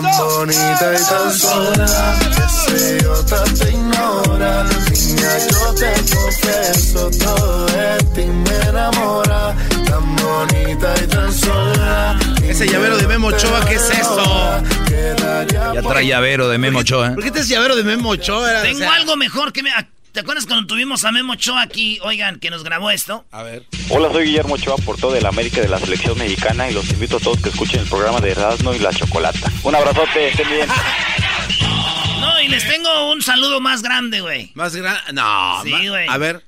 Tan bonita y tan sola, si otra te ignora. Niña, yo te confieso, todo de ti me enamora. Tan bonita y tan sola. Ese llavero de Memo Ochoa, ¿qué es eso? Ya trae llavero de Memo Ochoa. ¿Por qué te es llavero de Memo Ochoa? Tengo O sea, algo mejor que me... ¿Te acuerdas cuando tuvimos a Memo Ochoa aquí? Oigan, que nos grabó esto. A ver. Hola, soy Guillermo Ochoa, por todo el América de la selección mexicana y los invito a todos que escuchen el programa de Erasmo y la Chocolata. Un abrazote, estén bien. No, y les tengo un saludo más grande, güey. Más grande. No, Sí, güey. A ver.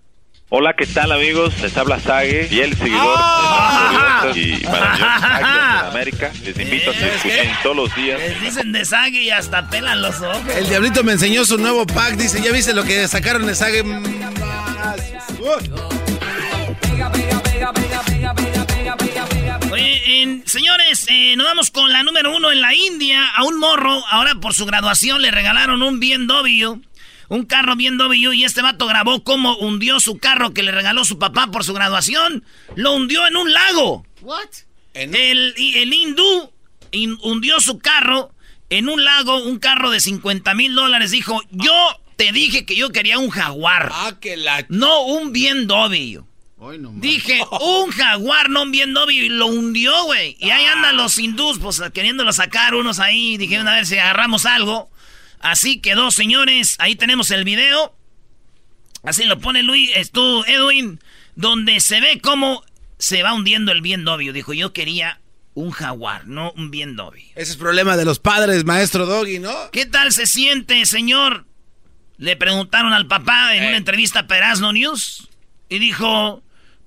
Hola, ¿qué tal amigos? Les habla Sage, fiel seguidor Ah. de gloriosos y maravillosos Águilas de América. Les invito a que escuchen todos los días. Les dicen de sague y hasta pelan los ojos. El diablito me enseñó su nuevo pack. Dice, ¿ya viste lo que sacaron de Sage? Oye, señores, eh, nos vamos con la número uno en la India. A un morro, ahora por su graduación, le regalaron un BMW. Un carro BMW y este vato grabó cómo hundió su carro que le regaló su papá por su graduación. Lo hundió en un lago. What? El, el hindú in- hundió su carro en un lago, un carro de 50 mil dólares. Dijo, yo te dije que yo quería un jaguar, Ah, que la... no un. Ay, no, Dije, un jaguar, no un BMW, y lo hundió, güey. Y ahí Ah. andan los hindús, pues queriéndolo sacar unos ahí. Dijeron, a ver si agarramos algo. Así quedó, señores. Ahí tenemos el video. Así lo pone Luis, tú, Edwin, donde se ve cómo se va hundiendo el BMW. Dijo, yo quería un jaguar, no un BMW. Ese es problema de los padres, maestro Doggy, ¿no? ¿Qué tal se siente, señor? Le preguntaron al papá en una entrevista para Erasmo News. Y dijo,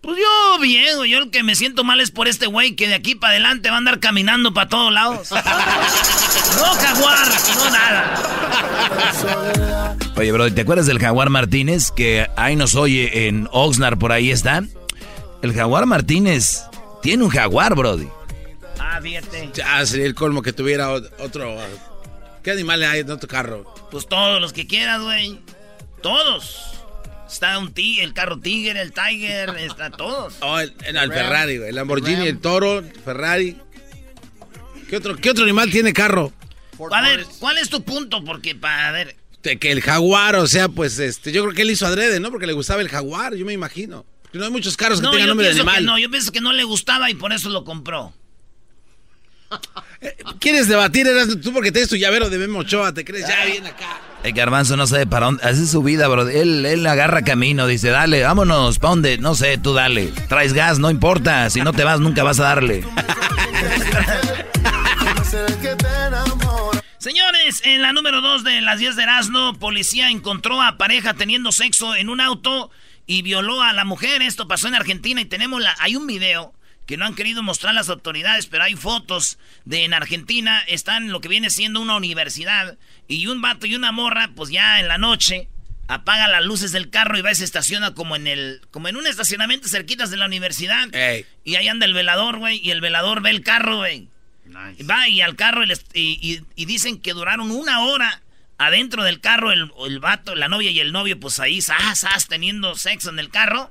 pues yo bien, güey. Yo el que me siento mal es por este güey que de aquí para adelante va a andar caminando para todos lados. no jaguar, no nada. Oye, bro, ¿te acuerdas del Jaguar Martínez? Que ahí nos oye en Oxnard, por ahí está. El Jaguar Martínez tiene un Jaguar, Brody. Ah, fíjate. Ya sería el colmo que tuviera otro... ¿Qué animal hay en otro carro? Pues todos los que quieras, güey. Todos. Está un tigre, el carro Tiger, el Tiger, está todos. Oh, el, el- el Ferrari. El Lamborghini, el Toro, Ferrari. ¿Qué otro, ¿Qué otro animal tiene carro? A ver, ¿cuál es tu punto? Porque, para ver, De que el jaguar, o sea, pues este, yo creo que él hizo adrede, ¿no? Porque le gustaba el jaguar, yo me imagino. Porque no hay muchos carros que No, tengan nombre de animal. no, yo pienso que no le gustaba y por eso lo compró. ¿Quieres debatir, eras tú porque tienes tu llavero de Memo Ochoa, te crees ya bien acá? El garbanzo no sabe para dónde. Hace su vida, bro. Él, él agarra camino, dice, dale, vámonos, ¿pa' dónde? No sé, tú dale. Traes gas, no importa. Si no te vas, nunca vas a darle. Señores, en la número 2 de las 10 de Erasmo, policía encontró a pareja teniendo sexo en un auto y violó a la mujer. Esto pasó en Argentina y tenemos la, hay un video que no han querido mostrar las autoridades, pero hay fotos de en Argentina, están lo que viene siendo una universidad y un vato y una morra, pues ya en la noche apaga las luces del carro y va y se estaciona como en el como en un estacionamiento cerquitas de la universidad. Ey. Y ahí anda el velador, güey, y el velador ve el carro, güey. Va y al carro y, les- y- y- y dicen que duraron una hora Adentro del carro, el, el vato, la novia y el novio, pues ahí, sas, sas, teniendo sexo en el carro.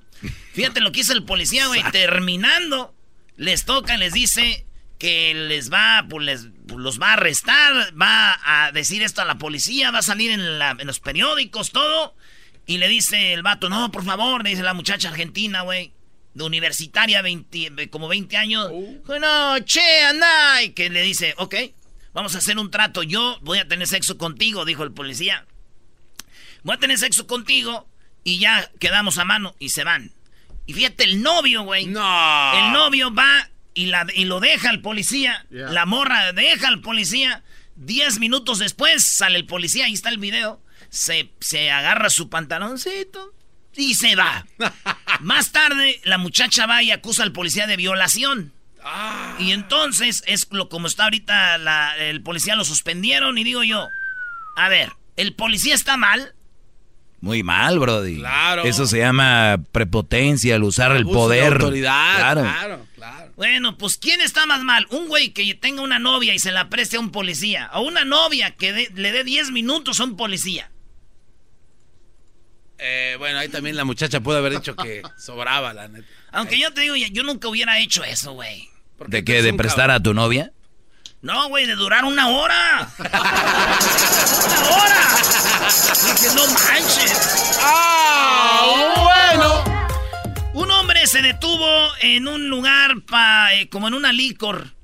Fíjate lo que hizo el policía, güey. Terminando, les toca, les dice que les va, pues les pues, los va a arrestar, va a decir esto a la policía, va a salir en, la- en los periódicos, todo. Y le dice el vato, no, por favor, le dice la muchacha argentina, güey, de universitaria, 20, de como 20 años. No, che, anda. Y que le dice, ok, vamos a hacer un trato. Yo voy a tener sexo contigo, dijo el policía. Voy a tener sexo contigo y ya quedamos a mano y se van. Y fíjate, el novio, güey. No. El novio va y, la, y lo deja al policía. Yeah. La morra deja al policía. Diez minutos después sale el policía, ahí está el video. Se, se agarra su pantaloncito y se va. Más tarde, la muchacha va y acusa al policía de violación. Y entonces, es lo como está ahorita, la- el policía lo suspendieron y digo yo, a ver, ¿el policía está mal? Muy mal, Brody. Claro. Eso se llama prepotencia, el usar el Abuso de poder. autoridad, Claro. claro, claro. Bueno, pues ¿quién está más mal? ¿Un güey que tenga una novia y se la preste a un policía? ¿O una novia que de- le dé 10 minutos a un policía? Eh, bueno, ahí también la muchacha puede haber dicho que sobraba, la neta. Aunque yo te digo, yo nunca hubiera hecho eso, güey. ¿De qué? ¿De prestar a tu novia? No, güey, de durar una hora. ¡Una hora! Dije, no manches. ¡Ah, bueno! Un hombre se detuvo en un lugar pa- eh, como en una licor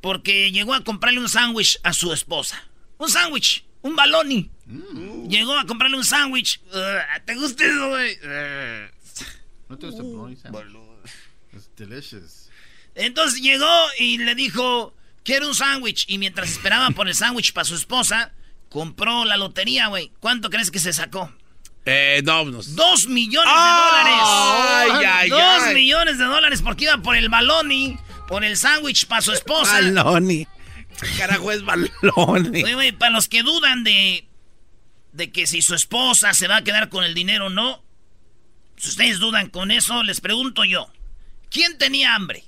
porque llegó a comprarle un sándwich a su esposa. Un sándwich, un baloni. Llegó a comprarle un sándwich. Ugh, ¿Te gusta eso, güey? Ugh. No te gusta el. It's delicious. Entonces llegó y le dijo, quiero un sándwich. Y mientras esperaba por el sándwich para su esposa, compró la lotería, güey. ¿Cuánto crees que se sacó? Eh, no, nos... Dos millones de dólares. ay, Dos ay. millones de dólares porque iba por el baloni, por el sándwich para su esposa. Baloni. ¿Qué carajo es baloni? Oye, güey, para los que dudan de, de que si su esposa se va a quedar con el dinero o no, si ustedes dudan con eso, les pregunto yo, ¿quién tenía hambre?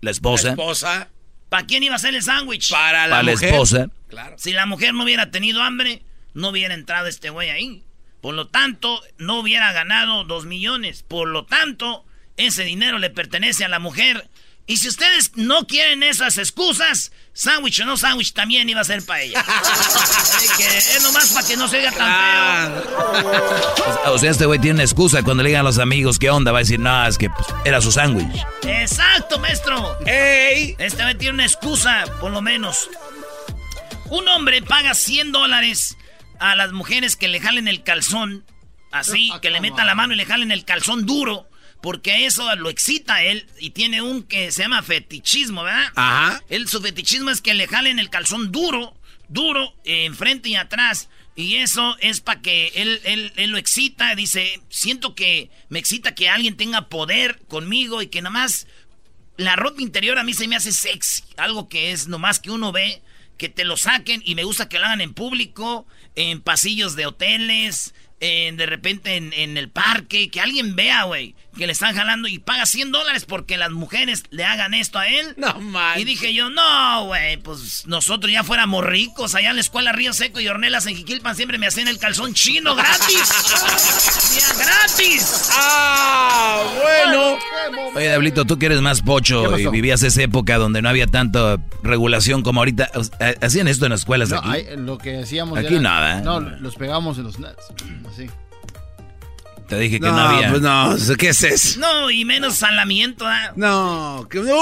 La esposa. esposa. ¿Para quién iba a ser el sándwich? Para la Para la mujer. esposa. Claro. Si la mujer no hubiera tenido hambre, no hubiera entrado este güey ahí. Por lo tanto, no hubiera ganado dos millones. Por lo tanto, ese dinero le pertenece a la mujer. Y si ustedes no quieren esas excusas, sándwich o no sándwich también iba a ser para ella. Así que es nomás para que no se oiga tan feo. O sea, este güey tiene una excusa cuando le digan a los amigos qué onda. Va a decir, no, es que pues, era su sándwich. Exacto, maestro. ¡Ey! Este güey tiene una excusa, por lo menos. Un hombre paga 100 dólares a las mujeres que le jalen el calzón, así, que le metan la mano y le jalen el calzón duro, porque eso lo excita a él y tiene un que se llama fetichismo, ¿verdad? Ajá. Él, su fetichismo es que le jalen el calzón duro, duro, eh, enfrente y atrás. Y eso es para que él, él, él lo excita. Dice, siento que me excita que alguien tenga poder conmigo y que nada más la ropa interior a mí se me hace sexy. Algo que es nomás que uno ve, que te lo saquen y me gusta que lo hagan en público, en pasillos de hoteles, en, de repente en, en el parque, que alguien vea, güey, que le están jalando y paga 100 dólares porque las mujeres le hagan esto a él. No manches. Y dije yo, no, güey, pues nosotros ya fuéramos ricos. Allá en la escuela Río Seco y Ornelas en Jiquilpan siempre me hacían el calzón chino gratis. ¡Ya, gratis! ¡Ah, bueno! Oye, Diablito, tú que eres más ¿Qué pocho y vivías esa época donde no había tanta regulación como ahorita. ¿Hacían esto en las escuelas No, aquí? hay- lo que hacíamos Aquí era- nada, ¿eh? No, los pegamos en los nuts. Así. Te dije que No, no, había. pues no, ¿qué es eso? No, y menos salamiento, ¿ah? No, que, ¡uh!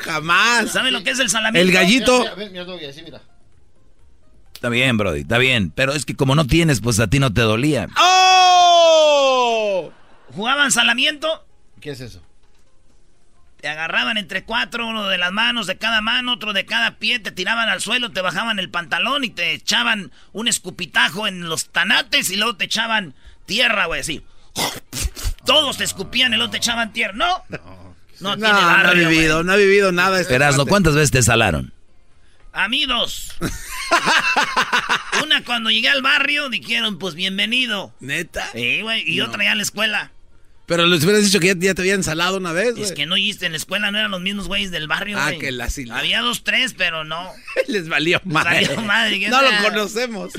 jamás. ¿Sabe lo que es el salamiento? El gallito. Mira, mira, mira, así, mira. Está bien, Brody, está bien. Pero es que como no tienes, pues a ti no te dolía. ¡Oh! ¿Jugaban salamiento? ¿Qué es eso? Te agarraban entre cuatro, uno de las manos de cada mano, otro de cada pie, te tiraban al suelo, te bajaban el pantalón y te echaban un escupitajo en los tanates y luego te echaban tierra, güey, así. Todos te escupían y luego te echaban tierra. No, no, No, tiene no ha barrio, vivido, no ha vivido nada. este. ¿cuántas veces te salaron? A mí dos. Una cuando llegué al barrio dijeron, pues bienvenido. ¿Neta? Sí, güey, y No. otra ya en la escuela. Pero les hubieras dicho que ya, ya te habían salado una vez, Es que no oíste, en la escuela no eran los mismos güeyes del barrio, Ah, güey. que la. Había dos, tres, pero no. Les valió Les madre. valió madre, ¿qué No sea? lo conocemos.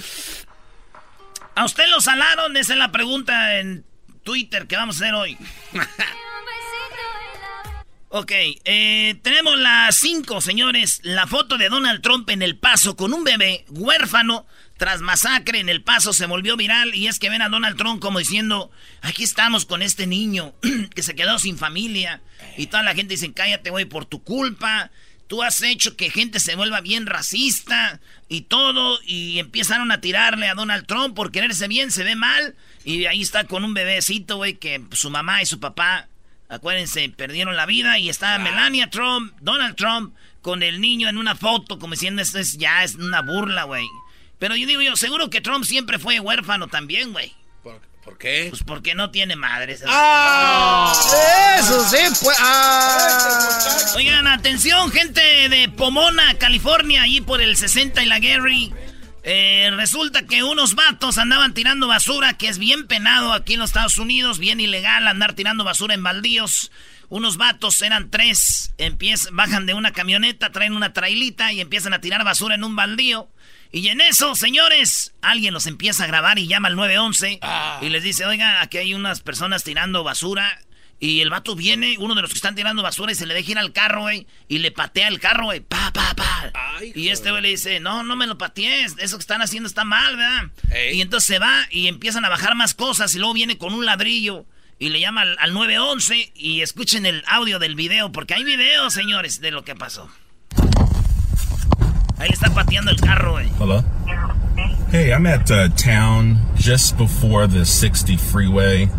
¿A usted lo salaron? Esa es la pregunta en Twitter que vamos a hacer hoy. ok, eh, tenemos las cinco, señores. La foto de Donald Trump en El Paso con un bebé huérfano tras masacre en El Paso se volvió viral y es que ven a Donald Trump como diciendo, aquí estamos con este niño que se quedó sin familia y toda la gente dice, cállate güey por tu culpa, tú has hecho que gente se vuelva bien racista y todo y empezaron a tirarle a Donald Trump por quererse bien, se ve mal y ahí está con un bebecito güey que su mamá y su papá, acuérdense, perdieron la vida y está Melania Trump, Donald Trump con el niño en una foto como diciendo esto es ya es una burla güey. Pero yo digo yo, seguro que Trump siempre fue huérfano también, güey. ¿Por, qué? Pues porque no tiene madre. ¡Ah! Eso sí, pues. ¡Ah! Oigan, atención, gente de Pomona, California, allí por el 60 y la Gary. Eh, resulta que unos vatos andaban tirando basura, que es bien penado aquí en los Estados Unidos, bien ilegal andar tirando basura en baldíos. Unos vatos, eran tres, empiezan, bajan de una camioneta, traen una trailita y empiezan a tirar basura en un baldío. Y en eso, señores, alguien los empieza a grabar y llama al 911 Ah. y les dice, oiga, aquí hay unas personas tirando basura. Y el vato viene, uno de los que están tirando basura, y se le deja ir al carro, güey. Y le patea el carro, güey. Pa, pa, pa. y este güey le dice, no, no me lo patees. Eso que están haciendo está mal, ¿verdad? Ey. Y entonces se va y empiezan a bajar más cosas. Y luego viene con un ladrillo. Y le llama al, al 911. Y escuchen el audio del video. Porque hay video, señores, de lo que pasó. Ahí le está pateando el carro, güey. Hello? Hey, I'm at uh, town just before the 60 freeway.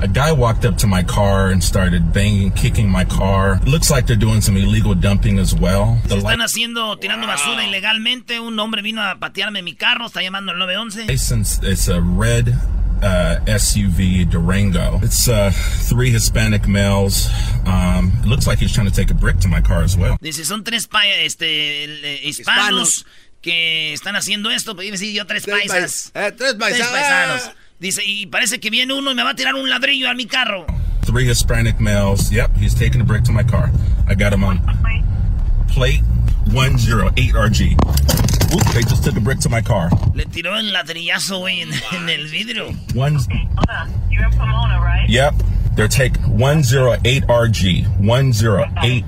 A guy walked up to my car and started banging, kicking my car. It looks like they're doing some illegal dumping as well. The Están haciendo, tirando basura ilegalmente. Un hombre vino a patearme mi carro. Está llamando al 911. license it's a red uh, SUV Durango. It's uh, three Hispanic males. Um, it looks like he's trying to take a brick to my car as well. Dice, son tres pa- este, el, eh, hispanos, que están haciendo esto. Pues decir yo tres, Tres paisas. pais- eh, tres paisanos. paisanos. Dice, y parece que viene uno y me va a tirar un ladrillo a mi carro. Three Hispanic males. Yep, he's taking a brick to my car. I got him on plate 108RG. Oop, they just took a brick to my car. Le tiró el ladrillazo, güey, en, en el vidrio. One. Yep, they're taking 108RG. 108.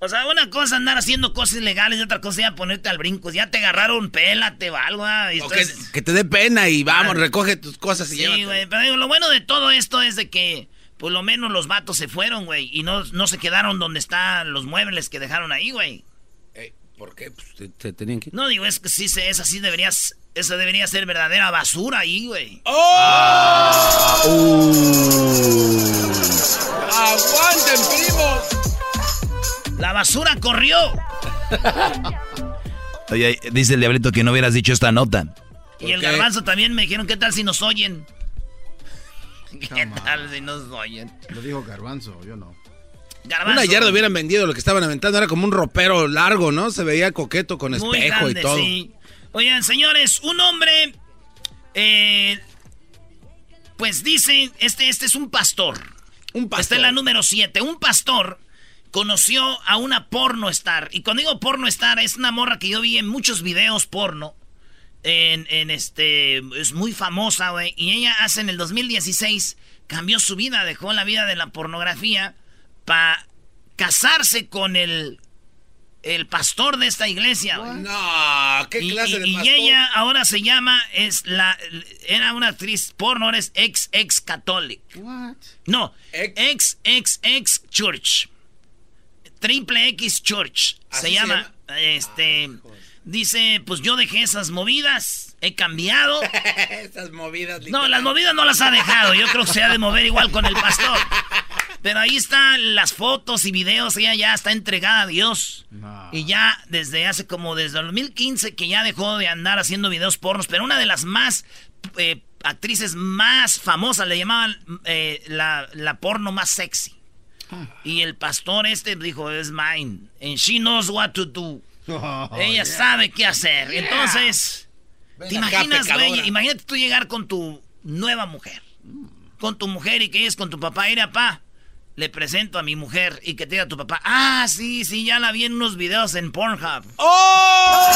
O sea, una cosa andar haciendo cosas ilegales y otra cosa ya ponerte al brinco. Ya te agarraron, pélate o algo. ah, y O que, que te dé pena y vamos, Ah. recoge tus cosas y Sí, güey, pero digo, lo bueno de todo esto es de que por lo menos los vatos se fueron, güey, y no, no se quedaron donde están los muebles que dejaron ahí, güey. ¿Por qué? Pues te, te tenían que... No, digo, es que sí, se- es así, deberías, eso debería ser verdadera basura ahí, güey. ¡Aguanten, primo! La basura corrió. Oye, dice el diablito que no hubieras dicho esta nota. Y el qué? garbanzo también me dijeron, ¿qué tal si nos oyen? ¿Qué tal si nos oyen? Lo dijo Garbanzo, yo no. Garbanzo. Una yarda hubieran vendido lo que estaban aventando. Era como un ropero largo, ¿no? Se veía coqueto con Muy espejo grande, y todo. sí. Oigan, señores, un hombre, eh, pues dice, este, este es un pastor. Un pastor. Esta es la número 7. Un pastor conoció a una porno star. Y cuando digo porno star, es una morra que yo vi en muchos videos porno. En, en este, es muy famosa, güey. Y ella hace en el 2016, cambió su vida, dejó la vida de la pornografía para casarse con el, el pastor de esta iglesia, güey. No, ¿qué Y, clase y- de y pastor? ella ahora se llama, es la, era una actriz porno, ahora es ex, ex católica. What? No, ex, ex, ex church. Triple X Church. ¿Así Se se llama, este, dice, pues yo dejé esas movidas, he cambiado. Esas movidas. No, las movidas no las ha dejado. Yo creo que se ha de mover igual con el pastor. Pero ahí están las fotos y videos. Ella ya está entregada a Dios. No. Y ya desde hace como desde el 2015 que ya dejó de andar haciendo videos pornos. Pero una de las más eh, actrices más famosas le llamaban eh, la, la porno más sexy. Y el pastor este dijo, es mine. And she knows what to do. Oh, Ella yeah. sabe qué hacer. Entonces, ¿te Ven acá, imaginas, güey? Imagínate tú llegar con tu nueva mujer. Con tu mujer y que es con tu papá. Mira, pa, le presento a mi mujer y que te diga tu papá. Ah, sí, sí, ya la vi en unos videos en Pornhub. ¡Oh!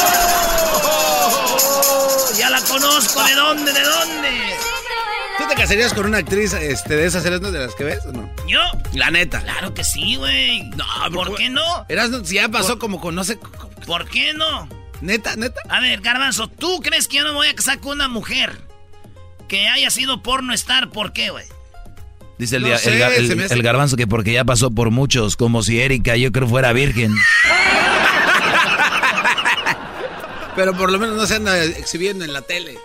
Ya la conozco. ¿De dónde? ¿De dónde? ¿Tú te casarías con una actriz este, de esas series de las que ves o no? ¿Yo? La neta. Claro que sí, güey. No, ¿Por qué no? Eras, si ya pasó como con no sé. ¿Por qué no? Neta, neta. A ver, Garbanzo, ¿tú crees que yo no voy a casar con una mujer que haya sido porno estar? ¿Por qué, güey? Dice el, No sé, hace- el garbanzo que porque ya pasó por muchos, como si Erika yo creo fuera virgen. Pero por lo menos no se anda exhibiendo en la tele.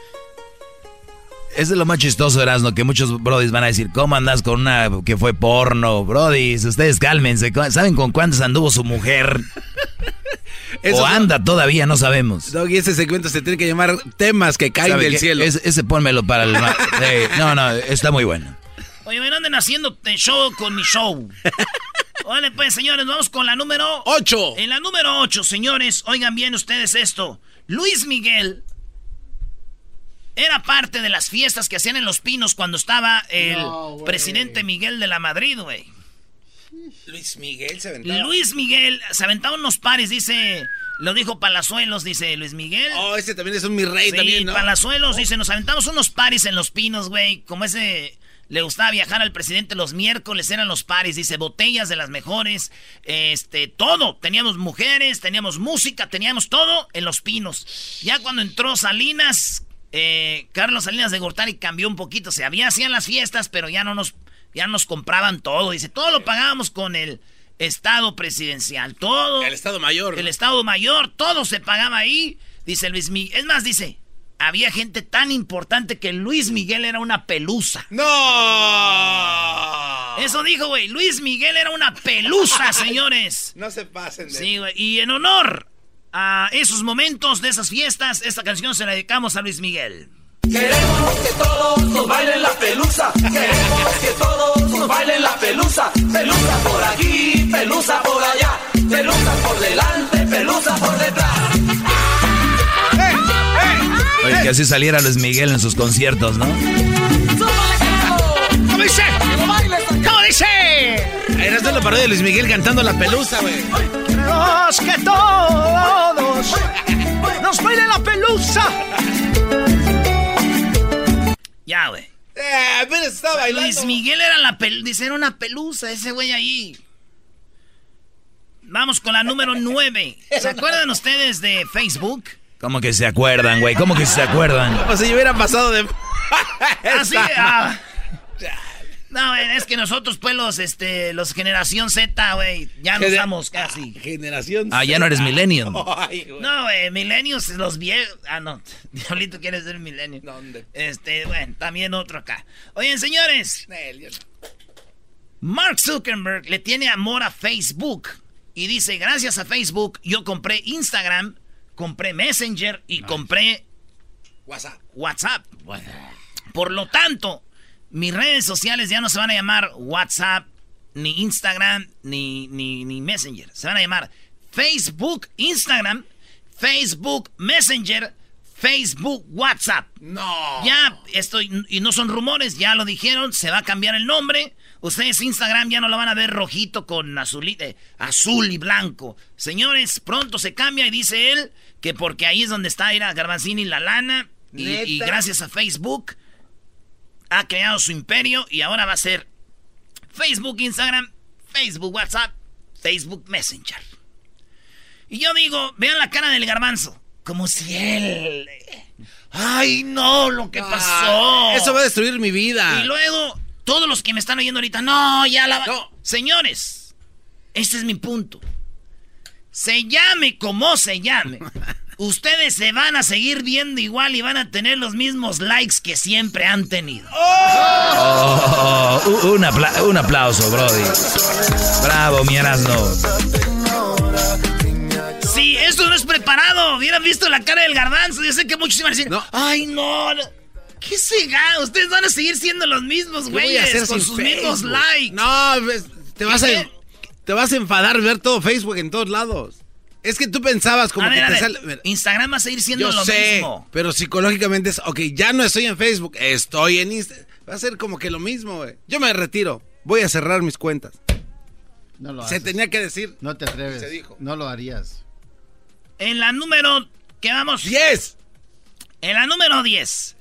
Eso es lo más chistoso, Erasmo, que muchos brodis van a decir, ¿cómo andas con una que fue porno? Brodis, ustedes cálmense. ¿Saben con cuántas anduvo su mujer? Eso o no- anda todavía, no sabemos. Doggy, ese segmento se tiene que llamar temas que caen ¿Sabe del qué? cielo. Ese, ese pónmelo para el... eh, no, no, está muy bueno. Oye, me anden haciendo show con mi show. Vale, pues, señores, vamos con la número... ¡Ocho! En la número 8, señores, oigan bien ustedes esto. Luis Miguel era parte de las fiestas que hacían en Los Pinos cuando estaba el No, presidente Miguel de la Madrid, güey. Luis Miguel se aventaba. Luis Miguel se aventaba unos pares, dice... Lo dijo Palazuelos, dice Luis Miguel. Oh, ese también es un mi rey Sí, también, ¿no? Palazuelos dice, nos aventamos unos paris en Los Pinos, güey. Como ese le gustaba viajar al presidente los miércoles, eran los paris, dice, botellas de las mejores, este, todo. Teníamos mujeres, teníamos música, teníamos todo en Los Pinos. Ya cuando entró Salinas, eh, Carlos Salinas de Gortari cambió un poquito. Se había hacían las fiestas, pero ya no nos, ya nos compraban todo. Dice, todo lo pagábamos con el Estado presidencial, todo. El Estado Mayor. ¿no? El Estado Mayor, todo se pagaba ahí. Dice Luis Miguel. Es más, dice, había gente tan importante que Luis Miguel era una pelusa. ¡No! Eso dijo, güey. Luis Miguel era una pelusa, señores. No se pasen de... Sí, güey. Y en honor a esos momentos de esas fiestas, esta canción se la dedicamos a Luis Miguel. Queremos que todos nos bailen la pelusa. Queremos que todos nos bailen la pelusa. Pelusa por aquí, pelusa por allá. Pelusa por delante, pelusa por detrás. Oye, que así saliera Luis Miguel en sus conciertos, ¿no? ¿Cómo dice? ¿Cómo dice? Eras de la parodia de Luis Miguel cantando la pelusa, güey. Queremos que todos nos bailen la pelusa. Ya, güey. Eh, apenas estaba bailando. Luis Miguel era la pel dice, era una pelusa ese güey ahí. Vamos con la número 9. ¿Se acuerdan ustedes de Facebook? ¿Cómo que se acuerdan, güey? ¿Cómo que se acuerdan? Como si yo hubiera pasado de... Así, ah. No, es que nosotros, pues, los, este, los generación Z, güey, ya no Gener- estamos casi. Generación Ah, ya no eres millennial. Ay, güey. No, güey, milenios, los viejos. Ah, no, Diablito quiere ser milenio. ¿Dónde? Este, bueno, también otro acá. Oigan, señores, no. Mark Zuckerberg le tiene amor a Facebook. Y dice, gracias a Facebook, yo compré Instagram, compré Messenger y compré WhatsApp. WhatsApp. Por lo tanto, mis redes sociales ya no se van a llamar WhatsApp, ni Instagram, ni, ni, ni Messenger. Se van a llamar Facebook, Instagram, Facebook, Messenger, Facebook, WhatsApp. No. Ya estoy, y no son rumores, ya lo dijeron, se va a cambiar el nombre. Ustedes Instagram ya no lo van a ver rojito con azul y, eh, azul y blanco. Señores, pronto se cambia y dice él que porque ahí es donde está Ira Garbanzini la lana. Y, gracias a Facebook ha creado su imperio y ahora va a ser Facebook, Instagram, Facebook, WhatsApp, Facebook Messenger. Y yo digo, vean la cara del garbanzo, como si él... Ay, no, lo que pasó. Ah, Eso va a destruir mi vida. Y luego, todos los que me están oyendo ahorita, no, ya la... No. Señores, este es mi punto. Se llame como se llame. Ustedes se van a seguir viendo igual y van a tener los mismos likes que siempre han tenido. Oh, un, un apla- un aplauso, Brody. Bravo, mi Erasno. Sí, esto no es preparado. Hubieran visto la cara del garbanzo. Yo sé que muchos iban a decir, No. ay, no. no. ¿Qué se gana? Ustedes van a seguir siendo los mismos, ¿Qué voy a hacer güeyes, con sus mismos likes. No, te vas, a, te vas a enfadar ver todo Facebook en todos lados. Es que tú pensabas como a ver, que a te ver, sale... Instagram va a seguir siendo Yo lo sé, mismo. pero psicológicamente es, ok, ya no estoy en Facebook, estoy en Instagram. Va a ser como que lo mismo, güey. Yo me retiro, voy a cerrar mis cuentas. No lo Se haces. tenía que decir. No te atreves. Se dijo. No lo harías. En la número que vamos. 10. En la número 10,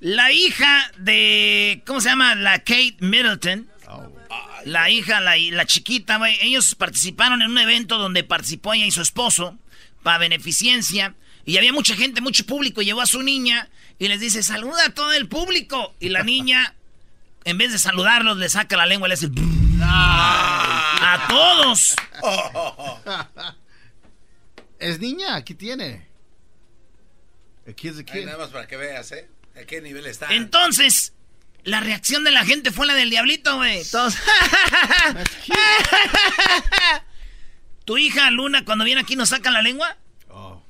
la hija de. ¿Cómo se llama? La Kate Middleton. La hija, la, la chiquita, güey. Ellos participaron en un evento donde participó ella y su esposo para beneficencia. Y había mucha gente, mucho público. Llevó a su niña y les dice: Saluda a todo el público. Y la niña, en vez de saludarlos, le saca la lengua y le hace. ¡A todos! Es niña, aquí tiene. Aquí es Ahí nada más para que veas, ¿eh? ¿A qué nivel está? Entonces, la reacción de la gente fue la del diablito, güey. Todos. ¿Tu hija Luna cuando viene aquí nos saca la lengua?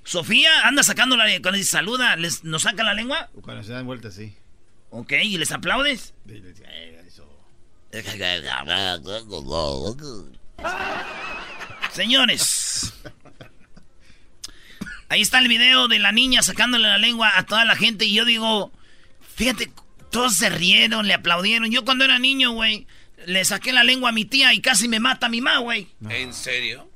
Sofía anda sacando la Cuando dice saluda, les, ¿nos saca la lengua? Cuando se dan vueltas, sí. Ok, ¿y les aplaudes? Señores. Ahí está el video de la niña sacándole la lengua a toda la gente y yo digo, fíjate, todos se rieron, le aplaudieron. Yo cuando era niño, güey, le saqué la lengua a mi tía y casi me mata a mi mamá, güey. ¿En serio?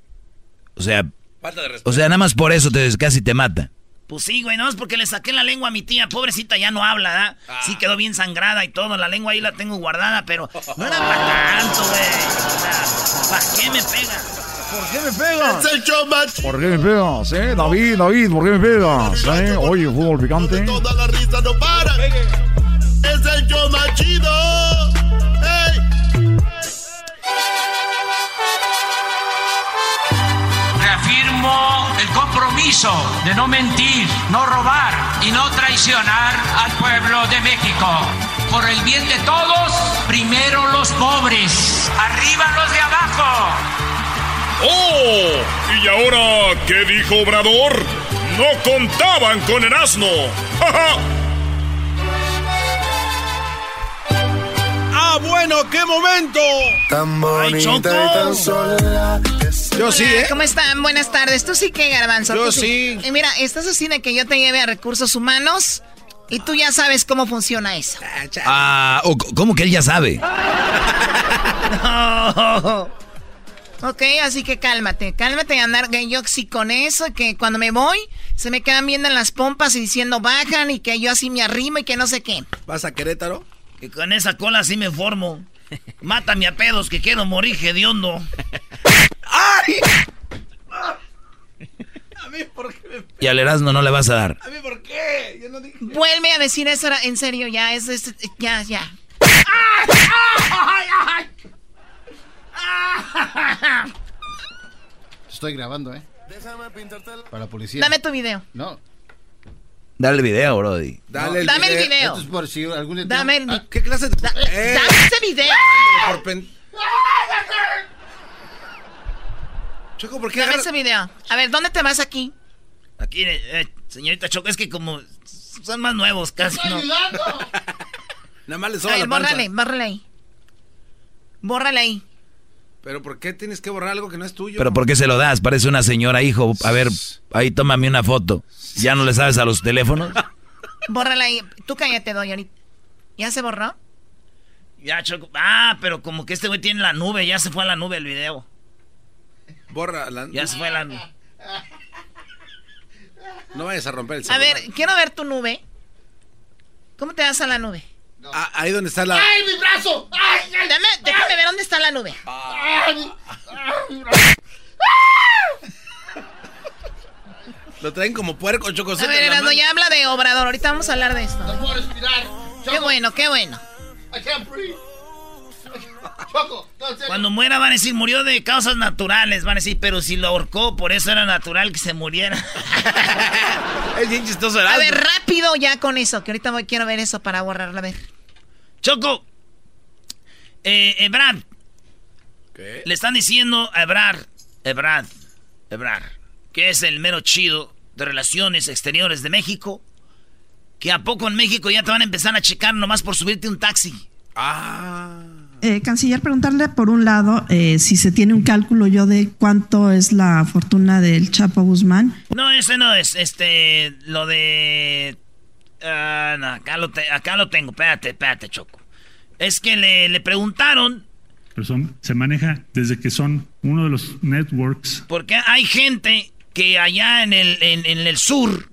O sea, Falta de respeto. o sea, nada más por eso te casi te mata. Pues sí, güey, no es porque le saqué la lengua a mi tía, pobrecita, ya no habla, ¿da? Sí quedó bien sangrada y todo, la lengua ahí la tengo guardada, pero no era para tanto, güey. O sea, ¿para qué me pega? ¿Por qué me pegas? Es el show más ¿Por qué me pegas, eh? David, David, ¿por qué me pegas, eh? Oye, fútbol picante. Toda la risa no para. Es el show más chido. Reafirmo el compromiso de no mentir, no robar y no traicionar al pueblo de México. Por el bien de todos, primero los pobres, arriba los de abajo. ¡Oh! ¿Y ahora qué dijo Obrador? No contaban con el asno. ¡Ja, ¡Ah, bueno! ¡Qué momento! Tan bonita y tan sola. Yo sí, ¿eh? ¿Cómo están? Buenas tardes. ¿Tú sí qué, Garbanzo? Yo ¿Tú sí. Y mira, estás así de que yo te lleve a recursos humanos y tú ya sabes cómo funciona eso. Ah, o- ¿cómo que él ya sabe? Ok, así que cálmate, cálmate y andar que yo sí con eso, que cuando me voy se me quedan viendo en las pompas y diciendo bajan y que yo así me arrimo y que no sé qué. ¿Vas a Querétaro? Que con esa cola sí me formo. Mátame a pedos que quiero morir hediondo. ¡Ay! A mí, ¿por qué me Y al Erasmo no le vas a dar. ¿A mí por qué? Yo no dije. Vuelve a decir eso en serio, ya, es, es- ya, ya. Estoy grabando, ¿eh? Para la policía. Dame tu video. No. Dale el video, Brody. Dale el Dame el video. video. Esto es por si algún día- Dame el, Ah, ¿Qué clase de.? Eh, dame ese video. por pen- Choco, ¿por qué Dame agarras- ese video. A ver, ¿dónde te vas aquí? Aquí, eh, señorita Choco, es que como son más nuevos casi, ¿no? Nada más le A soba ver, la panza. bórrale, bórrale ahí. Bórrale ahí. Pero ¿por qué tienes que borrar algo que no es tuyo? Pero ¿por qué se lo das? Parece una señora, hijo. A ver, ahí tómame una foto. ¿Ya no le sabes a los teléfonos? Bórrale ahí. Tú cállate, doy ahorita. ¿Ya se borró? Ya, Choco. Ah, pero como que este güey tiene la nube, ya se fue a la nube el video. Borra la... Ya se fue a la nube. No vayas a romper el A celular. ver, quiero ver tu nube. ¿Cómo te vas a la nube? Ah, ahí donde está la... ¡Ay, mi brazo! ¡Ay, Dame, déjame ver dónde está la nube. Lo traen como puerco, Choco. A ver, Erasmo, ya habla de Obrador. Ahorita vamos a hablar de esto. puedo respirar. Qué bueno, qué bueno. I can't breathe. Choco, no. Cuando muera van a decir, murió de causas naturales. Van a decir, pero si lo ahorcó, por eso era natural que se muriera. Es bien chistoso, A Erasmo. ver, rápido ya con eso, que ahorita voy, quiero ver eso para borrarla. A ver. Choco. Eh, Ebrard. ¿Qué? Le están diciendo a Ebrard. Ebrard. Ebrard. Que es el mero chido de Relaciones Exteriores de México. Que a poco en México ya te van a empezar a checar nomás por subirte un taxi. Ah. Eh, canciller, preguntarle por un lado eh, si se tiene un cálculo yo de cuánto es la fortuna del Chapo Guzmán. No, ese no es. Este. Lo de. ah, no, acá lo, te- acá lo tengo. Espérate, espérate, Choco. Es que le, le preguntaron. Pero son- se maneja desde que son uno de los networks. Porque hay gente que allá en el, en, en el sur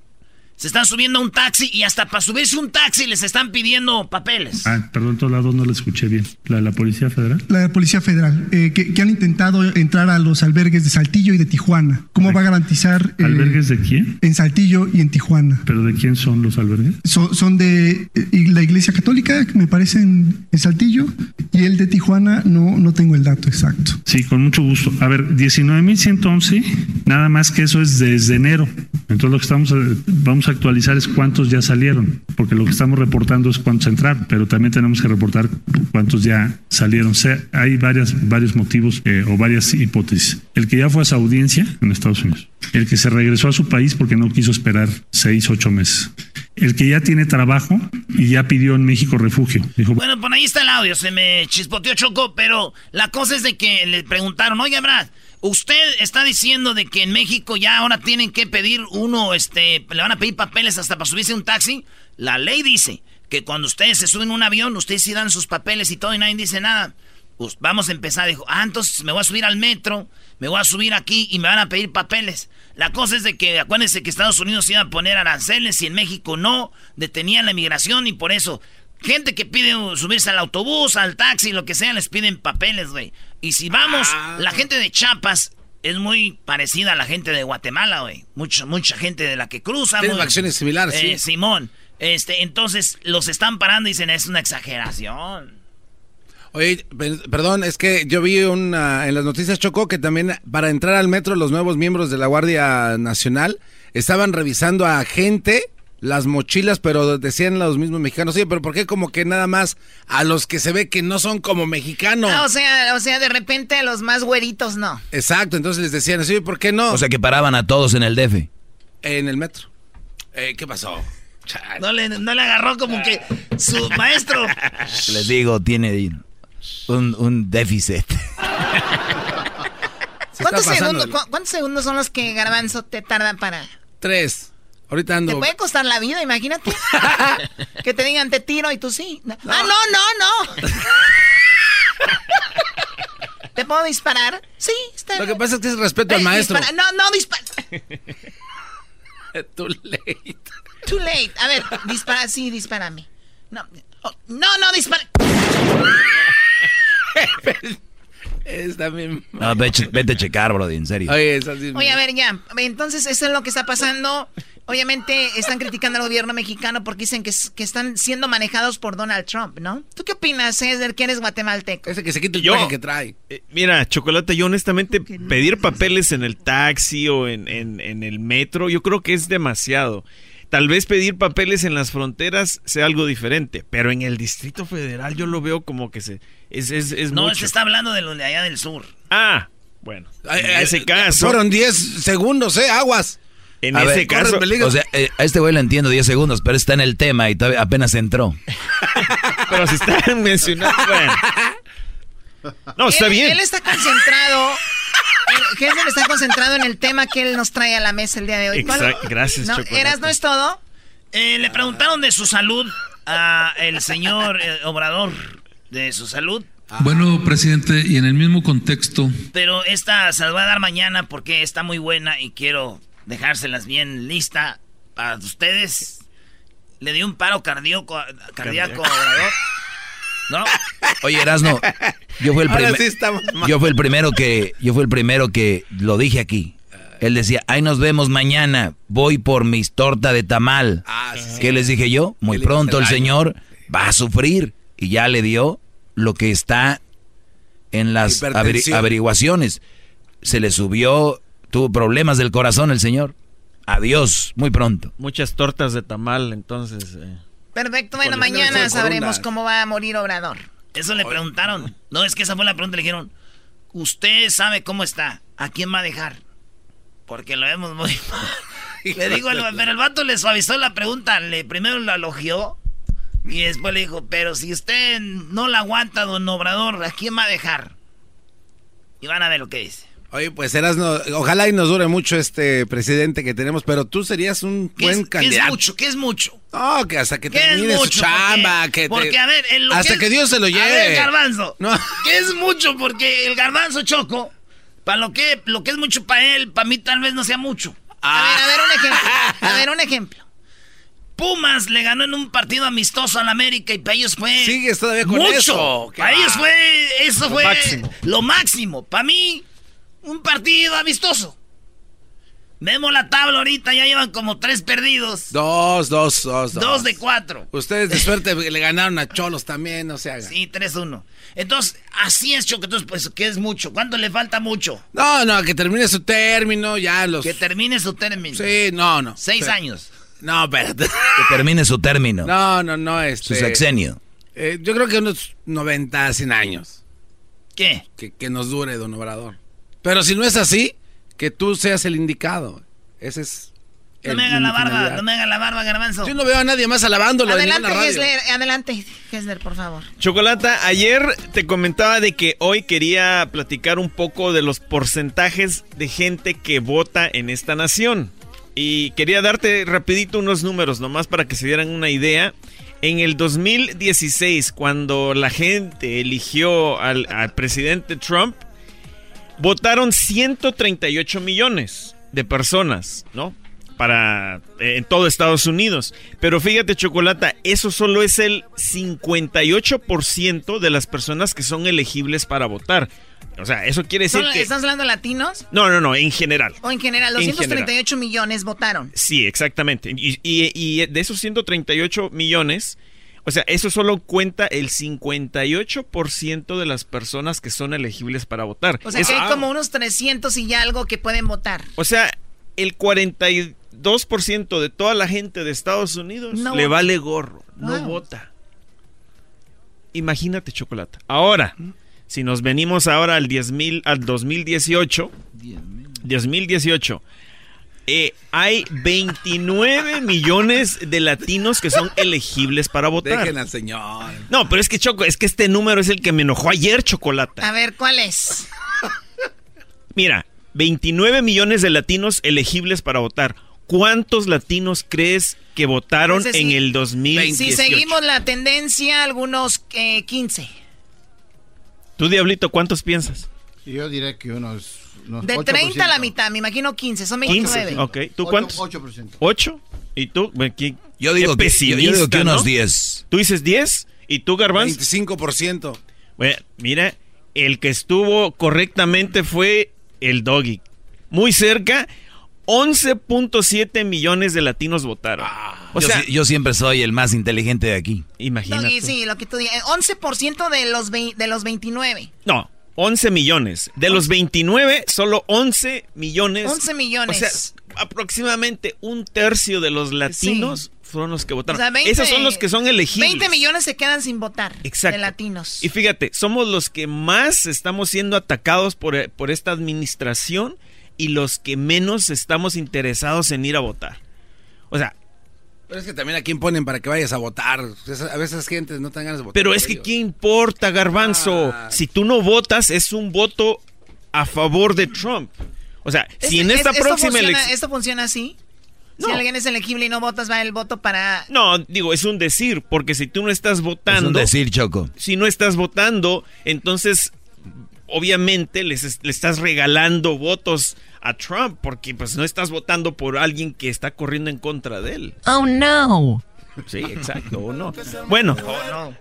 se están subiendo a un taxi y hasta para subirse un taxi les están pidiendo papeles. Ah, perdón, todos lados no lo escuché bien. ¿La de la Policía Federal? La de Policía Federal, eh, que, que han intentado entrar a los albergues de Saltillo y de Tijuana. ¿Cómo va a garantizar? eh, ¿Albergues de quién? En Saltillo y en Tijuana. ¿Pero de quién son los albergues? Son, son de eh, la Iglesia Católica, que me parece en, en Saltillo, y el de Tijuana no, no tengo el dato exacto. Sí, con mucho gusto. A ver, 19.111, nada más que eso es desde enero. Entonces lo que estamos a- vamos a actualizar es cuántos ya salieron, porque lo que estamos reportando es cuántos entraron, pero también tenemos que reportar cuántos ya salieron. Hay varias, varios motivos eh, o varias hipótesis. El que ya fue a su audiencia en Estados Unidos, el que se regresó a su país porque no quiso esperar seis, ocho meses, el que ya tiene trabajo y ya pidió en México refugio. Dijo, Bueno, por ahí está el audio, se me chispoteó Choco, pero la cosa es de que le preguntaron, oye, Brad, usted está diciendo de que en México ya ahora tienen que pedir uno, este, le van a pedir papeles hasta para subirse a un taxi. La ley dice que cuando ustedes se suben a un avión, ustedes sí dan sus papeles y todo y nadie dice nada. Pues vamos a empezar, dijo, ah, entonces me voy a subir al metro, me voy a subir aquí y me van a pedir papeles. La cosa es de que acuérdense que Estados Unidos iba a poner aranceles y en México no, detenían la inmigración y por eso Gente que pide subirse al autobús, al taxi, lo que sea, les piden papeles, güey. Y si vamos, la gente de Chiapas es muy parecida a la gente de Guatemala, güey. Mucha, mucha gente de la que cruza. Tienen acciones similares, Eh, sí. Simón. Este, entonces los están parando y dicen, es una exageración. Oye, pe- perdón, es que yo vi una, en las noticias Chocó que también para entrar al metro los nuevos miembros de la Guardia Nacional estaban revisando a gente las mochilas, pero decían los mismos mexicanos, sí, pero ¿por qué como que nada más a los que se ve que no son como mexicanos? Ah, o sea, o sea, de repente a los más güeritos no. Exacto, entonces les decían, sí, ¿por qué no? O sea que paraban a todos en el DF. en el metro. Eh, ¿Qué pasó? No le, no le agarró como que su maestro. Les digo, tiene un, un déficit. ¿Cuántos segundos, cu- ¿Cuántos segundos son los que Garbanzo te tarda para...? Tres. Ahorita Te ando... puede costar la vida, imagínate. que te digan te tiro y tú sí. No. Ah, no, no, no. ¿Te puedo disparar? Sí, está Lo que pasa es que es respeto al maestro. dispara- No, no, dispara. Too late. Too late. A ver, dispara, sí, dispárame. No, oh, no, no, dispara. Está bien. No, vete, vete a checar, bro, en serio. Oye, es así. Oye, a ver, ya. Entonces, eso es lo que está pasando. Obviamente, están criticando al gobierno mexicano porque dicen que, es- que están siendo manejados por Donald Trump, ¿no? ¿Tú qué opinas, César, que eres guatemalteco? Ese que se quita el Yo- traje que trae. Eh, Mira, Chocolate, yo honestamente pedir papeles en el taxi o en, en- en el metro, yo creo que es demasiado. Tal vez pedir papeles en las fronteras sea algo diferente, pero en el Distrito Federal yo lo veo como que se es, es, es No, mucho. se está hablando de los de allá del sur. Ah, bueno. En ese caso, Fueron 10 segundos, ¿eh? Aguas. En A ese ver, caso, O sea, eh, a este güey le entiendo 10 segundos, pero está en el tema y todavía apenas entró. pero si están mencionando, bueno. No, está él, bien. Él está concentrado. Hesler está concentrado en el tema que él nos trae a la mesa el día de hoy. ¿Cuál- Exacto, gracias, ¿No? Chocolate. ¿Eras no es todo? Eh, le preguntaron de su salud a el señor eh, Obrador, de su salud. Bueno, presidente, y en el mismo contexto, Pero esta se la voy a dar mañana porque está muy buena y quiero dejárselas bien lista para ustedes. Le dio un paro cardíaco, cardíaco Obrador. ¿No? Oye, Erasno, yo fui el Ahora primer- sí estamos mal. yo fui el primero que yo fui el primero que lo dije aquí. Él decía, "Ahí nos vemos mañana, voy por mis torta de tamal." Ah, sí, sí. ¿Qué les dije yo? Muy ¿Qué le pronto el señor va a sufrir y ya le dio lo que está en las averiguaciones. Se le subió, tuvo problemas del corazón el señor. Adiós, muy pronto. Muchas tortas de tamal, entonces. eh. Perfecto, bueno, mañana sabremos cómo va a morir Obrador. Eso le preguntaron. No, es que esa fue la pregunta. Le dijeron, usted sabe cómo está. ¿A quién va a dejar? Porque lo vemos muy mal. Le digo, pero el vato le suavizó la pregunta. Le primero lo elogió y después le dijo, pero si usted no la aguanta, don Obrador, ¿a quién va a dejar? Y van a ver lo que dice. Oye, pues eras no, ojalá y nos dure mucho este presidente que tenemos, pero tú serías un ¿Qué buen es, qué candidato. es mucho? ¿Qué es mucho? No, que hasta que ¿Qué es termine su chamba, Porque- que te- Porque, a ver, en lo hasta es- que Dios se lo A lleve. ver, garbanzo. No. ¿Qué es mucho? Porque el garbanzo choco, para lo que, lo que es mucho para él, para mí tal vez no sea mucho. A ver, a ver un ejemplo. A ver un ejemplo. Pumas le ganó en un partido amistoso al América y para ellos fue. Sigues todavía con mucho. eso. Para ellos fue. Eso Lo fue máximo. lo máximo. Para mí, un partido amistoso. Vemos la tabla ahorita, ya llevan como tres perdidos. Dos, dos, dos, dos. Dos de cuatro. Ustedes de suerte le ganaron a Cholos también, no se hagan. Sí, 3-1. Entonces, así es, Choco. Entonces, pues, ¿qué es mucho? ¿Cuánto le falta mucho? No, no, que termine su término, ya los... Que termine su término. Sí, no, no. Seis años. No, espérate. Que termine su término. No, no, no, este... Su sexenio. eh, yo creo que unos 90, 100 años. ¿Qué? Que, que nos dure, don Obrador. Pero si no es así, que tú seas el indicado. Ese es... No me haga la barba, no me haga la barba, garbanzo. Yo no veo a nadie más alabándolo Adelante. Gessler, adelante, Gessler, por favor. Chocolata, ayer te comentaba de que hoy quería platicar un poco de los porcentajes de gente que vota en esta nación. Y quería darte rapidito unos números nomás para que se dieran una idea. En el 2016, cuando la gente eligió al, al presidente Trump, votaron 138 millones de personas, ¿no? Para eh, en todo Estados Unidos. Pero fíjate, Chocolata, eso solo es el 58% de las personas que son elegibles para votar. O sea, eso quiere decir ¿Son- que... ¿Estás hablando de latinos? No, no, no, en general. O en general, En 238 millones votaron. Sí, exactamente. Y, y- y de esos 138 millones, o sea, eso solo cuenta el 58% de las personas que son elegibles para votar. O sea, Es- que hay como unos 300 y algo que pueden votar. o sea, el 42% de toda la gente de Estados Unidos No le vota. vale gorro, no Wow. vota. Imagínate, chocolate. Ahora, si nos venimos ahora al 10,000 al 2018, 2018, eh, hay 29 millones de latinos que son elegibles para votar. Dejen al señor. No, pero es que Choco, es que este número es el que me enojó ayer, Chocolata. A ver, ¿cuál es? Mira, 29 millones de latinos elegibles para votar. ¿Cuántos latinos crees que votaron Entonces, en si- el 2018? Si seguimos la tendencia, algunos eh, 15. Tú, Diablito, ¿cuántos piensas? Yo diré que unos. Unos De 8%. 30 a la mitad, me imagino 15, son 15. 29. Ok, ¿tú cuántos? 8%. ¿Ocho? ¿Y tú? ¿qué- Yo digo qué que- yo- yo digo pesimista, que unos ¿no? 10. ¿Tú dices 10? ¿Y tú, Garbanz? 25%. Bueno, mira, el que estuvo correctamente fue el Doggy. Muy cerca, 11.7 millones de latinos votaron. o yo, sea, yo siempre soy el más inteligente de aquí. imagínate. Doggy, sí, lo que tú digas. 11% de los, de los 29. No, 11 millones. De los 29, solo 11 millones. 11 millones. O sea, aproximadamente un tercio de los latinos fueron los que O votaron. sea, 20 Esos son los que son elegibles. 20 millones se quedan sin votar. Exacto. De latinos. Y fíjate, somos los que más estamos siendo atacados por, por esta administración y los que menos estamos interesados en ir a votar. O sea, Pero es que también a quién ponen para que vayas a votar. A veces gente no tengan ganas de votar. pero es que ellos. ¿qué importa, garbanzo? Ah. Si tú no votas, es un voto a favor de Trump. O sea, si en es- esta próxima elección... ¿Esto funciona así? Si No. alguien es elegible y no votas, va el voto para... No, digo, es un decir, porque si tú no estás votando... Es un decir, Choco. Si no estás votando, entonces obviamente les es- le estás regalando votos a Trump, porque pues no estás votando por alguien que está corriendo en contra de él. Oh no. Sí, exacto, o no. Bueno,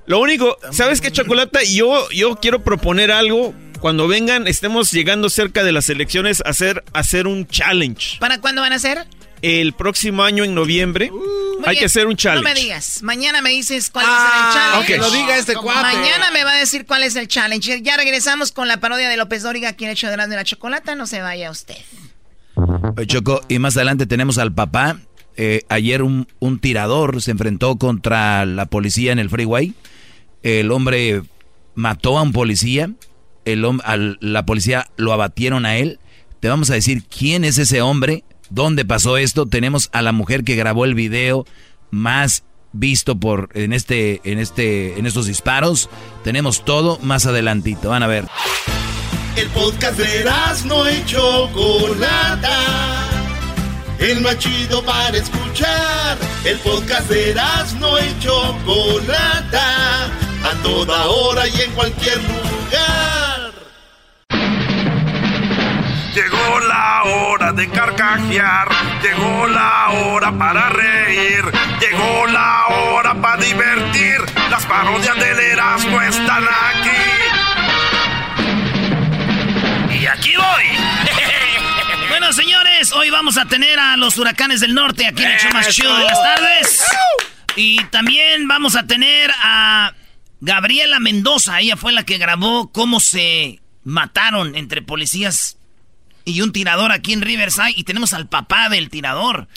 lo único, ¿sabes qué, Chocolata? Yo, yo quiero proponer algo. Cuando vengan, estemos llegando cerca de las elecciones, hacer, hacer un challenge. ¿Para cuándo van a hacer? El próximo año, en noviembre, Muy hay bien. que hacer un challenge. No me digas. Mañana me dices cuál ser el challenge. Lo diga este cuate. Mañana me va a decir cuál es el challenge. Ya regresamos con la parodia de López Dóriga, quien ha hecho de de la chocolata. No se vaya usted. Choco, y más adelante tenemos al papá. Eh, ayer un, un tirador se enfrentó contra la policía en el freeway. El hombre mató a un policía. El, al- la policía lo abatieron a él. Te vamos a decir quién es ese hombre, dónde pasó esto. Tenemos a la mujer que grabó el video más visto por en este en este en estos disparos. Tenemos todo más adelantito. Van a ver. El podcast de no y Chocolata. El más chido para escuchar. El podcast de no y Chocolata. A toda hora y en cualquier lugar. Llegó la hora de carcajear, llegó la hora para reír, llegó la hora para divertir. Las parodias del Erasmo están aquí. Y aquí voy. bueno, señores, hoy vamos a tener a los huracanes del norte aquí en el show más chido de las tardes. Y también vamos a tener a Gabriela Mendoza. Ella fue la que grabó cómo se mataron entre policías y un tirador aquí en Riverside. Y tenemos al papá del tirador.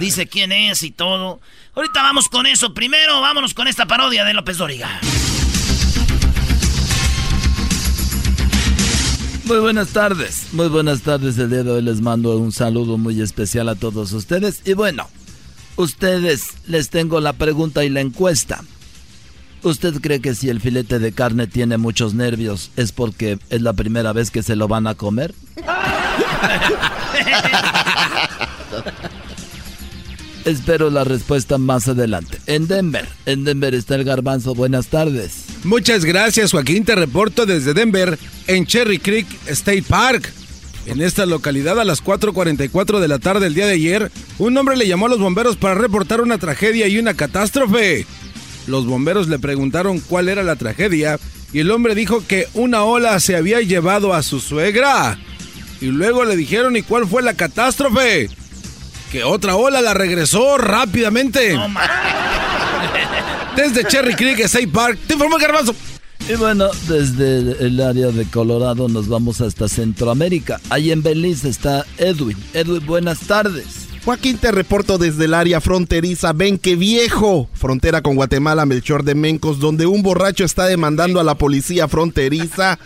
Dice quién es y todo. Ahorita vamos con eso. Primero, vámonos con esta parodia de López Dóriga. Muy buenas tardes, muy buenas tardes. El día de hoy les mando un saludo muy especial a todos ustedes. Y bueno, ustedes les tengo la pregunta y la encuesta. ¿Usted cree que si el filete de carne tiene muchos nervios es porque es la primera vez que se lo van a comer? Espero la respuesta más adelante. En Denver, en Denver está el garbanzo. Buenas tardes. Muchas gracias, Joaquín. Te reporto desde Denver, en Cherry Creek State Park. En esta localidad, a las 4:44 de la tarde del día de ayer, un hombre le llamó a los bomberos para reportar una tragedia y una catástrofe. Los bomberos le preguntaron cuál era la tragedia y el hombre dijo que una ola se había llevado a su suegra. Y luego le dijeron, ¿y cuál fue la catástrofe? Que otra ola la regresó rápidamente. Desde Cherry Creek, State Park, te informó Garbanzo. Y bueno, desde el área de Colorado nos vamos hasta Centroamérica. Ahí en Belice está Edwin. Edwin, buenas tardes. Joaquín, te reporto desde el área fronteriza Ven que Viejo, frontera con Guatemala, Melchor de Mencos, donde un borracho está demandando a la policía fronteriza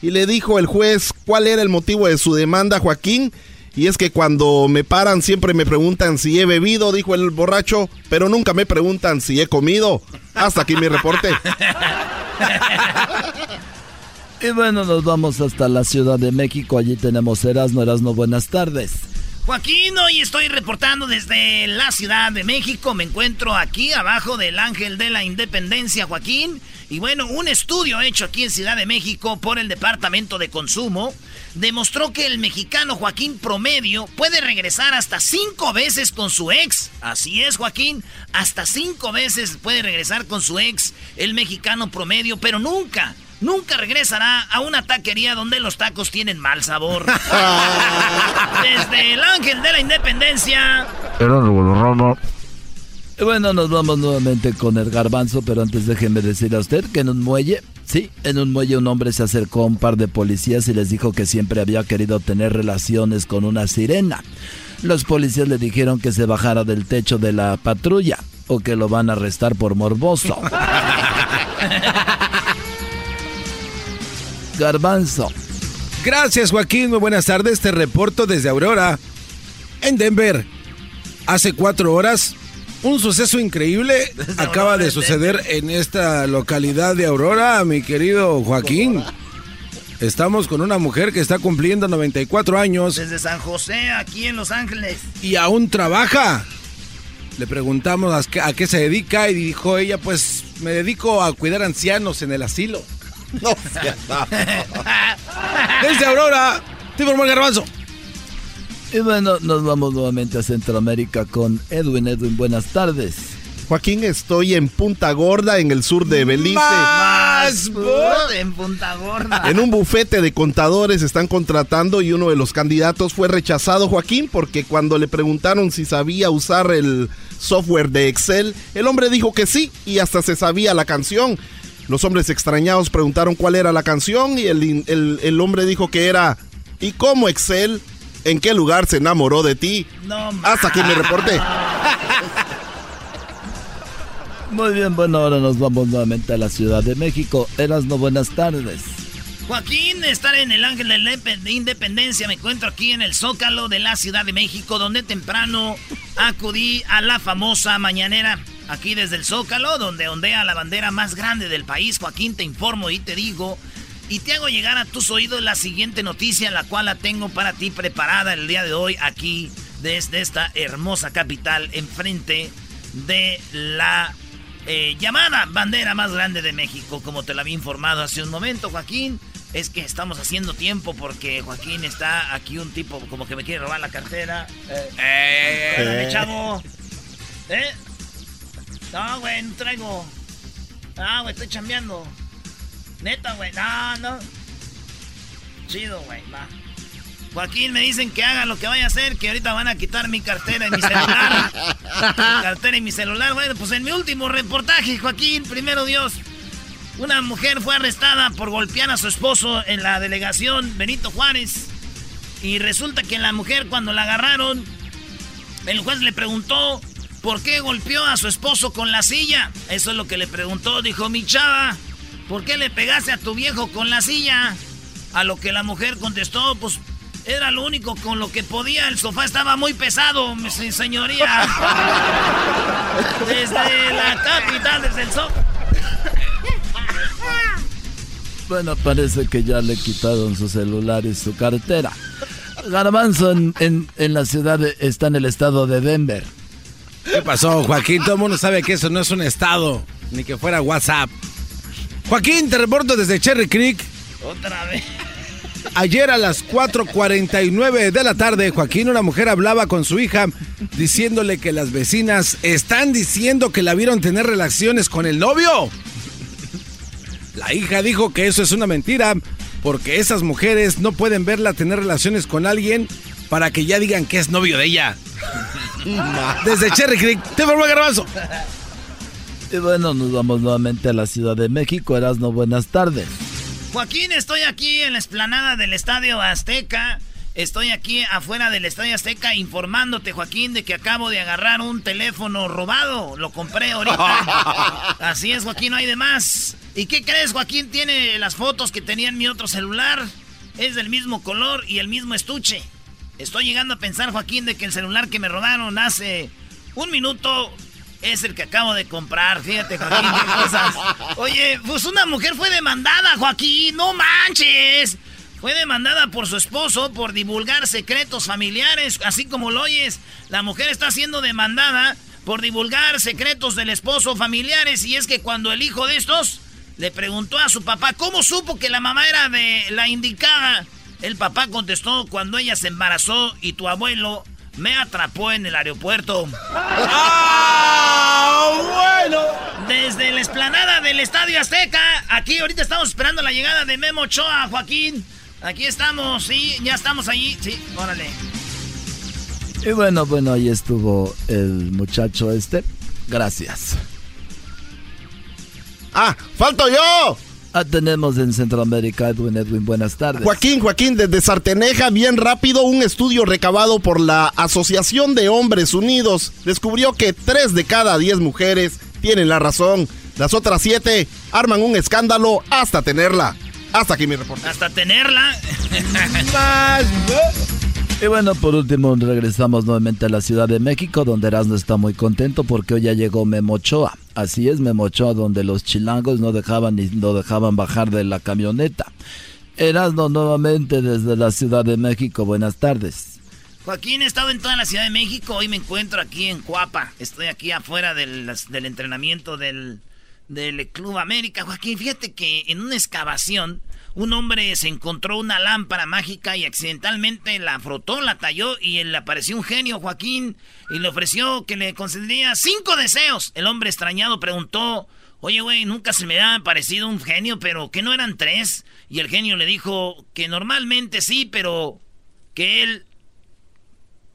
y le dijo el juez cuál era el motivo de su demanda, Joaquín. Y es que cuando me paran siempre me preguntan si he bebido, dijo el borracho, pero nunca me preguntan si he comido. Hasta aquí mi reporte. Y bueno, nos vamos hasta la Ciudad de México. Allí tenemos Erasno. Erasno, buenas tardes. Joaquín, hoy estoy reportando desde la Ciudad de México. Me encuentro aquí abajo del Ángel de la Independencia, Joaquín. Y bueno, un estudio hecho aquí en Ciudad de México por el Departamento de Consumo demostró que el mexicano Joaquín promedio puede regresar hasta cinco veces con su ex. Así es, Joaquín, hasta cinco veces puede regresar con su ex el mexicano promedio, pero nunca, nunca regresará a una taquería donde los tacos tienen mal sabor. Desde el Ángel de la Independencia. Y bueno, nos vamos nuevamente con el garbanzo, pero antes déjeme decir a usted que en un muelle, sí, en un muelle un hombre se acercó a un par de policías y les dijo que siempre había querido tener relaciones con una sirena. Los policías le dijeron que se bajara del techo de la patrulla o que lo van a arrestar por morboso. Garbanzo. Gracias, Joaquín. Muy buenas tardes. Te reporto desde Aurora, en Denver. Hace cuatro horas, un suceso increíble acaba de suceder en esta localidad de Aurora, mi querido Joaquín. Estamos con una mujer que está cumpliendo 94 años Desde San José, aquí en Los Ángeles. y aún trabaja. Le preguntamos a qué, a qué se dedica y dijo ella, pues me dedico a cuidar ancianos en el asilo. No, Desde Aurora, te informó el garbanzo. Y bueno, nos vamos nuevamente a Centroamérica con Edwin. Edwin, buenas tardes. Joaquín, estoy en Punta Gorda, en el sur de Belice. Más en Punta Gorda. En un bufete de contadores están contratando y uno de los candidatos fue rechazado, Joaquín, porque cuando le preguntaron si sabía usar el software de Excel, el hombre dijo que sí y hasta se sabía la canción. Los hombres extrañados preguntaron cuál era la canción y el, el- el hombre dijo que era ¿Y cómo Excel? ¿En qué lugar se enamoró de ti? No, Hasta aquí me reporté. Muy bien, bueno, ahora nos vamos nuevamente a la Ciudad de México. Erasno, buenas tardes. Joaquín, estar en el Ángel de la Indep- de Independencia. Me encuentro aquí en el Zócalo de la Ciudad de México, donde temprano acudí a la famosa mañanera. Aquí desde el Zócalo, donde ondea la bandera más grande del país. Joaquín, te informo y te digo. Y te hago llegar a tus oídos la siguiente noticia, la cual la tengo para ti preparada el día de hoy aquí, desde esta hermosa capital, enfrente de la eh, llamada bandera más grande de México, como te la había informado hace un momento, Joaquín. es que estamos haciendo tiempo porque Joaquín está aquí un tipo como que me quiere robar la cartera. Eh, Eh. Chavo. ¿Eh? No, güey, no traigo. Ah, güey, estoy chambeando. Neta, güey. No, no. Chido, güey, va. Joaquín, me dicen que haga lo que vaya a hacer, que ahorita van a quitar mi cartera y mi celular. mi cartera y mi celular. Bueno, pues en mi último reportaje, Joaquín, primero Dios. Una mujer fue arrestada por golpear a su esposo en la delegación Benito Juárez. Y resulta que la mujer cuando la agarraron, el juez le preguntó por qué golpeó a su esposo con la silla. Eso es lo que le preguntó. Dijo, mi chava, ¿por qué le pegaste a tu viejo con la silla? A lo que la mujer contestó, pues era lo único con lo que podía. El sofá estaba muy pesado, mi se- señoría. Desde la capital, desde el sofá. Bueno, parece que ya le quitaron su celular y su cartera. Garbanzo en, en- en la ciudad de- está en el estado de Denver. ¿Qué pasó, Joaquín? Todo el mundo sabe que eso no es un estado, ni que fuera WhatsApp. Joaquín, te reporto desde Cherry Creek. Otra vez. Ayer a las 4.49 de la tarde, Joaquín, una mujer hablaba con su hija diciéndole que las vecinas están diciendo que la vieron tener relaciones con el novio. La hija dijo que eso es una mentira porque esas mujeres no pueden verla tener relaciones con alguien para que ya digan que es novio de ella. Desde Cherry Creek, te formó Garbanzo. Y bueno, nos vamos nuevamente a la Ciudad de México. Erasno, buenas tardes. Joaquín, estoy aquí en la explanada del Estadio Azteca. Estoy aquí afuera del Estadio Azteca informándote, Joaquín, de que acabo de agarrar un teléfono robado. Lo compré ahorita. Así es, Joaquín, no hay de más. ¿Y qué crees, Joaquín? Tiene las fotos que tenía en mi otro celular. Es del mismo color y el mismo estuche. Estoy llegando a pensar, Joaquín, de que el celular que me robaron hace un minuto es el que acabo de comprar. Fíjate, Joaquín, qué cosas. Oye, pues una mujer fue demandada, Joaquín, no manches. Fue demandada por su esposo por divulgar secretos familiares, así como lo oyes. La mujer está siendo demandada por divulgar secretos del esposo familiares y es que cuando el hijo de estos le preguntó a su papá cómo supo que la mamá era de la indicada, el papá contestó cuando ella se embarazó y tu abuelo me atrapó en el aeropuerto. ¡Ah, bueno! Desde la explanada del Estadio Azteca, aquí ahorita estamos esperando la llegada de Memo Ochoa, Joaquín. Aquí estamos, sí, ya estamos allí. Sí, órale. Y bueno, bueno, ahí estuvo el muchacho este. Gracias. Ah, falto yo. Ah, tenemos en Centroamérica Edwin Edwin, buenas tardes. Joaquín, Joaquín, desde Sarteneja, bien rápido, un estudio recabado por la Asociación de Hombres Unidos descubrió que 3 de cada 10 mujeres tienen la razón. Las otras 7 arman un escándalo hasta tenerla. Hasta aquí mi reporte. Hasta tenerla. Y bueno, por último regresamos nuevamente a la Ciudad de México, donde Erasmo está muy contento porque hoy ya llegó Memochoa. Así es, Memochoa, donde los chilangos no dejaban ni lo dejaban bajar de la camioneta. Erasmo nuevamente desde la Ciudad de México, buenas tardes. Joaquín, he estado en toda la Ciudad de México. Hoy me encuentro aquí en Cuapa. Estoy aquí afuera del, del entrenamiento del, del Club América. Joaquín, fíjate que en una excavación, un hombre se encontró una lámpara mágica y accidentalmente la frotó, la talló y le apareció un genio, Joaquín, y le ofreció que le concedería cinco deseos. El hombre extrañado preguntó. Oye, güey, nunca se me ha parecido un genio, pero que no eran tres. Y el genio le dijo que normalmente sí, pero que él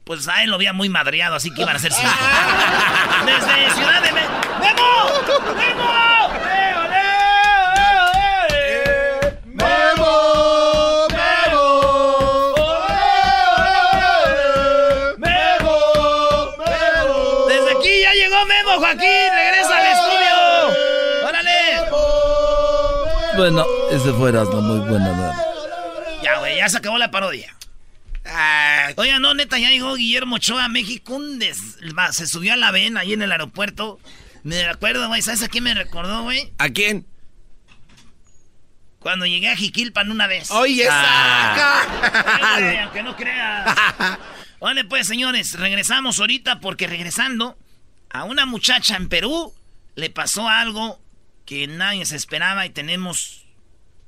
pues a él lo había muy madreado, así que iban a ser cinco. Desde Ciudad de México. ¡Memo! ¡Memo! Joaquín. Regresa al estudio. ¡Órale! Bueno, ese fue Erasmo, muy buena. ¿verdad? Ya, güey, ya se acabó la parodia. Oiga, no, neta, ya llegó Guillermo Ochoa a México. Un des- va, Se subió a la vena ahí en el aeropuerto. Me acuerdo, güey. ¿Sabes a quién me recordó, güey? ¿A quién? Cuando llegué a Jiquilpan una vez. Oye, Ah. Aunque no creas. Vale, pues, señores, regresamos ahorita porque regresando a una muchacha en Perú le pasó algo que nadie se esperaba y tenemos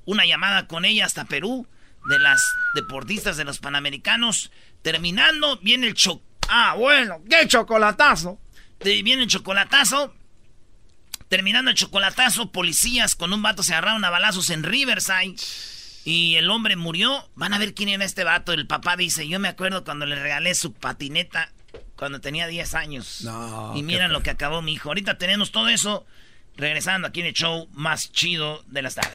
una llamada con ella hasta Perú, de las deportistas de los Panamericanos. Terminando, viene el cho... Ah, bueno, qué chocolatazo. Viene el chocolatazo. Terminando el chocolatazo, policías con un vato se agarraron a balazos en Riverside. Y el hombre murió. Van a ver quién era este vato. El papá dice, yo me acuerdo cuando le regalé su patineta cuando tenía 10 años. No, y miran lo que acabó mi hijo. Ahorita tenemos todo eso. Regresando aquí en el show más chido de las tardes.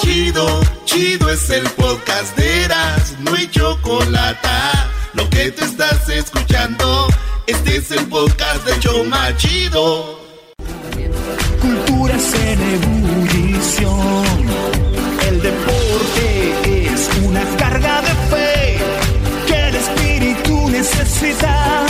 Chido, chido es el podcast de Eras, no hay chocolate. Lo que te estás escuchando, este es el podcast de Choma Chido. Culturas en ebullición. El deporte necesita.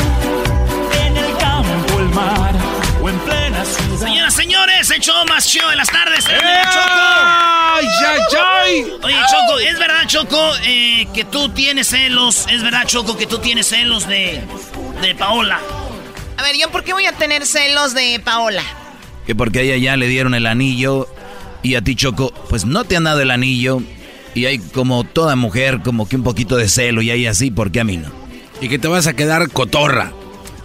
En el campo, el mar o en plena ciudad. Señoras, señores, el show más chido de las tardes. ¡Eh! ¡Ay, ay, ay! Oye, Choco, ¿es verdad, Choco, eh, que tú tienes celos? ¿Es verdad, Choco, que tú tienes celos de, de Paola? A ver, ¿yo por qué voy a tener celos de Paola? Que porque a ella ya le dieron el anillo y a ti, Choco, pues no te han dado el anillo. Y hay como toda mujer, como que un poquito de celo y hay así, ¿por qué a mí no? Y que te vas a quedar cotorra.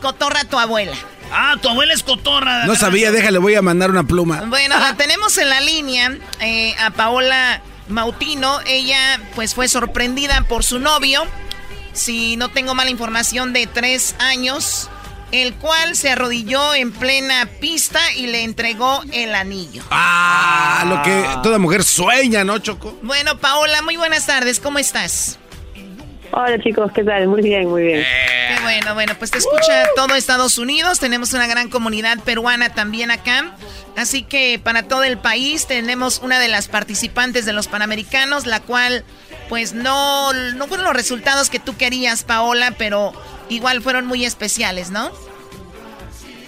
Cotorra tu abuela. Ah, tu abuela es cotorra. No sabía, déjale, voy a mandar una pluma. Bueno, la tenemos en la línea eh, a Paola Mautino. Ella pues fue sorprendida por su novio, si no tengo mala información, de tres años, el cual se arrodilló en plena pista y le entregó el anillo. Ah, lo que toda mujer sueña, ¿no, Choco? Bueno, Paola, muy buenas tardes, ¿cómo estás? Hola chicos, ¿qué tal? Muy bien, muy bien. Qué bueno, bueno, pues te escucha todo Estados Unidos, tenemos una gran comunidad peruana también acá, así que para todo el país tenemos una de las participantes de los Panamericanos, la cual pues no, no fueron los resultados que tú querías, Paola, pero igual fueron muy especiales, ¿no?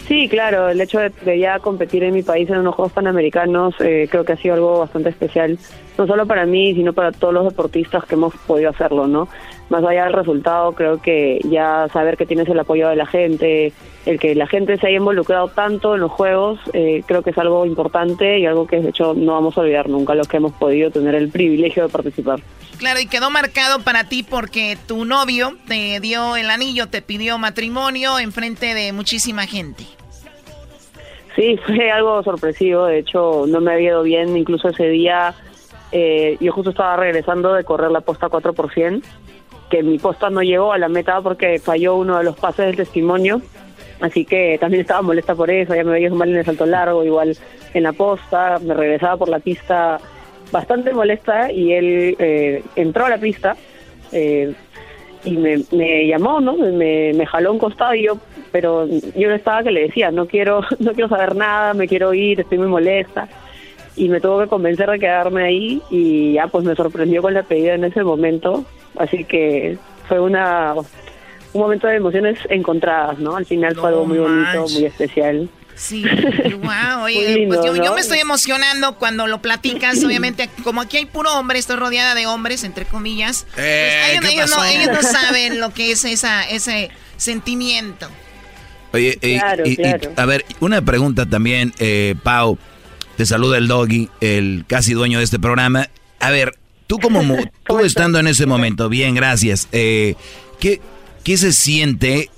Sí, claro, el hecho de, de ya competir en mi país en unos Juegos Panamericanos eh, creo que ha sido algo bastante especial, no solo para mí, sino para todos los deportistas que hemos podido hacerlo, ¿no? Más allá del resultado, creo que ya saber que tienes el apoyo de la gente, el que la gente se haya involucrado tanto en los Juegos, eh, creo que es algo importante y algo que de hecho no vamos a olvidar nunca los que hemos podido tener el privilegio de participar. Claro, y quedó marcado para ti porque tu novio te dio el anillo, te pidió matrimonio en frente de muchísima gente. Sí, fue algo sorpresivo, de hecho no me había ido bien, incluso ese día eh, yo justo estaba regresando de correr la posta 4%, que mi posta no llegó a la meta porque falló uno de los pases del testimonio, así que también estaba molesta por eso, ya me veía mal en el salto largo, igual en la posta, me regresaba por la pista bastante molesta y él eh, entró a la pista eh, y me, me llamó, ¿no? Me, me jaló un costado y yo, pero yo no estaba que le decía, no quiero, no quiero saber nada, me quiero ir, estoy muy molesta. Y me tuvo que convencer de quedarme ahí y ya pues me sorprendió con la pedida en ese momento. Así que fue una un momento de emociones encontradas, ¿no? Al final fue algo muy bonito, muy especial. Sí, wow, oye, Muy lindo, pues yo, yo ¿no? me estoy emocionando cuando lo platicas, obviamente, como aquí hay puro hombre, estoy rodeada de hombres, entre comillas, pues Eh, ellos, ¿qué ellos no, ellos no saben lo que es esa, ese sentimiento. Oye, eh, Claro, y- y, claro. a ver, una pregunta también, eh, Pau. Te saluda el doggy, el casi dueño de este programa. A ver, tú como tú estando en ese momento, bien, gracias. Eh, ¿qué, ¿Qué se siente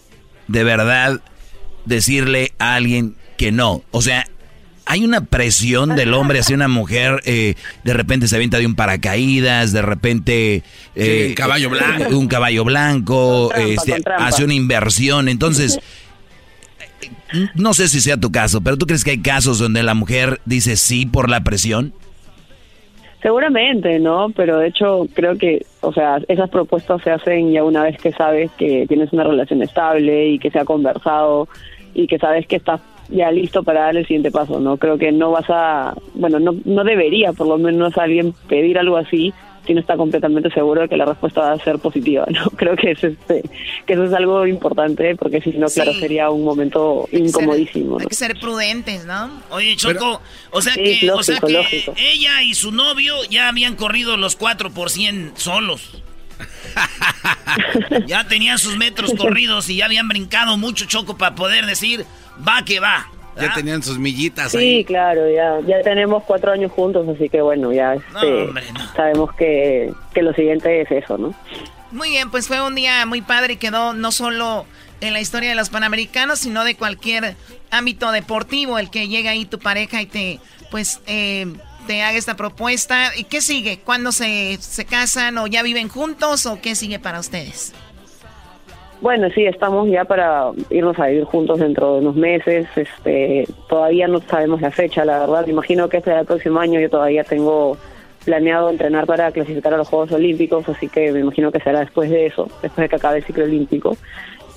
de verdad decirle a alguien que no? O sea, hay una presión del hombre hacia una mujer, eh, de repente se avienta de un paracaídas, de repente... eh, Sí, caballo blanco. Un caballo blanco, trampa, este, hace una inversión. Entonces, no sé si sea tu caso, pero ¿tú crees que hay casos donde la mujer dice sí por la presión? Seguramente, ¿no? Pero de hecho creo que, o sea, esas propuestas se hacen ya una vez que sabes que tienes una relación estable y que se ha conversado y que sabes que estás ya listo para dar el siguiente paso, ¿no? Creo que no vas a, bueno, no, no debería por lo menos alguien pedir algo así si no está completamente seguro de que la respuesta va a ser positiva, ¿no? Creo que, es este, que eso es algo importante porque si no, claro, sería un momento incomodísimo, ¿no? Hay que ser prudentes, ¿no? Oye, Choco, o sea Sí, que, o sea que ella y su novio ya habían corrido los 4 por 100 solos. ya tenían sus metros corridos y ya habían brincado mucho, Choco, para poder decir, va que va. Ya tenían sus millitas Sí, ahí. claro, ya, ya tenemos cuatro años juntos, así que bueno, ya este, sabemos que, que lo siguiente es eso, ¿no? Muy bien, pues fue un día muy padre y quedó no solo en la historia de los Panamericanos, sino de cualquier ámbito deportivo, el que llega ahí tu pareja y te, pues, eh, te haga esta propuesta. ¿Y qué sigue? ¿Cuándo se, se casan o ya viven juntos o qué sigue para ustedes? Bueno, sí, estamos ya para irnos a vivir juntos dentro de unos meses. Este, todavía no sabemos la fecha, la verdad. Imagino que este el próximo año. Yo todavía tengo planeado entrenar para clasificar a los Juegos Olímpicos, así que me imagino que será después de eso, después de que acabe el ciclo olímpico.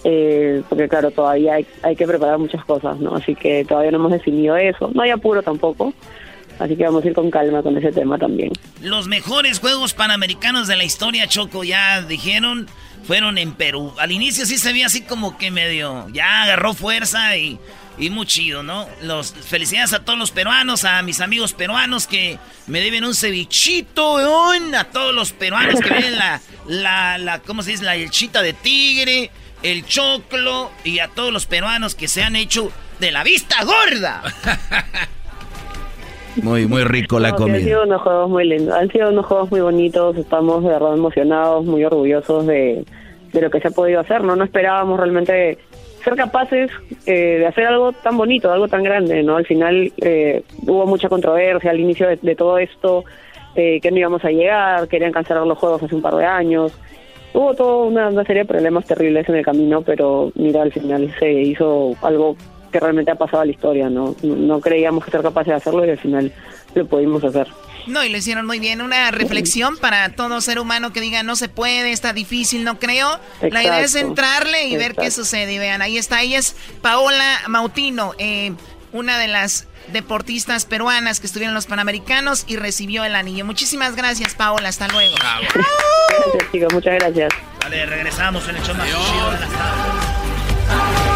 Eh, porque claro, todavía hay, hay que preparar muchas cosas, ¿no? Así que todavía no hemos definido eso. No hay apuro tampoco. Así que vamos a ir con calma con ese tema también. Los mejores Juegos Panamericanos de la historia, Choco, ya dijeron, fueron en Perú. Al inicio sí se veía así como que medio, ya agarró fuerza y, y muy chido, ¿no? Los, felicidades a todos los peruanos, a mis amigos peruanos que me deben un cevichito, weón, a todos los peruanos que ven la, la, la, ¿cómo se dice? La elchita de tigre, el choclo y a todos los peruanos que se han hecho de la vista gorda. Muy, muy rico la No, sí, Han comida. sido unos juegos muy lindos, han sido unos juegos muy bonitos, estamos de verdad emocionados, muy orgullosos de, de lo que se ha podido hacer, ¿no? No esperábamos realmente ser capaces eh, de hacer algo tan bonito, algo tan grande, ¿no? Al final eh, hubo mucha controversia al inicio de, de todo esto, eh, que no íbamos a llegar, querían cancelar los juegos hace un par de años. Hubo toda una, una serie de problemas terribles en el camino, pero mira, al final se hizo algo que realmente ha pasado a la historia, ¿no? No, no creíamos que ser capaces de hacerlo y al final lo pudimos hacer. No, y lo hicieron muy bien. Una reflexión para todo ser humano que diga no se puede, está difícil, no creo. La idea es Exacto. entrarle y ver qué Exacto. sucede. Y vean, ahí está. Ella es Paola Mautino, eh, una de las deportistas peruanas que estuvieron en los Panamericanos y recibió el anillo. Muchísimas gracias, Paola. Hasta luego. Gracias, chicos, muchas gracias. Dale, regresamos en el show más chido de las tardes.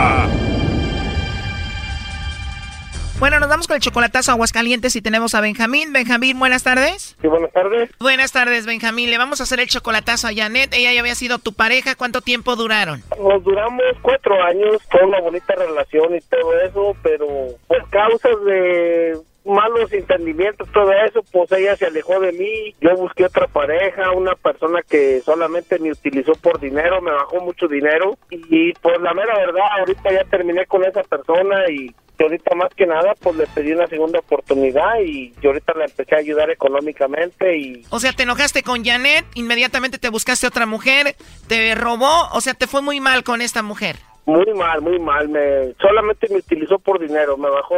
Bueno, nos vamos con el chocolatazo a Aguascalientes y tenemos a Benjamín. Benjamín, buenas tardes. Sí, buenas tardes. Buenas tardes, Benjamín. Le vamos a hacer el chocolatazo a Janet. Ella ya había sido tu pareja. ¿Cuánto tiempo duraron? Nos duramos cuatro años, fue una bonita relación y todo eso, pero por causas de malos entendimientos, todo eso, pues ella se alejó de mí, yo busqué otra pareja, una persona que solamente me utilizó por dinero, me bajó mucho dinero y pues la mera verdad, ahorita ya terminé con esa persona y y ahorita más que nada pues le pedí una segunda oportunidad y yo ahorita la empecé a ayudar económicamente y O sea, te enojaste con Janet, inmediatamente te buscaste otra mujer, te robó, o sea, te fue muy mal con esta mujer. Muy mal, muy mal. Me solamente me utilizó por dinero. Me bajó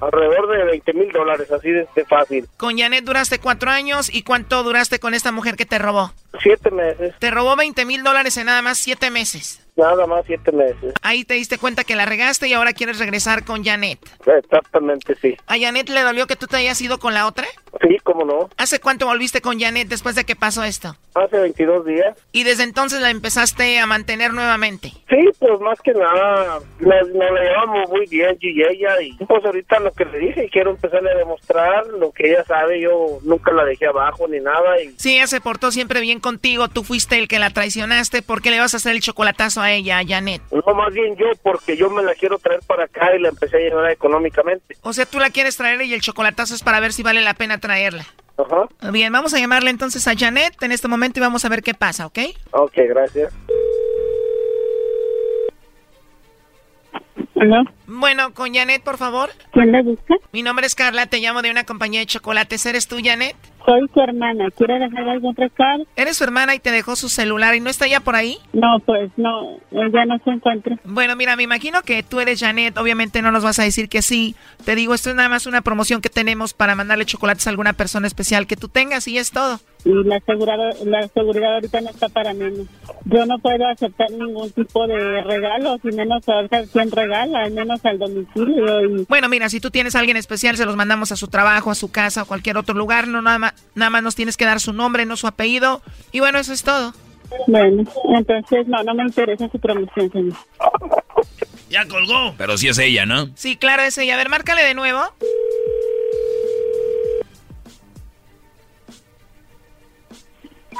alrededor de 20 mil dólares, así de, de fácil. Con Janet duraste cuatro años y ¿cuánto duraste con esta mujer que te robó? Siete meses. Te robó 20 mil dólares en nada más siete meses. Nada más siete meses. Ahí te diste cuenta que la regaste y ahora quieres regresar con Janet. Exactamente, sí. ¿A Janet le dolió que tú te hayas ido con la otra? Sí, cómo no. ¿Hace cuánto volviste con Janet después de que pasó esto? Hace 22 días. Y desde entonces la empezaste a mantener nuevamente. Sí, pues más que nada, nos, nos la llevamos muy bien yo y ella. Y pues ahorita lo que le dije, quiero empezarle a demostrar lo que ella sabe. Yo nunca la dejé abajo ni nada. Y Sí, ella se portó siempre bien contigo. Tú fuiste el que la traicionaste. ¿Por qué le vas a hacer el chocolatazo a ella, a Janet? no, más bien yo, porque yo me la quiero traer para acá y la empecé a llevar económicamente. O sea, tú la quieres traer y el chocolatazo es para ver si vale la pena traerla. Ajá. Bien, vamos a llamarle entonces a Janet en este momento y vamos a ver qué pasa, ¿ok? Ok, gracias. Bueno, con Janet, por favor. ¿Quién la busca? Mi nombre es Carla, te llamo de una compañía de chocolates. ¿Eres tú, Janet? Soy su hermana. ¿Quiere dejar algún recado? ¿Eres su hermana y te dejó su celular y no está ya por ahí? No, pues no, ella no se encuentra. Bueno, mira, me imagino que tú eres Janet, obviamente no nos vas a decir que sí. Te digo, esto es nada más una promoción que tenemos para mandarle chocolates a alguna persona especial que tú tengas y es todo. Y la seguridad, la seguridad ahorita no está para menos. Yo no puedo aceptar ningún tipo de regalo, y menos a quien regala, al menos al domicilio. Y... Bueno, mira, si tú tienes a alguien especial, se los mandamos a su trabajo, a su casa, a cualquier otro lugar, no nada más, nada más nos tienes que dar su nombre, no su apellido, y bueno, eso es todo. Bueno, entonces no, no me interesa su promoción, señor. Ya colgó. Pero sí es ella, ¿no? Sí, claro, es ella. A ver, márcale de nuevo.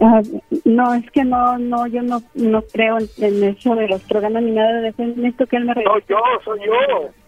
Ah, no, es que no, no, yo no, no creo en, en eso de los programas ni nada de eso. Necesito que él me. Soy yo, soy yo.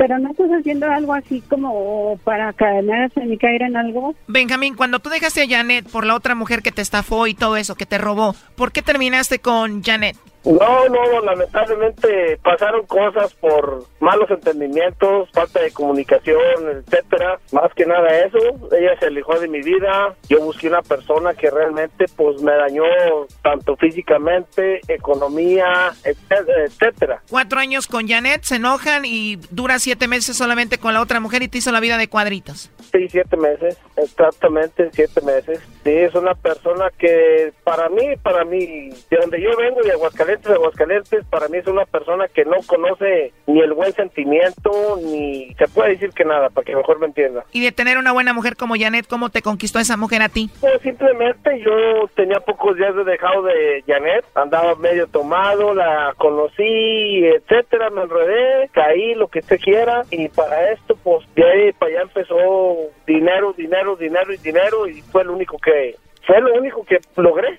Pero no estás haciendo algo así como para en mi caer en algo. Benjamín, cuando tú dejaste a Janet por la otra mujer que te estafó y todo eso, que te robó, ¿por qué terminaste con Janet? No, no, lamentablemente pasaron cosas por malos entendimientos, falta de comunicación, etcétera. Más que nada eso, ella se alejó de mi vida. Yo busqué una persona que realmente pues me dañó tanto físicamente, economía, etcétera. Cuatro años con Janet, se enojan y dura siete meses solamente con la otra mujer y te hizo la vida de cuadritos. Sí, siete meses, exactamente siete meses. Sí, es una persona que para mí, para mí, de donde yo vengo, de Aguascalientes, de Aguascalientes, para mí es una persona que no conoce ni el buen sentimiento, ni se puede decir que nada, para que mejor me entienda. Y de tener una buena mujer como Janet, ¿cómo te conquistó esa mujer a ti? Pues simplemente yo tenía pocos días de dejado de Janet, andaba medio tomado, la conocí, etcétera, me enredé, caí, lo que usted quiera, y para esto, pues de ahí para allá empezó dinero, dinero, dinero y dinero, y fue lo único que, fue lo único que logré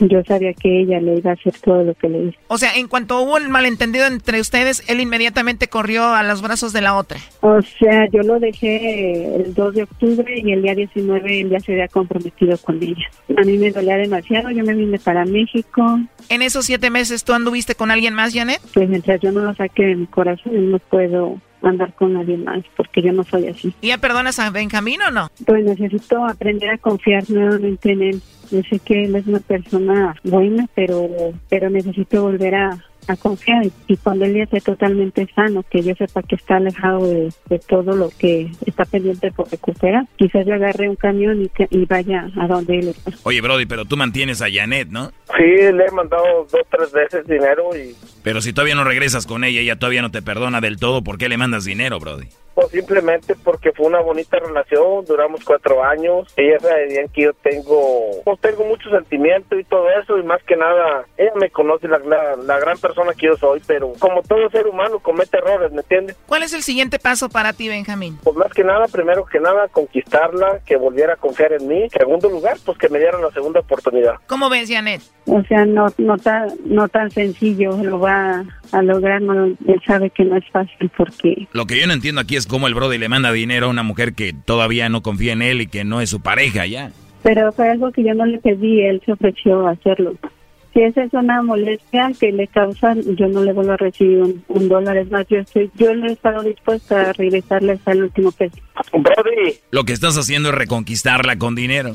Yo sabía que ella le iba a hacer todo lo que le hizo. O sea, en cuanto hubo un malentendido entre ustedes, él inmediatamente corrió a los brazos de la otra. O sea, yo lo dejé el 2 de octubre y el día 19 él ya se había comprometido con ella. A mí me dolía demasiado, yo me vine para México. ¿En esos siete meses tú anduviste con alguien más, Janet? Pues mientras yo no lo saque de mi corazón, no puedo andar con nadie más, porque yo no soy así. ¿Y ya perdonas a Benjamín o no? Pues necesito aprender a confiar nuevamente en él. Yo sé que él es una persona buena, pero, pero necesito volver a, a confiar y cuando él ya esté totalmente sano, que yo sepa que está alejado de, de todo lo que está pendiente por recuperar, quizás yo agarre un camión y, que- y vaya a donde él está. Oye, Brody, pero tú mantienes a Janet, ¿no? Sí, le he mandado dos, tres veces dinero y Pero si todavía no regresas con ella, ella todavía no te perdona del todo, ¿por qué le mandas dinero, Brody? Pues simplemente porque fue una bonita relación, duramos cuatro años, ella sabía que yo tengo, pues tengo mucho sentimiento y todo eso, y más que nada, ella me conoce la, la, la gran persona que yo soy, pero como todo ser humano comete errores, ¿me entiendes? ¿Cuál es el siguiente paso para ti, Benjamín? Pues más que nada, primero que nada, conquistarla, que volviera a confiar en mí. En segundo lugar, pues que me dieran la segunda oportunidad. ¿Cómo ves, Janet? O sea, no, no, tan, no tan sencillo lo va a lograr, no, él sabe que no es fácil porque... Lo que yo no entiendo aquí es cómo el Brody le manda dinero a una mujer que todavía no confía en él y que no es su pareja ya. Pero fue algo que yo no le pedí, él se ofreció a hacerlo. Si esa es una molestia que le causan, yo no le vuelvo a recibir un, un dólar. Es más, yo estoy, yo no he estado dispuesta a regresarle hasta el último peso. Brody, Lo que estás haciendo es reconquistarla con dinero.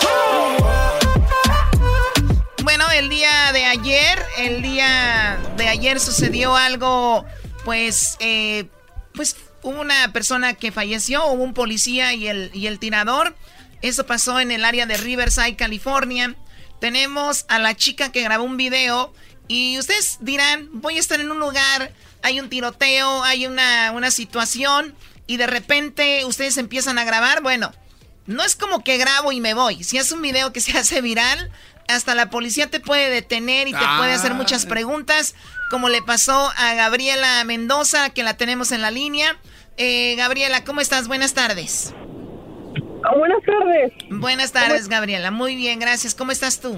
el día de ayer, el día de ayer sucedió algo, pues, eh, pues hubo una persona que falleció, hubo un policía y el, y el tirador. Eso pasó en el área de Riverside, California. Tenemos a la chica que grabó un video y ustedes dirán, voy a estar en un lugar, hay un tiroteo, hay una, una situación y de repente ustedes empiezan a grabar. Bueno, no es como que grabo y me voy. Si es un video que se hace viral, hasta la policía te puede detener y te Ah. puede hacer muchas preguntas, como le pasó a Gabriela Mendoza, que la tenemos en la línea. Eh, Gabriela, ¿cómo estás? Buenas tardes. buenas tardes. Buenas tardes, Gabriela. Muy bien, gracias. ¿Cómo estás tú?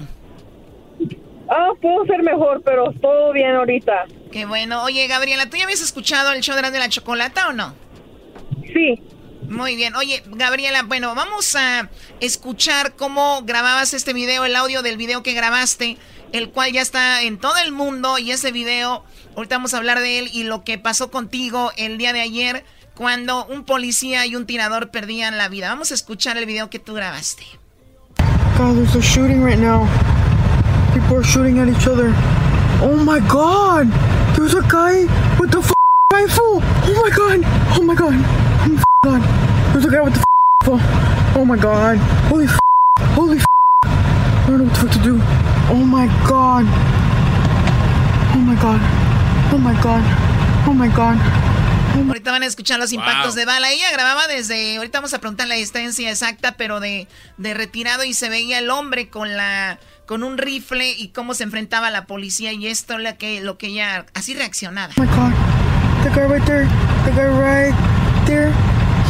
Ah, puedo ser mejor, pero todo bien ahorita. Qué bueno. Oye, Gabriela, ¿tú ya habías escuchado el show de la, de la chocolata o no? Sí. Muy bien. Oye, Gabriela, bueno, vamos a escuchar cómo grababas este video, el audio del video que grabaste, el cual ya está en todo el mundo y ese video, ahorita vamos a hablar de él y lo que pasó contigo el día de ayer cuando un policía y un tirador perdían la vida. Vamos a escuchar el video que tú grabaste. God, there's a shooting right now. People are shooting at each other. Oh my god! There's a guy with the rifle! Oh my god! Oh my god! Oh god! There's a guy with the f- rifle! Oh my god! Holy f- Holy f- I don't know what the fuck to do. Oh my god! Oh my god! Oh my god! Oh my god! Ahorita van a escuchar los impactos de bala. Ella grababa desde, ahorita vamos a preguntar la distancia exacta, pero de, de retirado y se veía el hombre con la con un rifle y cómo se enfrentaba a la policía y esto lo que lo que ella así reaccionaba. Oh my god. The guy right there. The guy right there.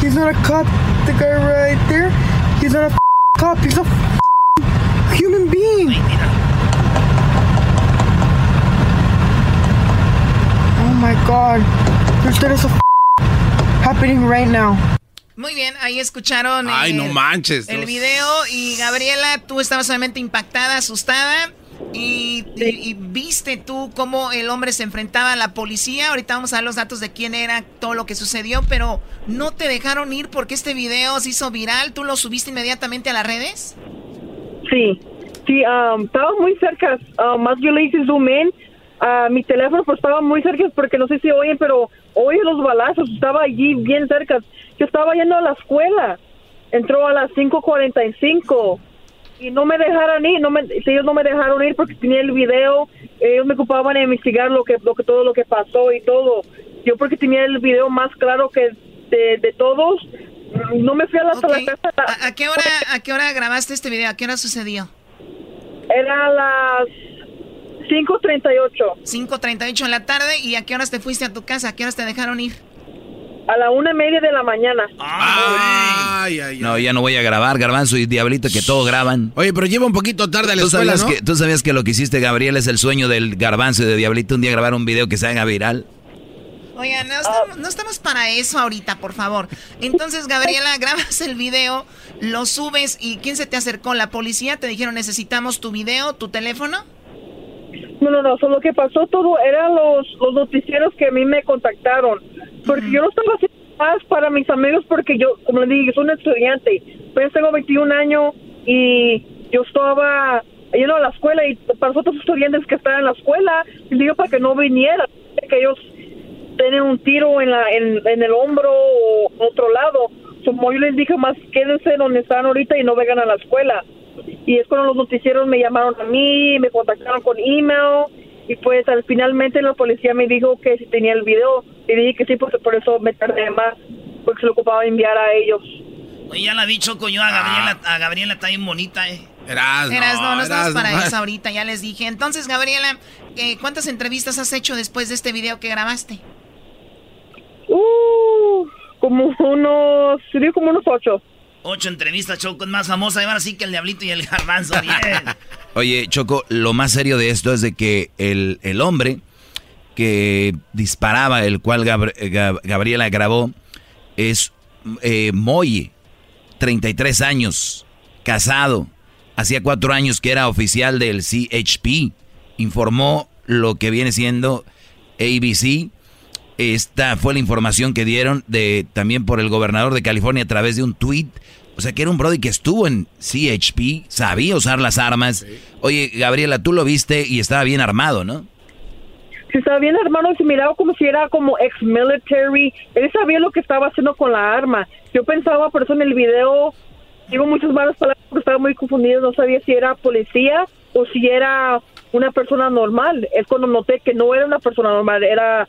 He's not a cop. The guy right there. He's not a f- cop. He's a f- human being. Oh my god. There's there is a f- happening right now. Muy bien, ahí escucharon Ay, el, no manches, el video y Gabriela, tú estabas solamente impactada, asustada y, viste tú cómo el hombre se enfrentaba a la policía. Ahorita vamos a dar los datos de quién era, todo lo que sucedió, pero no te dejaron ir porque este video se hizo viral. ¿Tú lo subiste inmediatamente a las redes? Sí. Sí, um, estaba muy cerca. Uh, más yo le hice zoom in. a mi teléfono pues estaba muy cerca porque no sé si oyen, pero oye los balazos. Estaba allí bien cerca. Yo estaba yendo a la escuela. Entró a las 5.45 y no me dejaron ir. No me, ellos no me dejaron ir porque tenía el video. Ellos me ocupaban de investigar lo que, lo que todo lo que pasó y todo. Yo porque tenía el video más claro que de, de todos. No me fui a la, a la casa. ¿A, a qué hora, ¿A qué hora grabaste este video? ¿A qué hora sucedió? Era a las 5.38. 5.38 en la tarde. ¿Y a qué horas te fuiste a tu casa? ¿A qué horas te dejaron ir? A la una y media de la mañana. Ay, ay, No, ya no voy a grabar, Garbanzo y Diablito, que todo graban. Oye, pero lleva un poquito tarde a la ¿Tú escuela, sabías, ¿no? que, ¿Tú sabías que lo que hiciste, Gabriel, es el sueño del Garbanzo y de Diablito? Un día grabar un video que se haga viral. Oigan, no estamos, no estamos para eso ahorita, por favor. Entonces, Gabriela, grabas el video, lo subes y ¿quién se te acercó? ¿La policía? ¿Te dijeron necesitamos tu video, tu teléfono? No, no, no. Solo lo que pasó todo eran los, los noticieros que a mí me contactaron. Porque yo no estaba haciendo más para mis amigos porque yo, como les dije, soy un estudiante. Pues tengo 21 años y yo estaba yendo a la escuela y para los otros estudiantes que estaban en la escuela, les digo para que no vinieran, que ellos tienen un tiro en, la, en, en el hombro o otro lado. Como yo les dije, más quédense donde están ahorita y no vengan a la escuela. Y es cuando los noticieros me llamaron a mí, me contactaron con email y pues al finalmente la policía me dijo que si tenía el video y dije que sí, pues por eso me tardé más, porque se lo ocupaba enviar a ellos. Oye, ya la vi, Choco, yo a Gabriela, a Gabriela está bien bonita, eh. Eras, Eras, no, no estamos para eso ahorita, ya les dije. Entonces, Gabriela, eh, ¿cuántas entrevistas has hecho después de este video que grabaste? Uh, como unos, sería como unos ocho. Ocho entrevistas, Choco, es más famosa. Y ahora sí que el Diablito y el Garbanzo. Oye, Choco, lo más serio de esto es de que el, el hombre que disparaba, el cual Gabr- Gab- Gabriela grabó, es eh, Moy, 33 años, casado. Hacía cuatro años que era oficial del CHP. Informó lo que viene siendo ABC. Esta fue la información que dieron de también por el gobernador de California a través de un tweet. O sea que era un Brody que estuvo en CHP, sabía usar las armas. Oye, Gabriela, tú lo viste y estaba bien armado, ¿no? Si estaba bien armado, se miraba como si era como ex-military. Él sabía lo que estaba haciendo con la arma. Yo pensaba, por eso en el video, digo muchas malas palabras porque estaba muy confundido. No sabía si era policía o si era una persona normal. Es cuando noté que no era una persona normal, era.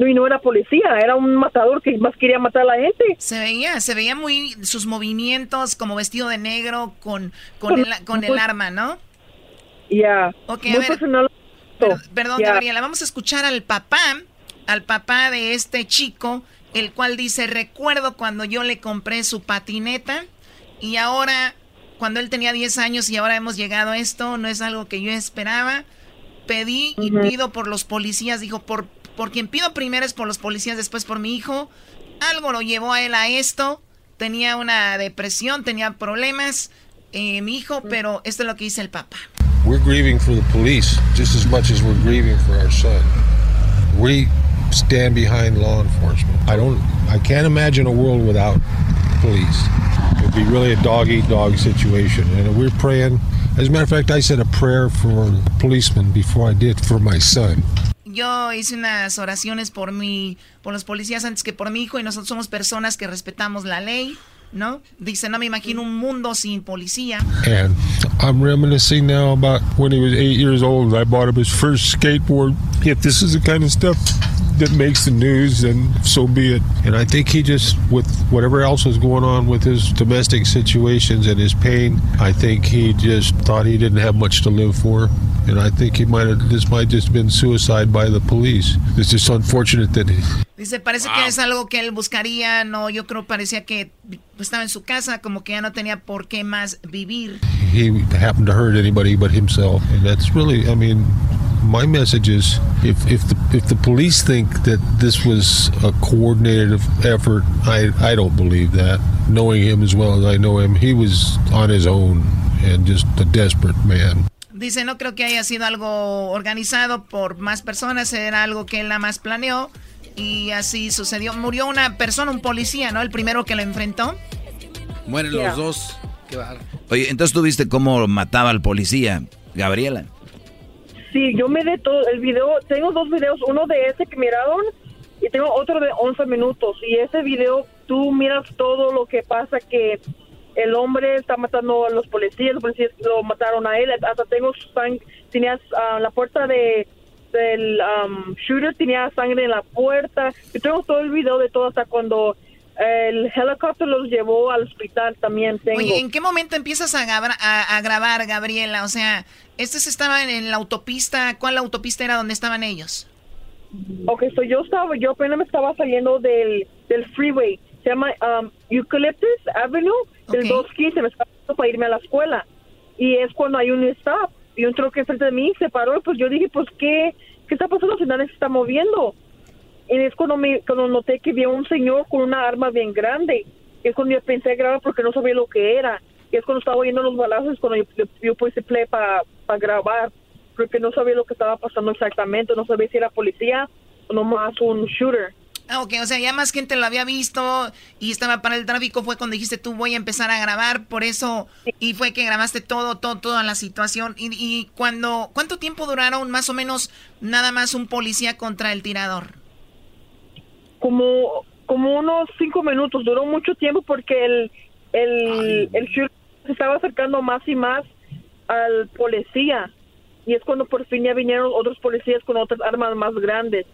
No, y no era policía, era un matador que más quería matar a la gente. Se veía, se veía muy sus movimientos como vestido de negro con, con, el, con el arma, ¿no? Ya. Ok, Muy a ver. personal. Per- perdón, Ya. Gabriela, vamos a escuchar al papá, al papá de este chico, el cual dice, recuerdo cuando yo le compré su patineta y ahora, cuando él tenía 10 años y ahora hemos llegado a esto, no es algo que yo esperaba. Pedí y pido por los policías, dijo, por, por quien pido primero es por los policías, después por mi hijo. Algo lo llevó a él a esto. Tenía una depresión, tenía problemas, eh, mi hijo, pero esto es lo que dice el papá. We're grieving for the police just as much as we're grieving for our son. We stand behind law enforcement. I don't I can't imagine a world without police. It'd be really a dog eat dog situation. And we're praying as a matter of fact I said a prayer for policemen before I did for my son. Yo hice unas oraciones por mi, por los policías antes que por mi hijo y nosotros somos personas que respetamos la ley, ¿no? Dice, no me imagino un mundo sin policía. And I'm reminiscing now about when he was eight years old. I bought him his first skateboard. If this is the kind of stuff that makes the news, then so be it. And I think he just, with whatever else was going on with his domestic situations and his pain, I think he just thought he didn't have much to live for. And I think he might have, this might just been suicide by the police. It's just unfortunate that he, Dice, parece que es algo que él buscaría, no, yo creo parecía que estaba en su casa, como que ya no tenía por qué más vivir. he happened to hurt anybody but himself. And that's really, I mean, my message is if, if the if the police think that this was a coordinated effort, I, I don't believe that. Knowing him as well as I know him, he was on his own and just a desperate man. Dice, no creo que haya sido algo organizado por más personas, era algo que él nada más planeó y así sucedió. Murió una persona, un policía, ¿no? El primero que lo enfrentó. Mueren los dos. Qué. Oye, entonces tú viste cómo mataba al policía, Gabriela. Sí, yo me de todo el video, tengo dos videos, uno de ese que miraron y tengo otro de 11 minutos. Y ese video, tú miras todo lo que pasa, que el hombre está matando a los policías, los policías lo mataron a él, hasta tengo sangre, tenías ah, la puerta de del um, shooter, tenía sangre en la puerta. Yo tengo todo el video de todo hasta cuando el helicóptero los llevó al hospital también tengo. Oye, ¿en qué momento empiezas a, grabar, a, a grabar, Gabriela? O sea, estos estaban en la autopista. ¿Cuál autopista era donde estaban ellos? Ok, so yo estaba, yo apenas me estaba saliendo del, del freeway. Se llama um, Eucalyptus Avenue, del 215, me estaba para irme a la escuela. Y es cuando hay un stop y un truque enfrente de mí se paró. Pues yo dije, pues, ¿qué, qué está pasando? Si nadie se está moviendo. Y es cuando, me, cuando noté que había un señor con una arma bien grande. Es cuando yo pensé grabar porque no sabía lo que era. Y es cuando estaba oyendo los balazos, cuando yo, yo, yo puse play para grabar. Porque no sabía lo que estaba pasando exactamente. No sabía si era policía o nomás un shooter. Ah, ok, o sea, ya más gente lo había visto y estaba para el tráfico. Fue cuando dijiste tú voy a empezar a grabar, por eso. Y fue que grabaste todo, todo, toda la situación. Y, y cuando, ¿cuánto tiempo duraron más o menos nada más un policía contra el tirador? como como unos cinco minutos, duró mucho tiempo porque el, el, el shooter se estaba acercando más y más al policía. Y es cuando por fin ya vinieron otros policías con otras armas más grandes.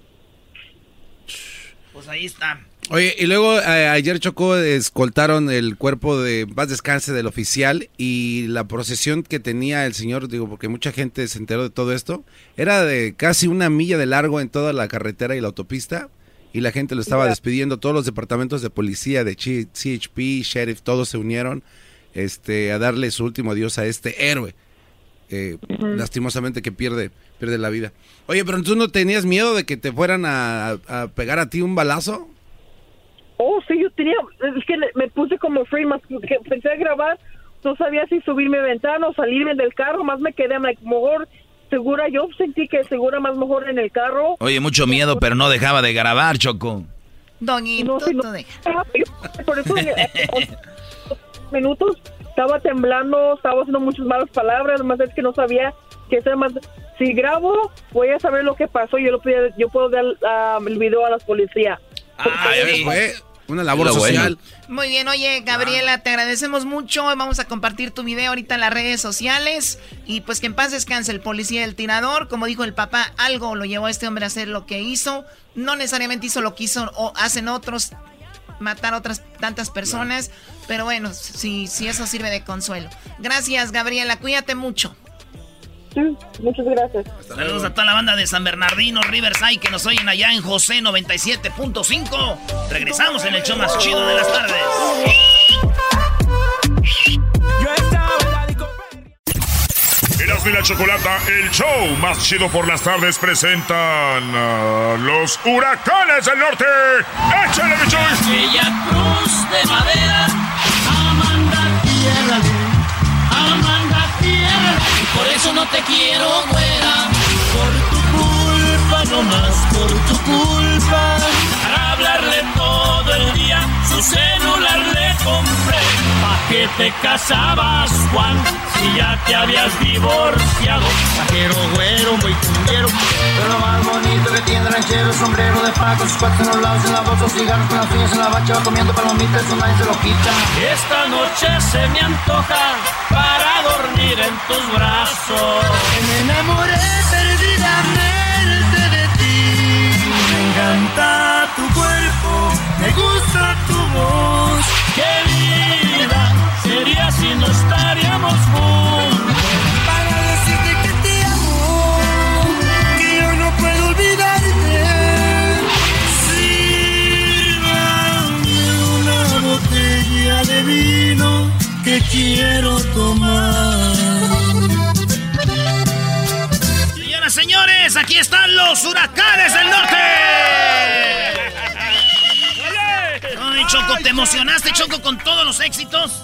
Pues ahí está. Oye, y luego eh, ayer Chocó escoltaron el cuerpo de paz descanse del oficial y la procesión que tenía el señor, digo, porque mucha gente se enteró de todo esto, era de casi una milla de largo en toda la carretera y la autopista y la gente lo estaba despidiendo. Todos los departamentos de policía, de CHP, sheriff, todos se unieron este, a darle su último adiós a este héroe. Eh, Lastimosamente que pierde, pierde la vida. Oye, pero tú no tenías miedo de que te fueran a, a pegar a ti un balazo? Oh, sí, yo tenía, es que me puse como free, más que pensé a grabar, no sabía si subirme a ventana o salirme del carro, más me quedé, like, mejor segura, yo sentí que segura más mejor en el carro. Oye, mucho miedo, pero no dejaba de grabar, Choco. Doñito, no, no, Por eso, minutos, estaba temblando, estaba haciendo muchas malas palabras, más es que no sabía que ser más... Si grabo, voy a saber lo que pasó, yo, lo, yo puedo dar um, el video a la policía. Ah, fue una labor social. Muy bien, oye, Gabriela, te agradecemos mucho. Vamos a compartir tu video ahorita en las redes sociales. Y pues que en paz descanse el policía del tirador. Como dijo el papá, algo lo llevó a este hombre a hacer lo que hizo. No necesariamente hizo lo que hizo o hacen otros, matar a otras tantas personas. Pero bueno, si, si eso sirve de consuelo. Gracias, Gabriela. Cuídate mucho. Muchas gracias. Saludos a toda la banda de San Bernardino, Riverside, que nos oyen allá en José 97.5. Regresamos en el show más chido de las tardes. Erasmo y la Chocolata, el show más chido por las tardes, presentan a los huracanes del norte. ¡Échale, bicho! Aquella cruz de madera, Amanda tierra por eso no te quiero, güera. Por tu culpa, no más por tu culpa. Para hablarle todo el día, su celular le compré. ¿Pa' qué te casabas, Juan? Si ya te habías divorciado. Pajero, güero, muy cumbiero. Pero lo más bonito que tiene ranchero, sombrero de paco, sus cuatro en los lados, en la bolsa, cigarros con las uñas en la bacha, comiendo palomitas, eso nadie se lo quita. Esta noche se me antoja para dormir en tus brazos. Me enamoré perdidamente de ti. Me encanta tu cuerpo, me gusta tu voz. Qué vida sería si no estaríamos juntos. Para decirte que te amo, que yo no puedo olvidarte. Sírvame una botella de vino que quiero tomar. Señoras, señores, aquí están los huracanes del norte. Ay, Choco, ¿te emocionaste, Choco, con todos los éxitos?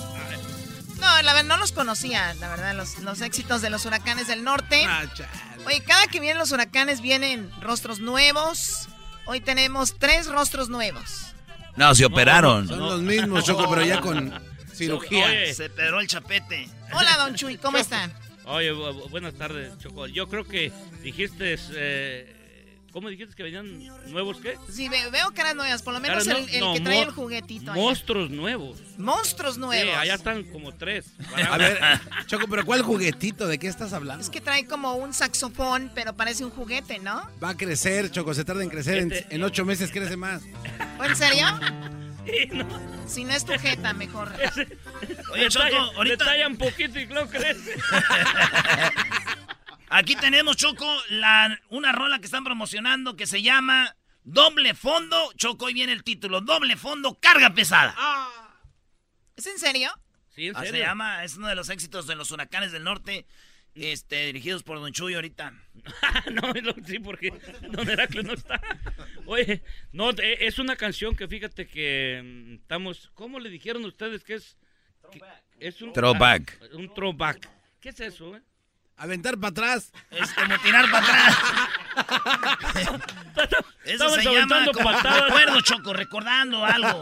No, la verdad, no los conocía, la verdad, los, los éxitos de los huracanes del norte. Oye, cada que vienen los huracanes vienen rostros nuevos. Hoy tenemos tres rostros nuevos. No, se operaron. Son los mismos, Choco, pero ya con Cirugía. Oye. Se pedró el chapete. Hola, don Chuy, ¿cómo están? Oye, bu- bu- buenas tardes, Choco. Yo creo que dijiste, eh, ¿cómo dijiste que venían nuevos qué? Sí, ve- veo caras nuevas, por lo menos el, el no, que trae el juguetito. allá. Monstruos nuevos. Monstruos nuevos. Sí, allá están como tres. A ver, Choco, pero ¿cuál juguetito? ¿De qué estás hablando? Es que trae como un saxofón, pero parece un juguete, ¿no? Va a crecer, Choco, se tarda en crecer. En, Este- en ocho meses crece más. ¿O en serio? Si no es tu jeta, mejor. Oye, Choco, ahorita... un poquito y luego crece. Aquí tenemos, Choco, la, una rola que están promocionando que se llama Doble Fondo. Choco, hoy viene el título. Doble Fondo, carga pesada. ¿Es en serio? Sí, en Ah, se serio. llama, es uno de los éxitos de los huracanes del norte, este, dirigidos por Don Chuy ahorita. no, no, sí, porque Don Heracles no está. Oye, no, es una canción que fíjate que mm, estamos. ¿Cómo le dijeron ustedes que es? que es un Throwback. ah, un throwback. ¿Qué es eso, eh? Aventar para atrás. Es como tirar para atrás. Eso Estamos se llama como patadas. recuerdo, Choco, recordando algo.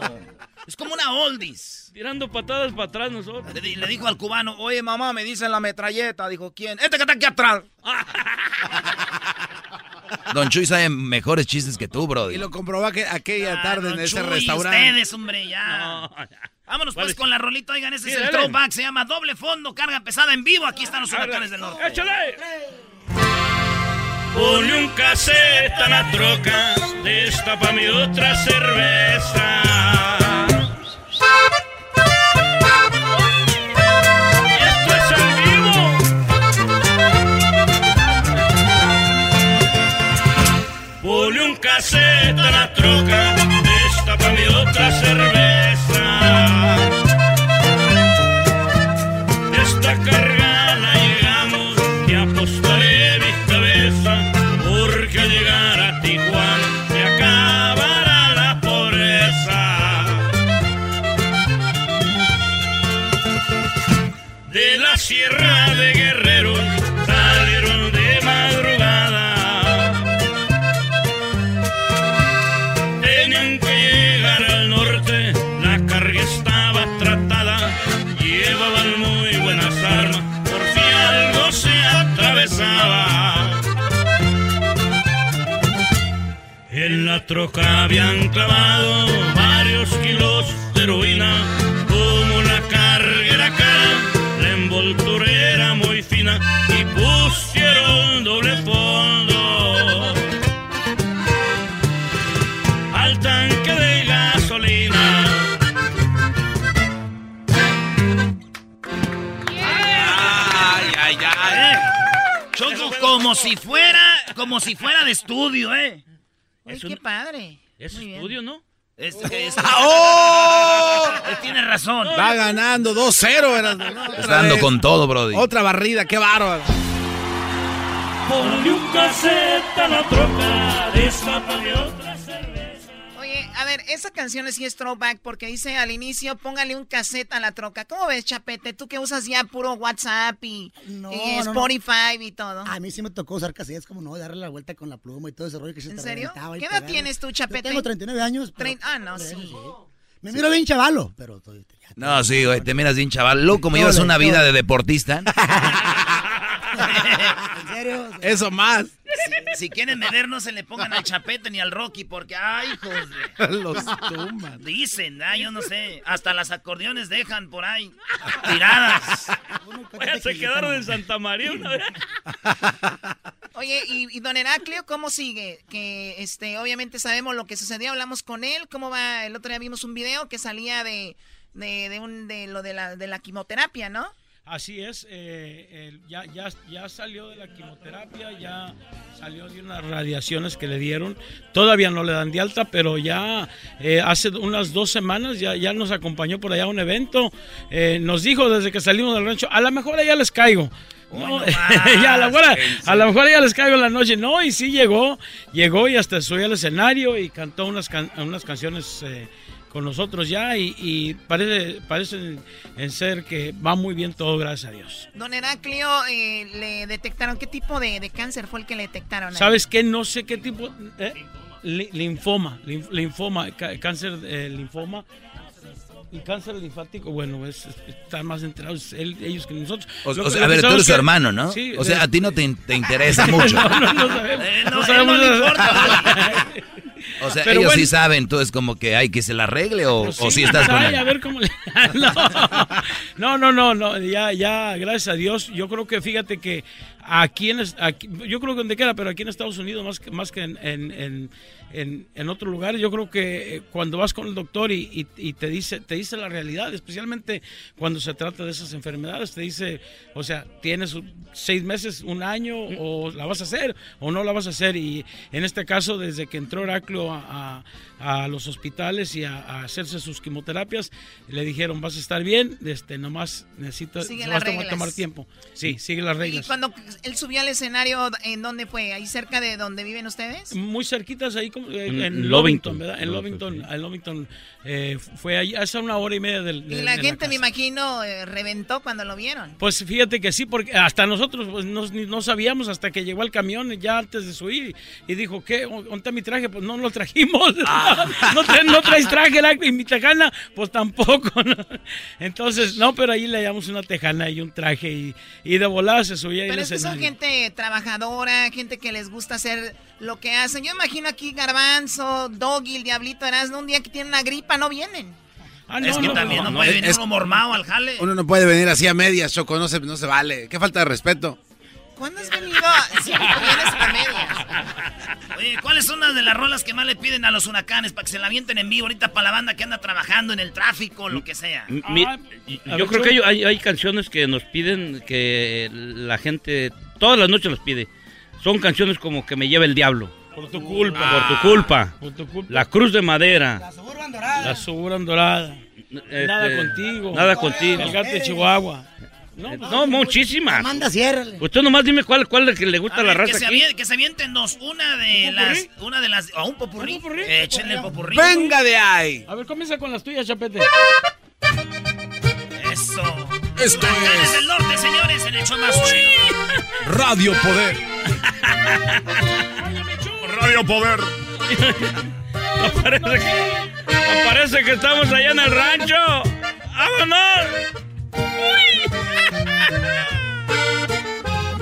Es como una oldies. Tirando patadas para atrás nosotros. Le, le dijo al cubano, oye mamá, me dicen la metralleta. Dijo, ¿quién? Este que está aquí atrás. Don Chuy sabe mejores chistes que tú, Y Brody. lo comprobó aqu- aquella tarde en Ah, Don ese Chuy, restaurante. ustedes, hombre, ya. Vámonos pues con la rolita. Oigan, ese Sí, es el dale. throwback. Se llama Doble Fondo, carga pesada en vivo. Aquí están los huracanes del norte. ¡Échale! Ponle un cassette a la troca, destapa mi otra cerveza. Esto es en vivo. Ponle un cassette a la troca, destapa mi otra cerveza. Sierra de Guerrero salieron de madrugada. Tenían que llegar al norte, la carga estaba tratada. Llevaban muy buenas armas, por si algo se atravesaba. En la troca habían clavado varios kilos de heroína. Como si fuera, como si fuera de estudio, ¿eh? Uy, qué padre. Es Muy bien. estudio, ¿no? Es, es- ¡Oh! Él tiene razón. Va ganando 2-0. Erasmo, ¿no? Otra Está dando con todo, Brody. Otra barrida, qué bárbaro. Ponle un cassette a la troca, mi otra ver, esa canción sí es throwback porque dice al inicio, póngale un cassette a la troca. ¿Cómo ves, Chapete? Tú que usas ya puro WhatsApp y, No, y no, no. Spotify y todo. A mí sí me tocó usar cassettes, como no, darle la vuelta con la pluma y todo ese rollo que se ¿En te serio? ¿Qué edad tienes tú, Chapete? Yo tengo 39 años. pero- Trein- ah, no, sí. Me miro bien chavalo, pero estoy... No, sí, güey, te miras bien, chaval. Luego, como llevas una vida de deportista. ¿En serio? Eso más. Si, si quieren meter, no se le pongan al chapete ni al Rocky, porque, ay, hijos de... Los tumban. Dicen, ah, yo no sé, hasta las acordeones dejan por ahí tiradas. Oye, se quedaron en Santa María una vez. Oye, y, y don Heraclio, ¿cómo sigue? Que este, obviamente sabemos lo que sucedió, hablamos con él, ¿cómo va? El otro día vimos un video que salía de, de, de un, de lo de la, de la quimioterapia, ¿no? Así es, eh, ya, ya, ya salió de la quimioterapia, ya salió de unas radiaciones que le dieron. Todavía no le dan de alta, pero ya eh, hace unas dos semanas ya, ya nos acompañó por allá a un evento. Eh, nos dijo desde que salimos del rancho, a lo mejor allá les caigo. No, ya, a, lo mejor, a lo mejor ya les caigo en la noche. No, y sí llegó, llegó y hasta subió al escenario y cantó unas, can- unas canciones eh, con nosotros ya y, y parece, parece en ser que va muy bien todo, gracias a Dios. Don Heraclio, eh, le detectaron, ¿qué tipo de, de cáncer fue el que le detectaron? ¿Sabes qué? No sé qué tipo... eh, li- linfoma, linf- linfoma, ca- cáncer de linfoma. El cáncer linfático, bueno, es, es- están más enterados él- ellos que nosotros. O, o sea, a ver, tú sabemos eres su hermano, ¿no? Sí, o sea, de- a ti no te, te interesa mucho. no, no, no sabemos. Eh, no, no él sabemos no le nada. importa. O sea, Pero ellos bueno. sí saben, tú es como que hay que se la arregle o, Pues o sí, si estás con él. a ver cómo le- no, no, no, no, ya, ya, gracias a Dios. Yo creo que fíjate que aquí en, aquí- yo creo que donde quiera, pero aquí en Estados Unidos más que, más que en, en, en, en, en otros lugares, yo creo que eh, cuando vas con el doctor y, y- y te dice, te dice la realidad, especialmente cuando se trata de esas enfermedades, te dice, o sea, tienes seis meses, un año, o la vas a hacer o no la vas a hacer. Y en este caso, desde que entró Heraclio a, a- a los hospitales y a, a hacerse sus quimioterapias, le dijeron, vas a estar bien, este, nomás necesitas, vas a tomar, tiempo. Sí, sigue las Y reglas. cuando él subió al escenario, ¿en dónde fue? ¿Ahí cerca de donde viven ustedes? Muy cerquitas ahí como, En en, Lovington. ¿verdad? En Lovington, en Lovington eh, fue ahí hace una hora y media del. Y de- la de gente, me imagino, eh, reventó cuando lo vieron. Pues fíjate que sí, porque hasta nosotros pues, no, ni- no sabíamos hasta que llegó el camión ya antes de subir y dijo, ¿qué? ¿Dónde está mi traje? Pues no lo trajimos. no, tra- no traes traje, la- y mi tejana, pues tampoco. ¿no? Entonces, no, pero ahí le llevamos una tejana y un traje y, y de volada se subía Pero es que son gente trabajadora, gente que les gusta hacer lo que hacen. Yo imagino aquí Garbanzo, Doggy, el Diablito Erasmo, un día que tienen una gripa no vienen. es que también no, no, puede es- venir es- uno mormado al jale. Uno no puede venir así a medias, Choco, no se, no se vale. Qué falta de respeto. ¿Cuándo has venido? Siempre vienes a medias. Oye, ¿cuáles son las de las rolas que más le piden a los huracanes para que se la avienten en vivo ahorita para la banda que anda trabajando en el tráfico, lo que sea? Mi- Ah, yo ver, creo que hay, hay- hay canciones que nos piden que la gente todas las noches las pide. Son canciones como que me lleva el diablo. Por tu culpa. Por tu culpa. Por tu culpa. La cruz de madera. La Suburban Dorada. Este, nada contigo. Nada contigo. El gato de Chihuahua. No, Eh, No, muchísimas. Amanda, ciérrale. Usted nomás dime cuál, cuál es que le gusta A a la ver, raza que, se aquí. avien- que se avienten dos. Una de ¿Un las. popurrí? Una de las. O un popurrí. Échenle el popurrí. ¡Venga de ahí! A ver, comienza con las tuyas, Chapete. Eso. Esto es del norte, señores, en el show más chido. Radio Poder. Radio Poder. No parece, que, no parece que estamos allá en el rancho. ¡Vámonos!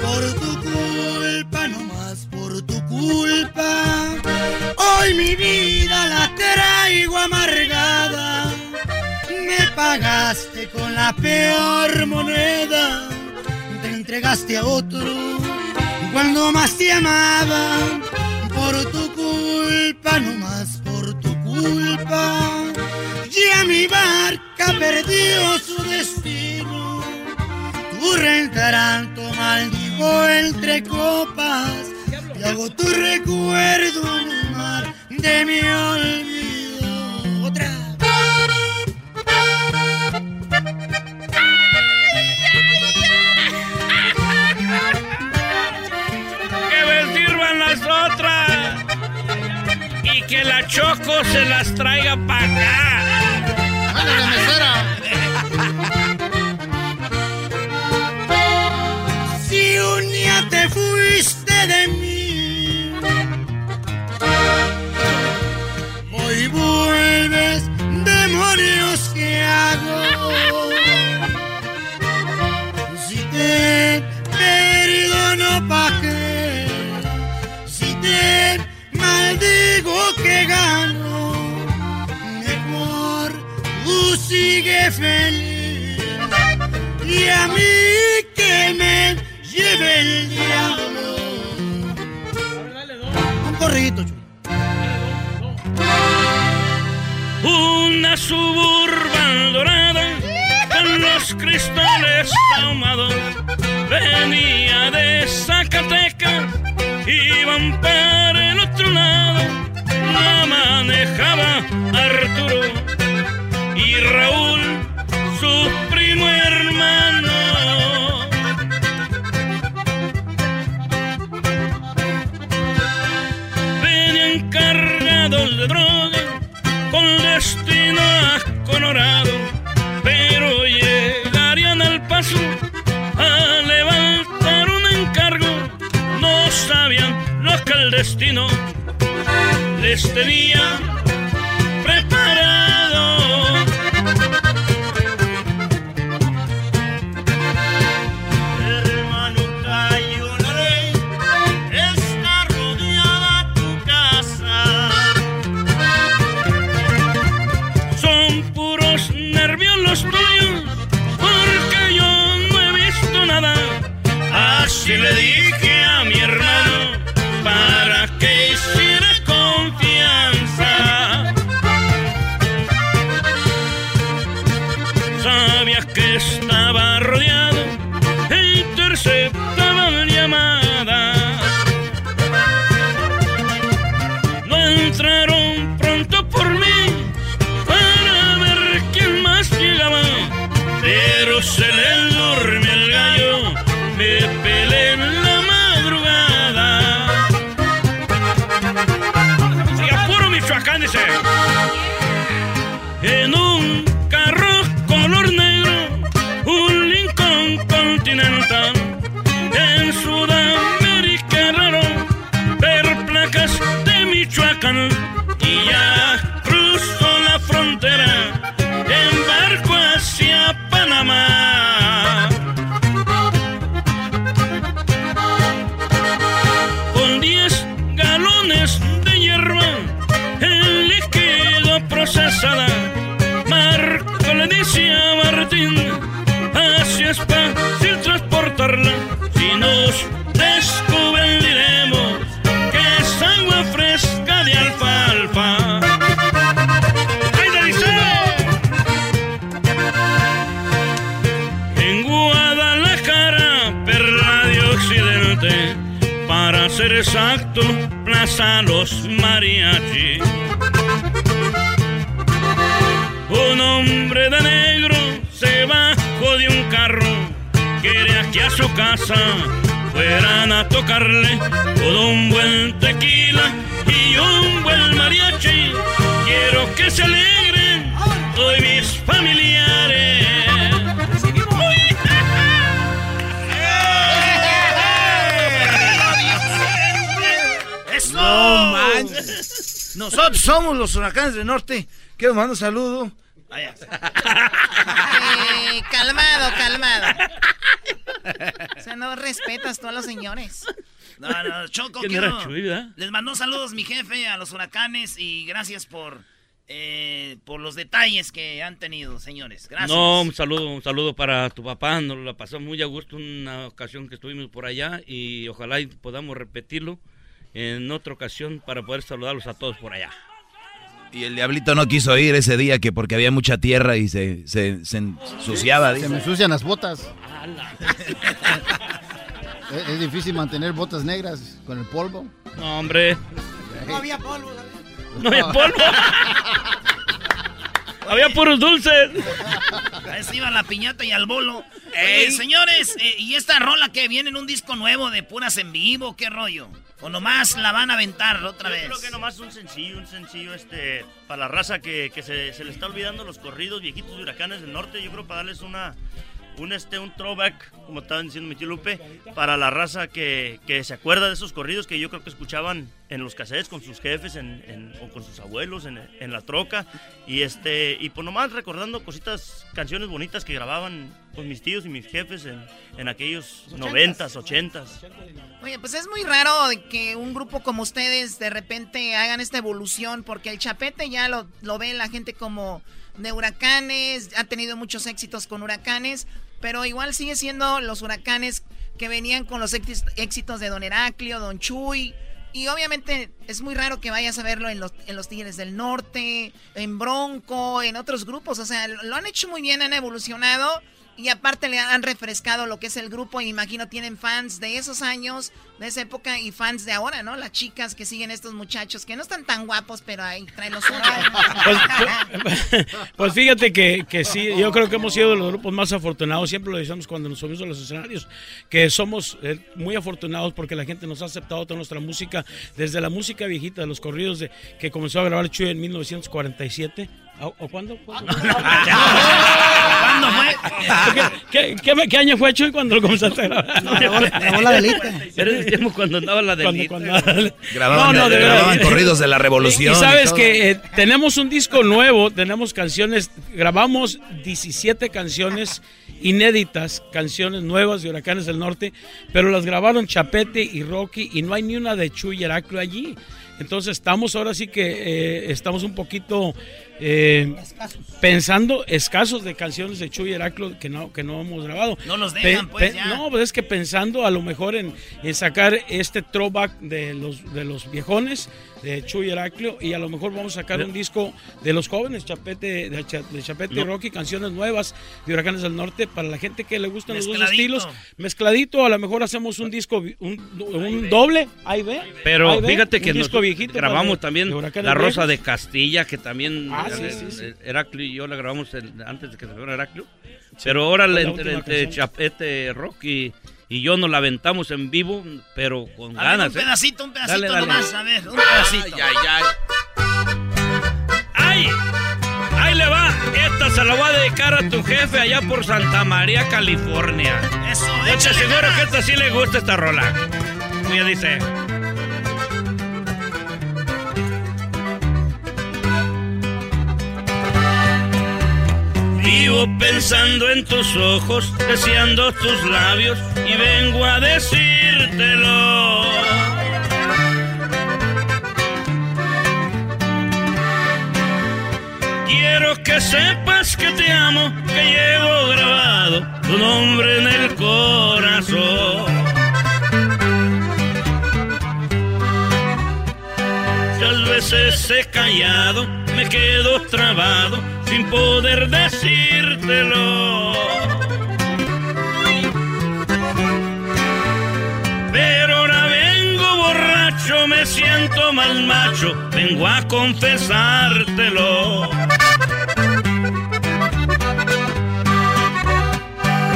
Por tu culpa, no más por tu culpa. Hoy mi vida la traigo amargada. Me pagaste con la peor moneda. Te entregaste a otro cuando más te amaba. Por tu culpa, no más por tu culpa. Ya mi barca perdió su destino. Tu reencanto maldijo entre copas y hago tu recuerdo en el mar de mi olvido. Otra. ¡Que las otras! Y que la Choco se las traiga para acá. ¡Ándale, mesera! Si un día te fuiste de mí, hoy vuelves, demonios que hago. Si te perdono pa' qué, maldigo que gano, mejor tú sigue feliz y a mí que me lleve el diablo. Un corrito. Una suburban dorada con los cristales ahumados venía de Zacatecas, iban para el otro lado, la manejaba Arturo y Raúl, su primo hermano. Venían cargados de droga con destino a Colorado, pero llegarían al paso sabían lo que el destino les tenía pero tocarle con un buen tequila y un buen mariachi. Quiero que se alegren hoy mis familiares. ¡Eso! No manches. Nosotros somos los huracanes del norte. Quiero mandar un saludo. Eh, calmado, calmado. No respetas tú a los señores. No, no, Choco. Les mandó saludos mi jefe a los huracanes y gracias por, eh, por los detalles que han tenido, señores. Gracias. No, un saludo, un saludo para tu papá. Nos la pasó muy a gusto una ocasión que estuvimos por allá y ojalá y podamos repetirlo en otra ocasión para poder saludarlos a todos por allá. Y el diablito no quiso ir ese día que porque había mucha tierra y se, se, se ensuciaba. Se me ensucian las botas. es, es difícil mantener botas negras con el polvo. No, hombre. No había polvo. No había polvo. había puros dulces. A eso iba la piñata y al bolo. Oye, señores, eh, ¿y esta rola que viene en un disco nuevo de puras en vivo? ¿Qué rollo? ¿O nomás la van a aventar otra Yo vez? creo que nomás un sencillo, un sencillo este para la raza que, que se, se le está olvidando los corridos viejitos de huracanes del norte. Yo creo para darles una un este un throwback, como estaban diciendo mi tío Lupe, para la raza que, que se acuerda de esos corridos que yo creo que escuchaban en los cassettes con sus jefes en, en- o con sus abuelos en, en la troca y este y pues nomás recordando cositas, canciones bonitas que grababan con mis tíos y mis jefes en, en aquellos noventas, ochentas. Oye, pues es muy raro que un grupo como ustedes de repente hagan esta evolución, porque el chapete ya lo, lo ve la gente como de huracanes, ha tenido muchos éxitos con huracanes, pero igual sigue siendo los huracanes que venían con los éxi- éxitos de Don Heraclio, Don Chuy. Y obviamente es muy raro que vayas a verlo en los, en los Tigres del Norte, en Bronco, en otros grupos. O sea, lo han hecho muy bien, han evolucionado. Y aparte le han refrescado lo que es el grupo. Y imagino tienen fans de esos años, de esa época, y fans de ahora, ¿no? Las chicas que siguen estos muchachos, que no están tan guapos, pero ahí traen los suyo. Pues fíjate que, que sí, yo creo que hemos sido los grupos más afortunados, siempre lo decimos cuando nos subimos a los escenarios, que somos eh, muy afortunados porque la gente nos ha aceptado toda nuestra música, desde la música viejita, de los corridos de, que comenzó a grabar Chuy en 1947. ¿O, o cuándo? ¿Cuándo fue? ¿Qué, qué, qué, qué año fue Chuy cuando lo comenzaste a grabar? grabó la delita. Era el tiempo cuando andaba la delita. Grababan, No, no, de verdad. grababan corridos de la revolución. Y, y sabes que eh, tenemos un disco nuevo, tenemos canciones, grabamos 17 canciones inéditas, canciones nuevas de Huracanes del Norte, pero las grabaron Chapete y Rocky y no hay ni una de Chuy y Heraclio allí. Entonces estamos ahora sí que eh, estamos un poquito eh, pensando escasos de canciones de Chuy Heraclo que no, que no hemos grabado. No los dejan, pues, ya. No, pues es que pensando a lo mejor en, en sacar este throwback de los, de los viejones de Chuy Heraclio y a lo mejor vamos a sacar un disco de los jóvenes, Chapete, de, Cha- de Chapete y No. Rocky, canciones nuevas de Huracanes del Norte para la gente que le gustan los dos estilos. Mezcladito, a lo mejor hacemos un disco, un, un doble, ahí ve. Pero ahí ve, fíjate que un nos disco viejito grabamos también La Rosa Viejos. de Castilla, que también Ah, sí, eh, sí, sí. eh, Heraclio y yo la grabamos el- antes de que se fuera Heraclio. Pero ahora la entre, entre. Chapete, Rocky y yo nos la aventamos en vivo, pero con A ver, ganas. un ¿eh? pedacito, un pedacito Dale, dale. nomás, a ver, un pedacito. ¡Ay! Ahí le va. Esta se la voy a dedicar a tu jefe allá por Santa María, California. Eso, Yo te aseguro que esta sí le gusta esta rola. Mira, dice. Vivo pensando en tus ojos, deseando tus labios y vengo a decírtelo. Quiero que sepas que te amo, que llevo grabado tu nombre en el corazón. Muchas veces he callado, me quedo trabado sin poder decírtelo. Pero ahora vengo borracho, me siento mal macho, vengo a confesártelo.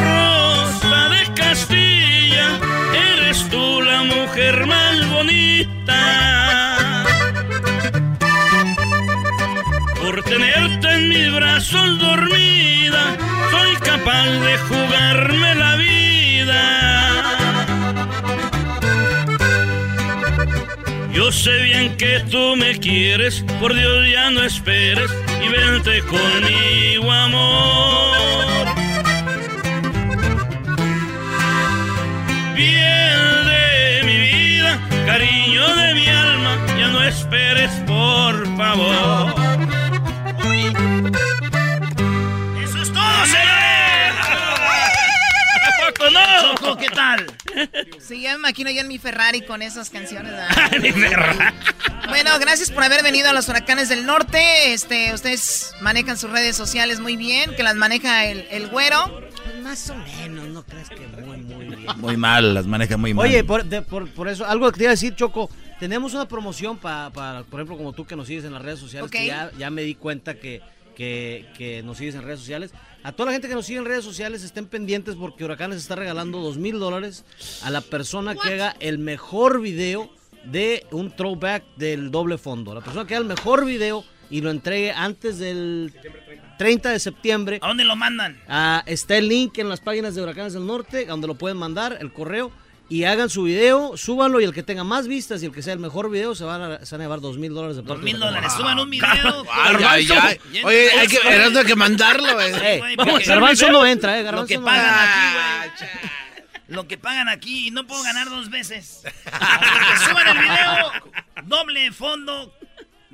Rosa de Castilla, eres tú la mujer más bonita. Tenerte en mis brazos dormida, soy capaz de jugarme la vida. Yo sé bien que tú me quieres, por Dios ya no esperes y vente conmigo, amor. Bien de mi vida, cariño de mi alma, ya no esperes, por favor. Choco, ¿qué tal? Sí, ya me imagino yo en mi Ferrari con esas canciones. ¿verdad? Mi Ferrari. Bueno, gracias por haber venido a los huracanes del norte. Este, ustedes manejan sus redes sociales muy bien, que las maneja el, el güero. Más o menos, no crees que muy, muy bien. Muy mal, las maneja muy mal. Oye, por, de- por- por eso, algo que te iba a decir, Choco. Tenemos una promoción para, por ejemplo, como tú que nos sigues en las redes sociales, que Ok. ya, ya me di cuenta que, que, que nos sigues en redes sociales. A toda la gente que nos sigue en redes sociales, estén pendientes porque Huracanes está regalando dos mil dólares a la persona que haga el mejor video de un throwback del doble fondo. La persona que haga el mejor video y lo entregue antes del 30 de septiembre. ¿A dónde lo mandan? Ah, está el link en las páginas de Huracanes del Norte, donde lo pueden mandar, el correo, y hagan su video, súbanlo, y el que tenga más vistas y el que sea el mejor video se van a, se van a llevar dos mil dólares de Dos mil dólares. Suban un video. Ay, ay, ay. Oye, hay que, hay que mandarlo. eh. Porque- Garbanzo no entra, eh, Lo Garbanzo que no pagan entra. aquí, güey. Lo que pagan aquí y no puedo ganar dos veces. Que suban el video. Doble fondo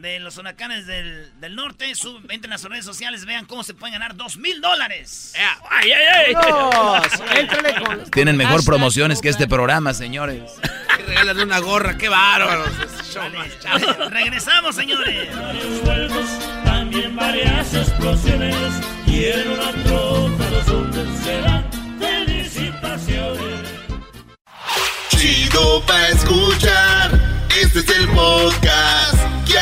de los huracanes del, del norte. Sub- entren a sus redes sociales, vean cómo se pueden ganar dos mil dólares. ¡Ay, ay, ay! Con- Tienen mejor Hashtag promociones que este programa, señores. Regalan una gorra, qué bárbaros. Regresamos, señores. vueltos, también varias explosiones. Quiero la troca, los hombres serán felicitaciones. Chido pa' escuchar. Este es el podcast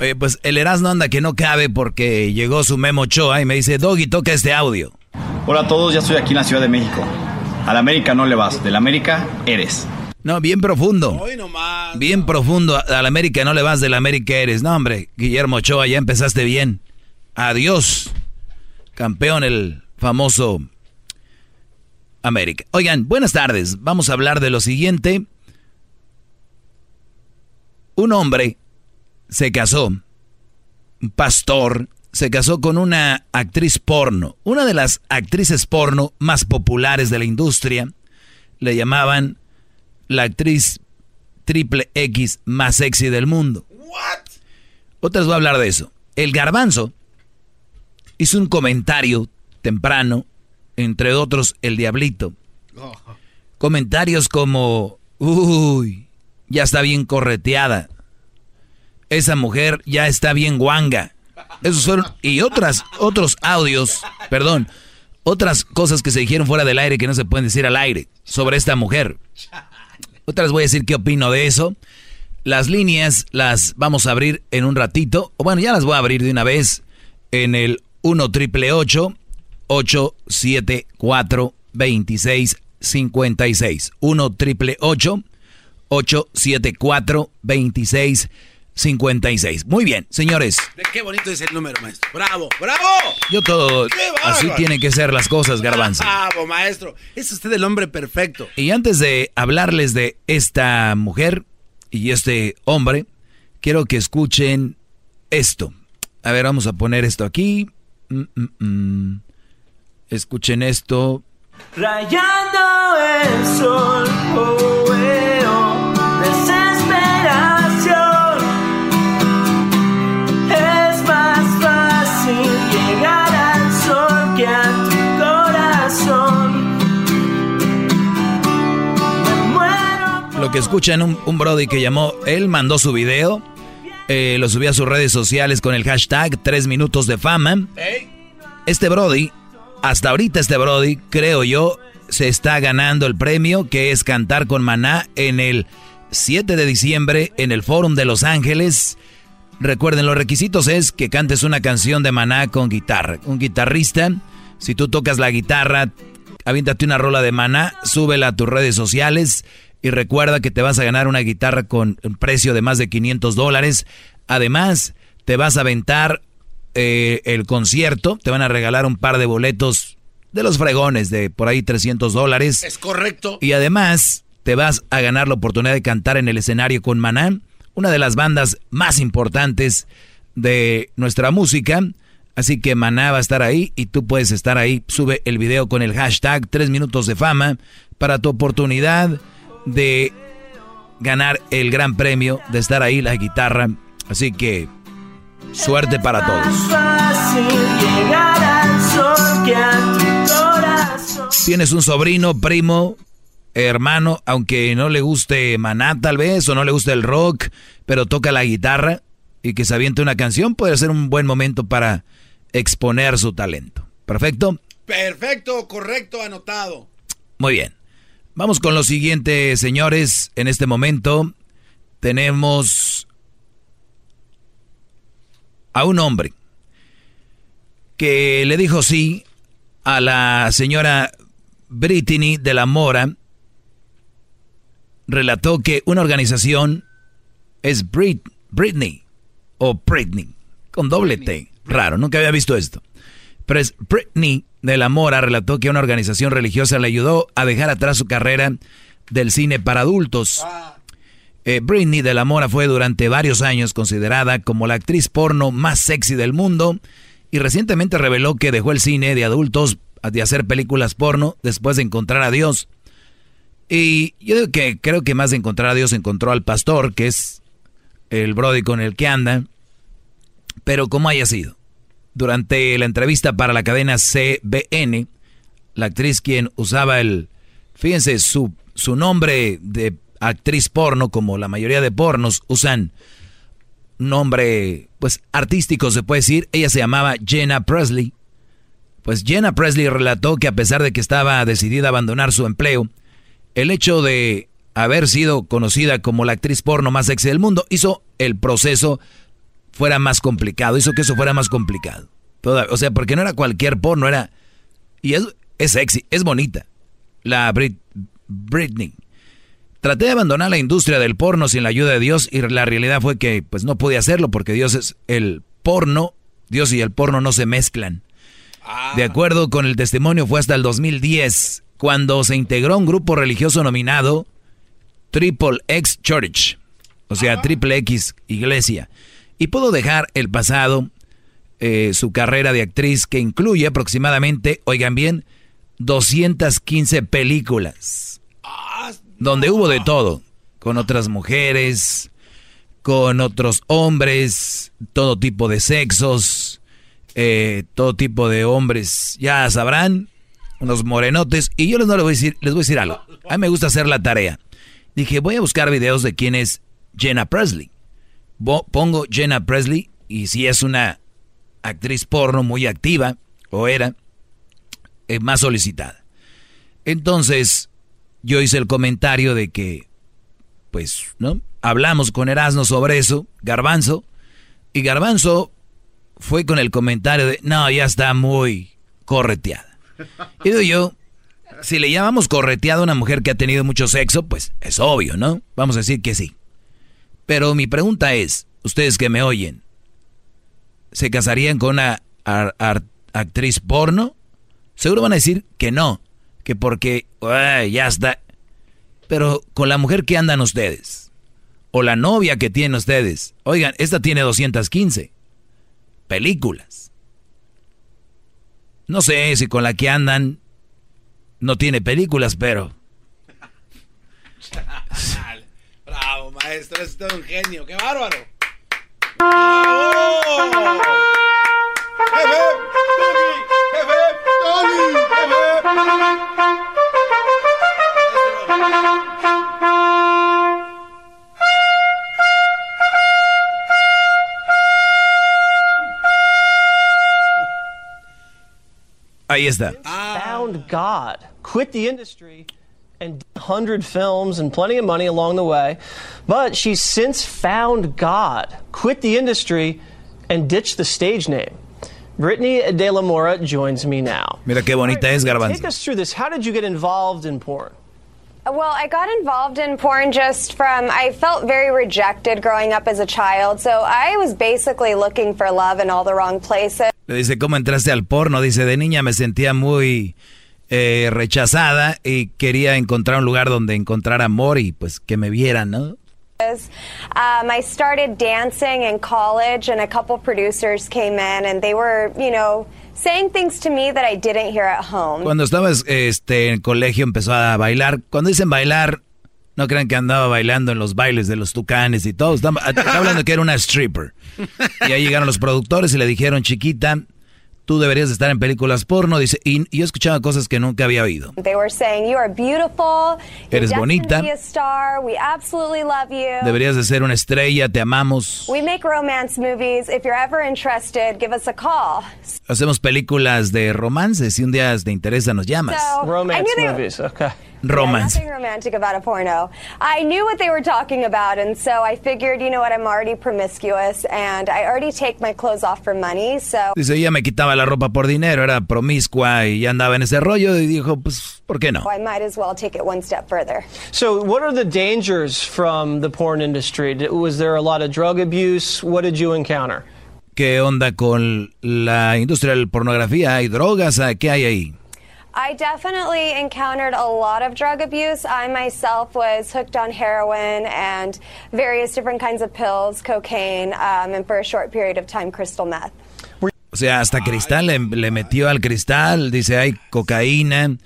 Oye, pues el Erasmo anda que no cabe porque llegó su Memo Ochoa y me dice, Doggy, toca este audio. Hola a todos, ya estoy aquí en la Ciudad de México. Al América no le vas, del América eres. No, bien profundo. Bien profundo. A la América no le vas de la América eres. No, hombre, Guillermo Ochoa, ya empezaste bien. Adiós. Campeón el famoso América. Oigan, buenas tardes. Vamos a hablar de lo siguiente. Un hombre se casó, un pastor, se casó con una actriz porno, una de las actrices porno más populares de la industria. Le llamaban la actriz triple X más sexy del mundo. Otras voy a hablar de eso. El garbanzo hizo un comentario temprano, entre otros el diablito. Comentarios como, uy, ya está bien correteada. Esa mujer ya está bien guanga. Esos fueron, y otras, otros audios, perdón, otras cosas que se dijeron fuera del aire que no se pueden decir al aire sobre esta mujer. Otras voy a decir qué opino de eso. Las líneas las vamos a abrir en un ratito. O bueno, ya las voy a abrir de una vez en el 1 triple 874 2656. 1 triple 874 2656. Muy bien, señores. Qué bonito es el número, maestro. Bravo, bravo. Yo todo. Así tienen que ser las cosas, garbanzo. Bravo, maestro. Es usted el hombre perfecto. Y antes de hablarles de esta mujer y este hombre, quiero que escuchen esto. A ver, vamos a poner esto aquí. Mm, mm, mm. Escuchen esto. Rayando el sol, oh, Lo que escuchan un, un Brody que llamó, él mandó su video, eh, lo subió a sus redes sociales con el hashtag 3 minutos de fama. Este Brody, hasta ahorita este Brody, creo yo, se está ganando el premio que es cantar con Maná en el 7 de diciembre en el Forum de Los Ángeles. Recuerden, los requisitos es que cantes una canción de Maná con guitarra. Un guitarrista, si tú tocas la guitarra, aviéntate una rola de Maná, súbela a tus redes sociales y recuerda que te vas a ganar una guitarra con un precio de más de 500 dólares. Además, te vas a aventar eh, el concierto, te van a regalar un par de boletos de los fregones de por ahí 300 dólares. Es correcto. Y además te vas a ganar la oportunidad de cantar en el escenario con Maná, una de las bandas más importantes de nuestra música. Así que Maná va a estar ahí y tú puedes estar ahí. Sube el video con el hashtag 3 minutos de fama para tu oportunidad de ganar el gran premio, de estar ahí la guitarra. Así que suerte para todos. Fácil llegar al sol que a tu corazón. Tienes un sobrino, primo, hermano, aunque no le guste Maná tal vez, o no le guste el rock, pero toca la guitarra y que se aviente una canción, puede ser un buen momento para exponer su talento. ¿Perfecto? Perfecto, correcto, anotado. Muy bien. Vamos con lo siguiente, señores. En este momento tenemos a un hombre que le dijo sí a la señora Brittany de la Mora. Relató que una organización es Brit, Britney o Britney con doble T. Raro, nunca había visto esto. Pero es Britney de la Mora relató que una organización religiosa le ayudó a dejar atrás su carrera del cine para adultos. Eh, Britney de la Mora fue durante varios años considerada como la actriz porno más sexy del mundo y recientemente reveló que dejó el cine de adultos de hacer películas porno después de encontrar a Dios. Y yo digo que creo que más de encontrar a Dios encontró al pastor, que es el Brody con el que anda. Pero como haya sido, durante la entrevista para la cadena CBN, la actriz quien usaba el, fíjense, su, su nombre de actriz porno, como la mayoría de pornos usan nombre, pues artístico se puede decir, ella se llamaba Jenna Presley. Pues Jenna Presley relató que a pesar de que estaba decidida a abandonar su empleo, el hecho de haber sido conocida como la actriz porno más sexy del mundo hizo el proceso fuera más complicado, hizo que eso fuera más complicado. Toda, o sea, porque no era cualquier porno, era... Y es, es sexy, es bonita. La Brit, Britney. Traté de abandonar la industria del porno sin la ayuda de Dios y la realidad fue que pues no pude hacerlo porque Dios es el porno, Dios y el porno no se mezclan. De acuerdo con el testimonio fue hasta el 2010 cuando se integró un grupo religioso nominado Triple X Church, o sea, Triple X Iglesia, y pudo dejar el pasado, eh, su carrera de actriz que incluye aproximadamente, oigan bien, 215 películas, donde hubo de todo, con otras mujeres, con otros hombres, todo tipo de sexos, eh, todo tipo de hombres, ya sabrán, unos morenotes, y yo les, no les, voy a decir, les voy a decir algo, a mí me gusta hacer la tarea. Dije, voy a buscar videos de quién es Jenna Presley. Pongo Jenna Presley y si es una actriz porno muy activa, o era, es más solicitada. Entonces, yo hice el comentario de que, pues, ¿no? Hablamos con Erasmo sobre eso, Garbanzo, y Garbanzo fue con el comentario de, no, ya está muy correteada. Y digo yo, si le llamamos correteada a una mujer que ha tenido mucho sexo, pues es obvio, ¿no? Vamos a decir que sí. Pero mi pregunta es, ustedes que me oyen, ¿se casarían con una actriz porno? Seguro van a decir que no, que porque ya está. Pero con la mujer que andan ustedes, o la novia que tienen ustedes, oigan, esta tiene 215 películas. No sé si con la que andan no tiene películas, pero... Bravo, maestro, es todo un genio, qué bárbaro. Ahí está. Found God, quit the industry and 100 films and plenty of money along the way. But she's since found God, quit the industry, and ditched the stage name. Brittany De La Mora joins me now. Mira qué bonita es, Garbanzo. Take us through this. How did you get involved in porn? Well, I got involved in porn just from, I felt very rejected growing up as a child. So I was basically looking for love in all the wrong places. Le dice, ¿cómo entraste al porno? Dice, de niña me sentía muy eh, rechazada y quería encontrar un lugar donde encontrar amor y pues que me vieran, ¿no? Um, I started dancing in college, and a couple producers came in, and they were, you know, saying things to me that I didn't hear at home. Cuando estaba este, en colegio empezó a bailar. Cuando dicen bailar, no crean que andaba bailando en los bailes de los tucanes y todo. Está, hablando que era una stripper. Y ahí llegaron los productores y le dijeron, chiquita, tú deberías estar en películas porno. Dice, y, yo escuchaba cosas que nunca había oído. They were saying, you are beautiful. Eres bonita. Be a star. We absolutely love you. Deberías de ser una estrella, te amamos. We make romance movies. If you're ever interested, give us a call. Hacemos películas de romances. Si un día te interesa, nos llamas. So, romance movies, okay. Romance. Yeah, nothing romantic about a porno. I knew what they were talking about, and so I figured, you know what, I'm already promiscuous, and I already take my clothes off for money, so... Dice, ella me quitaba la ropa por dinero, era promiscua y ya andaba en ese rollo, y dijo, pues, ¿por qué no? I might as well take it one step further. So, what are the dangers from the porn industry? Was there a lot of drug abuse? What did you encounter? ¿Qué onda con la industria de la pornografía? ¿Hay drogas? ¿Qué hay ahí? I definitely encountered a lot of drug abuse. I myself was hooked on heroin and various different kinds of pills, cocaine, um, and for a short period of time, crystal meth. O sea, hasta cristal le, le, metió al cristal, dice hay cocaína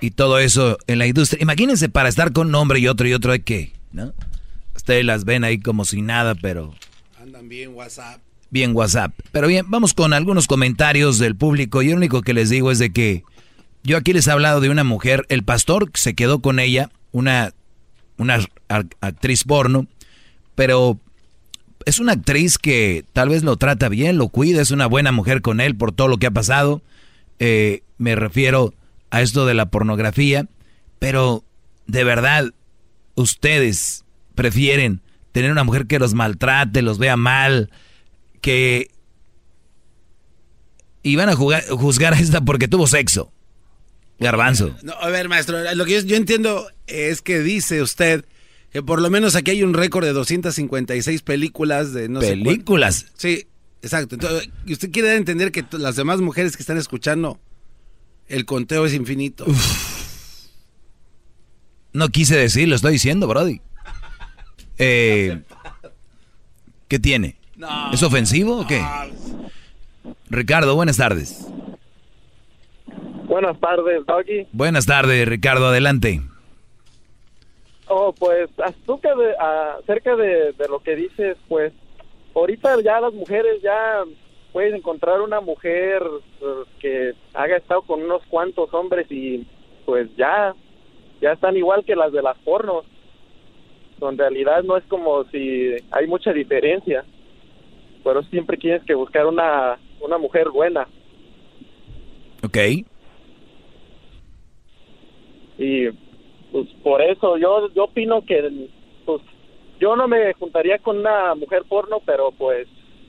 y todo eso en la industria. Imagínense para estar con un hombre y otro y otro de qué, ¿no? Ustedes las ven ahí como si nada, pero... Andan bien WhatsApp. Bien WhatsApp. Pero bien, vamos con algunos comentarios del público. Y lo único que les digo es de que yo aquí les he hablado de una mujer, el pastor se quedó con ella, una, una actriz porno, pero es una actriz que tal vez lo trata bien, lo cuida, es una buena mujer con él por todo lo que ha pasado. Eh, me refiero a esto de la pornografía, pero de verdad, ustedes prefieren tener una mujer que los maltrate, los vea mal, que... Y van a juzgar a esta porque tuvo sexo. Garbanzo. No, a ver, maestro, lo que yo, entiendo es que dice usted que por lo menos aquí hay un récord de 256 películas de no ¿Películas? sé Sí, exacto. Entonces, usted quiere entender que las demás mujeres que están escuchando, el conteo es infinito. No quise decir, lo estoy diciendo, Brody. Eh, ¿Qué tiene? ¿Es ofensivo o qué? Ricardo, buenas tardes. Buenas tardes, Doggy. Buenas tardes, Ricardo, adelante. Oh, pues acerca de, acerca de, de lo que dices, pues ahorita ya las mujeres ya pueden encontrar una mujer eh, que haya estado con unos cuantos hombres y pues ya, ya están igual que las de las pornos. En realidad no es como si hay mucha diferencia, pero siempre tienes que buscar una, una mujer buena. Ok. Y pues por eso yo yo opino que pues yo no me juntaría con una mujer porno pero pues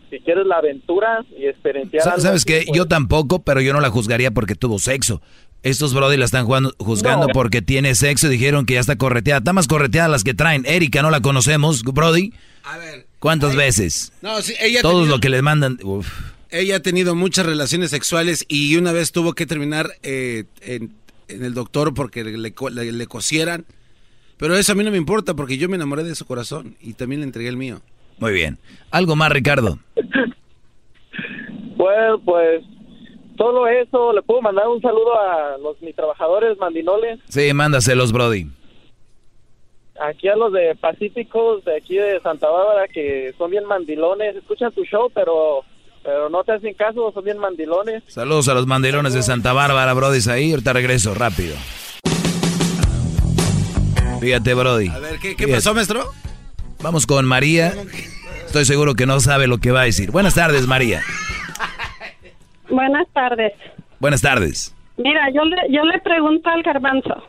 si quieres la aventura y experienciar Sa- algo ¿Sabes así, qué? pues, Yo tampoco, pero yo no la juzgaría porque tuvo sexo. Estos Brody la están jugando- juzgando No. porque tiene sexo y dijeron que ya está correteada. Está más correteada las que traen. Erika, no la conocemos, Brody. ¿Cuántas veces? No, sí, ella Todos lo que les mandan. uf. Ella ha tenido muchas relaciones sexuales y una vez tuvo que terminar eh, en, en el doctor porque le, co- le- le cosieran. Pero eso a mí no me importa porque yo me enamoré de su corazón y también le entregué el mío. Muy bien. ¿Algo más, Ricardo? Bueno, pues solo eso le puedo mandar un saludo a los mis trabajadores mandinoles Sí, mándaselos, Brody. aquí a los de Pacíficos de aquí de Santa Bárbara que son bien mandilones escuchan tu show pero pero no te hacen caso son bien mandilones Saludos a los mandilones de Santa Bárbara, Brody. Ahí, ahorita regreso, rápido. Fíjate, Brody. A ver, ¿qué, qué pasó, maestro? Vamos con María. Estoy seguro que no sabe lo que va a decir. Buenas tardes, María. Buenas tardes. Buenas tardes. Mira, yo le, yo le pregunto al garbanzo,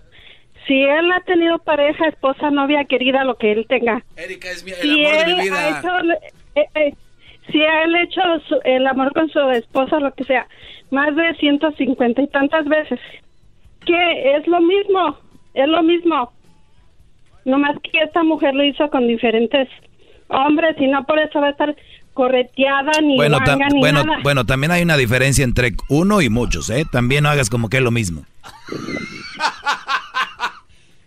si él ha tenido pareja, esposa, novia, querida, lo que él tenga. Erika es mi, el si amor de él mi ha vida. hecho, eh, eh, si él ha hecho su- el amor con su esposa, lo que sea, más de 150 y tantas veces, que es lo mismo, es lo mismo. Nomás que esta mujer lo hizo con diferentes hombres y no por eso va a estar correteada ni Bueno, ni bueno, nada. bueno, también hay una diferencia entre uno y muchos, ¿eh? También no hagas como que es lo mismo.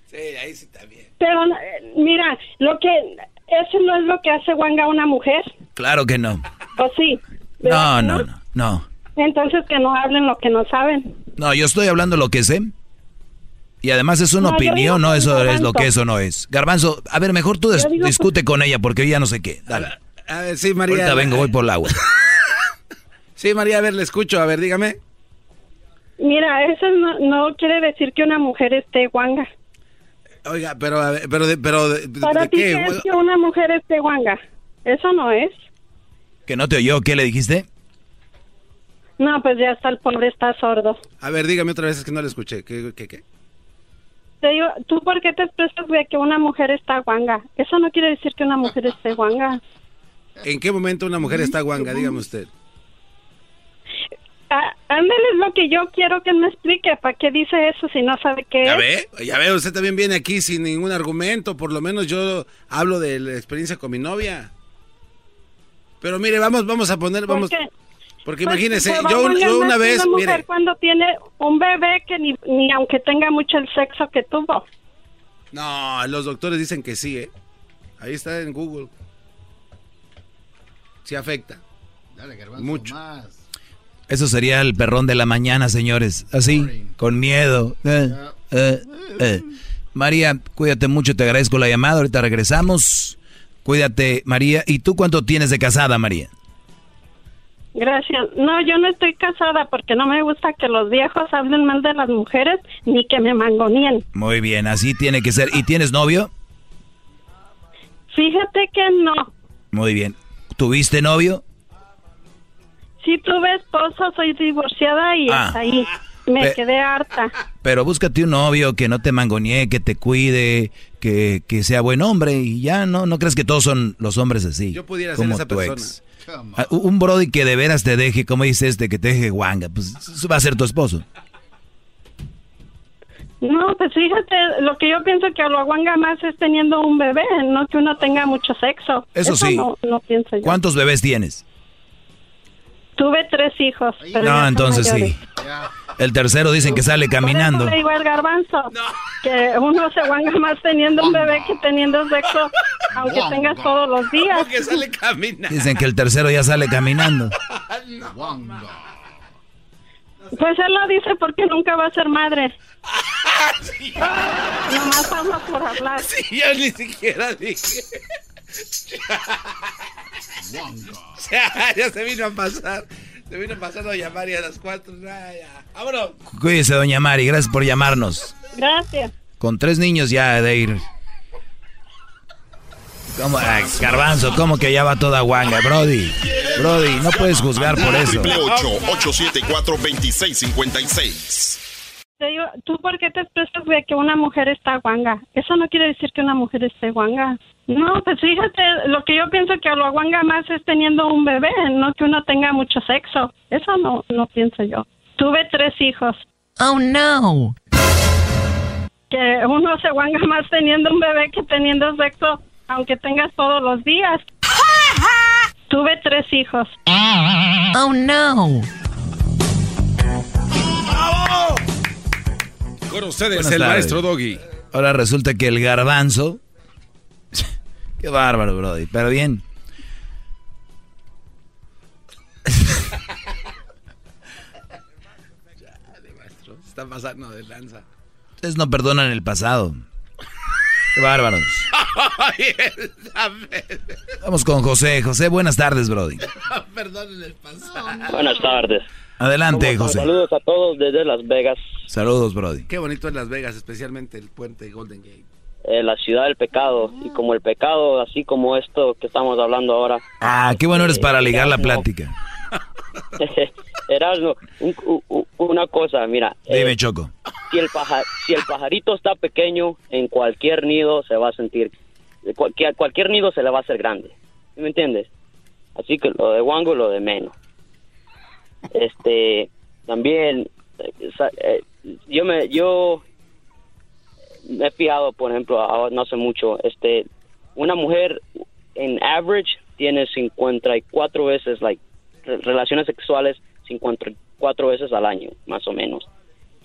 Sí, ahí sí también. Pero eh, mira, lo que eso no es lo que hace guanga a una mujer, Claro que no. ¿o sí? No, ¿Verdad que no, no, no. Entonces que no hablen lo que no saben. No, yo estoy hablando lo que sé. Y además es una No, opinión, no eso es lo que eso no es. Garbanzo, a ver, mejor tú discute con ella porque yo ya no sé qué. Dale. A ver, sí, María. Ahorita vengo, voy por el agua. Sí, María, a ver, le escucho. A ver, dígame. Mira, eso no, no quiere decir que una mujer esté guanga. Oiga, pero, a ver, pero, de, pero, de, Para ¿de ti, qué? ¿qué es que una mujer esté guanga? Eso no es. ¿Que no te oyó? ¿Qué le dijiste? No, pues ya está, el pobre está sordo. A ver, dígame otra vez, es que no le escuché. ¿Qué, qué, qué? Te digo, ¿tú por qué te expresas de que una mujer está guanga? Eso no quiere decir que una mujer esté guanga. ¿En qué momento una mujer está guanga? Dígame usted. Ah, ándale, es lo que yo quiero que me explique. ¿Para qué dice eso si no sabe qué Ya es? ve, ya ve, usted también viene aquí sin ningún argumento. Por lo menos yo hablo de la experiencia con mi novia. Pero mire, vamos, vamos a poner, vamos, qué? porque Pues, imagínese, yo, yo una vez, una mujer mire, cuando tiene un bebé que ni, ni aunque tenga mucho el sexo que tuvo. no, los doctores dicen que sí, ¿eh? Ahí está en Google. Sí afecta. Dale, garbanzo, Mucho. más. Eso sería el perrón de la mañana, señores. Así, con miedo. Eh, eh, eh. María, cuídate mucho, te agradezco la llamada. Ahorita regresamos. Cuídate, María. ¿Y tú cuánto tienes de casada, María? Gracias. No, yo no estoy casada porque no me gusta que los viejos hablen mal de las mujeres ni que me mangonien. Muy bien, así tiene que ser. ¿Y tienes novio? Fíjate que no. Muy bien. ¿Tuviste novio? Si tuve esposo, soy divorciada y Ah. hasta ahí. Me Pe- quedé harta. Pero búscate un novio que no te mangonee, que te cuide, que, que sea buen hombre y ya, ¿no? ¿No crees que todos son los hombres así? Yo pudiera ser esa tu persona. ex. Ah, Un brody que de veras te deje, como dice este, que te deje guanga, pues eso va a ser tu esposo. No, pues fíjate, lo que yo pienso que lo aguanga más es teniendo un bebé, no que uno tenga mucho sexo. Eso sí. No, no pienso yo. ¿Cuántos bebés tienes? Tuve tres hijos. pero No, entonces mayores. sí. El tercero dicen que sale caminando. Por eso le digo al garbanzo que uno se aguanga más teniendo un bebé que teniendo sexo, aunque tengas todos los días. que sale caminando. Dicen que el tercero ya sale caminando. Pues él lo dice porque nunca va a ser madre. Nomás habla por hablar. Sí, yo ni siquiera dije. ya, ya se vino a pasar. Se vino a pasar a llamar y a las cuatro. Ya, ya. Vámonos. Cuídese, doña Mari, gracias por llamarnos. Gracias. Con tres niños ya de ir. ¿Cómo? Ay, garbanzo, ¿cómo que ya va toda guanga? Brody, Brody, no puedes juzgar por eso. Triple 874-2656. Te digo, ¿tú por qué te expresas de que una mujer está guanga? Eso no quiere decir que una mujer esté guanga. No, pues fíjate, lo que yo pienso que lo aguanga más es teniendo un bebé, no que uno tenga mucho sexo. Eso no, no pienso yo. Tuve tres hijos. Oh, no. Que uno se guanga más teniendo un bebé que teniendo sexo, aunque tengas todos los días. Tuve tres hijos. Oh, no. Con ustedes, Buenas el tardes. maestro Doggy. Ahora resulta que el garbanzo. Qué bárbaro, Brody. Pero bien. Se Está pasando de lanza. Ustedes no perdonan el pasado. Qué bárbaros. Vamos con José. José, buenas tardes, Brody. Perdonen el pasado. Buenas tardes. Adelante. José. Saludos a todos desde Las Vegas, Saludos, Brody. Qué bonito es Las Vegas, especialmente el puente Golden Gate. Eh, la ciudad del pecado. Y como el pecado, así como esto que estamos hablando ahora. Ah, qué bueno eres para ligar la plática. Erasmo, un- una cosa, mira. eh, Dime, Choco. si, el paja- si el pajarito está pequeño, en cualquier nido se va a sentir. Cualquier, cualquier nido se le va a hacer grande. ¿Sí ¿Me entiendes? Así que lo de Wango, lo de menos. Este, también, eh, eh, yo me, yo me he fijado, por ejemplo, no hace mucho, este, una mujer en average tiene 54 veces, like, re- relaciones sexuales 54 veces al año, más o menos.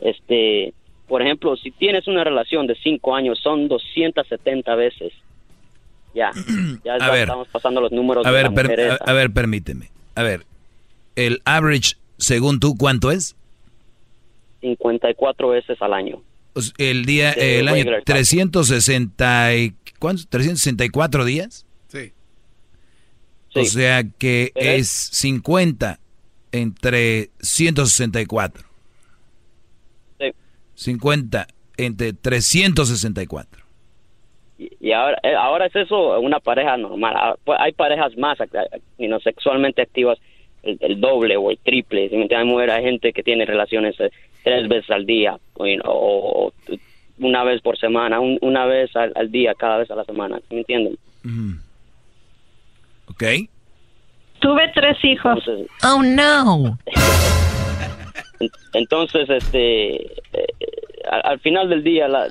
Este, por ejemplo, si tienes una relación de 5 años, son 270 veces. Ya, ya A ver. estamos pasando los números A de ver, per- a ver, permíteme. A ver, el average, según tú, ¿cuánto es? 54 veces al año. El día, el año regular time. 360 y, ¿cuántos? 364 días. Sí. O sea que es 50 entre 164. Sí. 50 entre 364. Y, y ahora, eh, ahora es eso una pareja normal. Ah, pues, hay parejas más you know, sexualmente activas, el, el doble o el triple. ¿sí me entiendes? Hay, mujer- hay gente que tiene relaciones eh, tres veces al día o, you know, o- o una vez por semana, un- una vez al, al día, cada vez a la semana. ¿sí ¿Me entienden? ¿Ok? Tuve tres hijos. Oh, no. Entonces, este, eh, al, al final del día, la-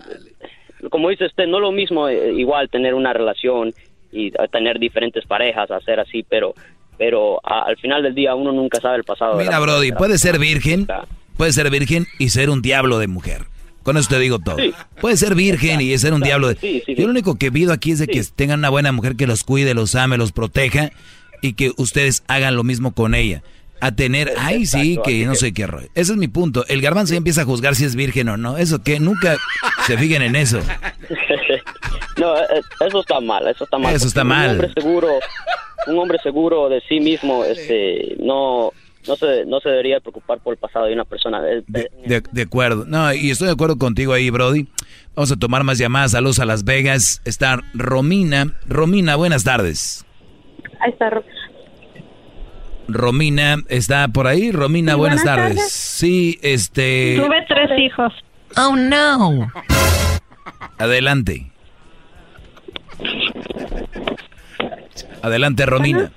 como dice usted, no lo mismo eh, igual tener una relación y tener diferentes parejas, hacer así, pero, pero a- al final del día uno nunca sabe el pasado. Mira, Brody, puede ser virgen, puede ser virgen y ser un diablo de mujer. Con eso te digo todo. Puede ser virgen y ser un diablo de... Sí, sí, Yo lo único que pido aquí es de que tengan una buena mujer que los cuide, los ame, los proteja y que ustedes hagan lo mismo con ella. A tener, ay sí, que no sé qué rollo. Ese es mi punto. El garbanzo ya empieza a juzgar si es virgen o no. Eso que nunca se fijen en eso. No, eh, eso está mal, eso está mal. Eso está mal. Un hombre seguro, un hombre seguro de sí mismo, este, no, no se, no se debería preocupar por el pasado de una persona. De, de acuerdo. No, y estoy de acuerdo contigo ahí, Brody. Vamos a tomar más llamadas. Saludos a Las Vegas. Está Romina. Romina, buenas tardes. Ahí está. Ro- Romina, ¿está por ahí? Romina, Sí, buenas, buenas tardes. tardes. Sí, este... Tuve tres hijos. Oh, no. Adelante. Adelante, Romina.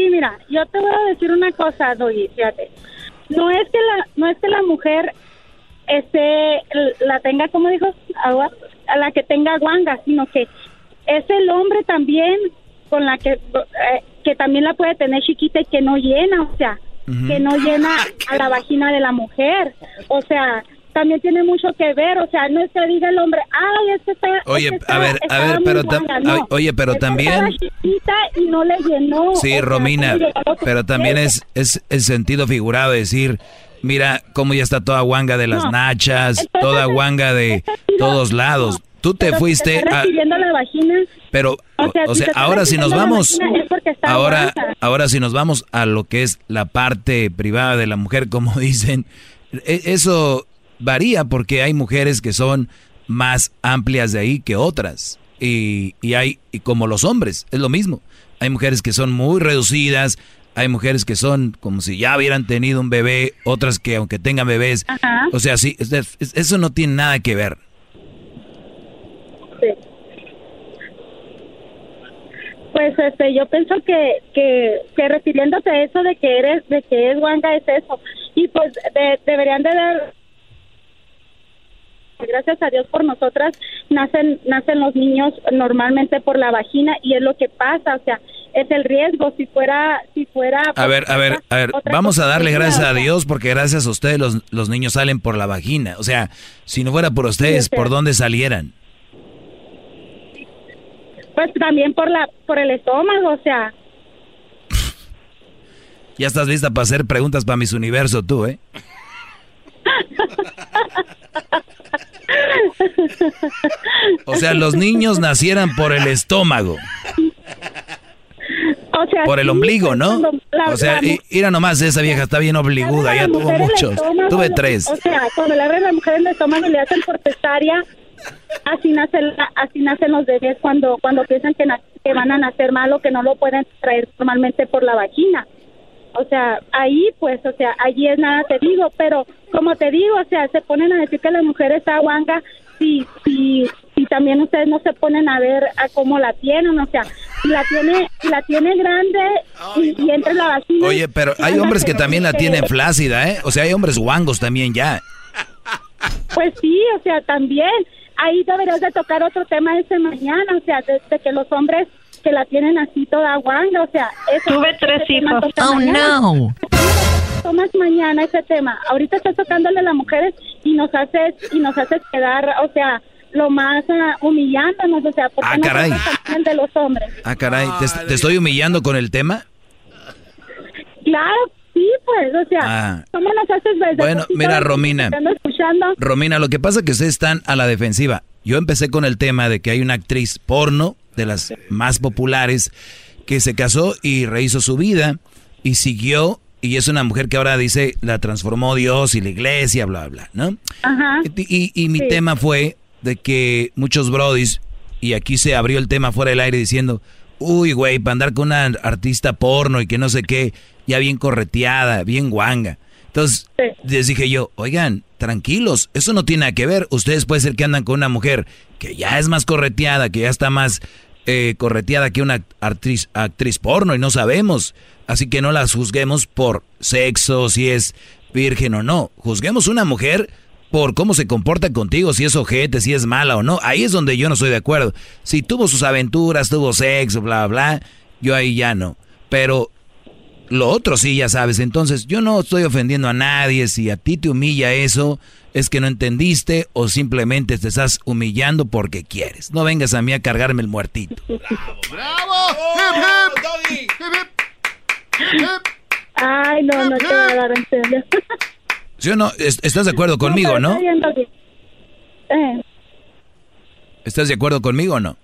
Sí, mira, yo te voy a decir una cosa, Doggy, fíjate. No es que la, no es que la mujer este la tenga, como dijo, agua, a la que tenga guanga, sino que es el hombre también con la que eh, que también la puede tener chiquita y que no llena, o sea, que no llena a la vagina de la mujer, o sea, también tiene mucho que ver, o sea, no es que diga el hombre, ay, este está, Oye, está- a ver, a ver, pero guanga", tam- no. oye, pero Esta también- y no le llenó. Sí, Romina, que pero también es, es el sentido figurado de decir, mira cómo ya está toda guanga de las No, nachas, toda guanga de todos lados. Tú te Pero si fuiste a... recibiendo la vagina, Pero, O sea, o si ahora si nos vamos, es ahora, ahora si nos vamos a lo que es la parte privada de la mujer, como dicen, e- eso varía porque hay mujeres que son más amplias de ahí que otras. Y, y hay, y como los hombres, es lo mismo. Hay mujeres que son muy reducidas, hay mujeres que son como si ya hubieran tenido un bebé, otras que aunque tengan bebés, Ajá. o sea, sí, es- es- eso no tiene nada que ver. Pues este, yo pienso que, que, que refiriéndote a eso de que eres, de que es guanga es eso. Y pues de- deberían de dar, gracias a Dios por nosotras, nacen, nacen los niños normalmente por la vagina y es lo que pasa, o sea, es el riesgo. Si fuera, si fuera. A ver, a ver, a ver, vamos a darle gracias a Dios porque gracias a ustedes los, los niños salen por la vagina. O sea, si no fuera por ustedes, Sí. ¿por dónde salieran? Pues también por la, por el estómago, o sea. Ya estás lista para hacer preguntas para mis universo tú, ¿eh? O sea, los niños nacieran por el estómago, O sea, por el sí, ombligo, pues, ¿no? la- O sea, mira nomás, esa vieja está bien obliguda, ya tuvo muchos. estómago, Tuve tres. O sea, cuando le abren la mujer en el estómago y le hacen por cesárea, así nacen, así nacen los bebés cuando cuando piensan que, na- que van a nacer mal o que no lo pueden traer normalmente por la vagina. O sea, ahí pues, o sea, allí es nada te digo, pero como te digo, o sea, se ponen a decir que la mujer está guanga si, si, si también ustedes no se ponen a ver a cómo la tienen, o sea, si la tiene, si la tiene grande y, y entra en la vagina. Oye, pero hay hombres que también la tienen flácida, ¿eh? O sea, hay hombres guangos también ya. Pues sí, o sea, también. Ahí deberías de tocar otro tema ese mañana, o sea, de, de que los hombres que la tienen así toda guanga, o sea, eso. Tuve tres hijos. Oh, mañana. no. Tomas mañana ese tema. Ahorita estás tocándole a las mujeres y nos haces y nos haces quedar, o sea, lo más ah, humillándonos, o sea, porque Ah, no caray. de los hombres. Ah, caray, ¿te, te estoy humillando con el tema? Claro, sí, pues, o sea, Ah. ¿cómo nos haces ver? Bueno, mira, Romina. Romina, lo que pasa es que ustedes están a la defensiva. Yo empecé con el tema de que hay una actriz porno, de las más populares, que se casó y rehizo su vida y siguió, y es una mujer que ahora dice, la transformó Dios y la iglesia, bla, bla, ¿no? Ajá. Y, y mi Sí. tema fue de que muchos brodis, y aquí se abrió el tema fuera del aire diciendo, uy, güey, para andar con una artista porno y que no sé qué, ya bien correteada, bien guanga. Entonces, les dije yo, oigan, tranquilos, eso no tiene nada que ver. Ustedes puede ser que andan con una mujer que ya es más correteada, que ya está más eh, correteada que una actriz, actriz porno y no sabemos. Así que no las juzguemos por sexo, si es virgen o no. Juzguemos una mujer por cómo se comporta contigo, si es ojete, si es mala o no. Ahí es donde yo no estoy de acuerdo. Si tuvo sus aventuras, tuvo sexo, bla, bla, yo ahí ya no. Pero lo otro sí, ya sabes. Entonces, yo no estoy ofendiendo a nadie. Si a ti te humilla eso, es que no entendiste o simplemente te estás humillando porque quieres. No vengas a mí a cargarme el muertito. ¡Bravo! ¡Hip, hip! ¡Hip, hip! Ay, no, no te voy a dar en serio. ¿Sí o no? ¿Es- ¿Estás de acuerdo conmigo, no? está bien, Doggy. Eh, ¿Estás de acuerdo conmigo o no?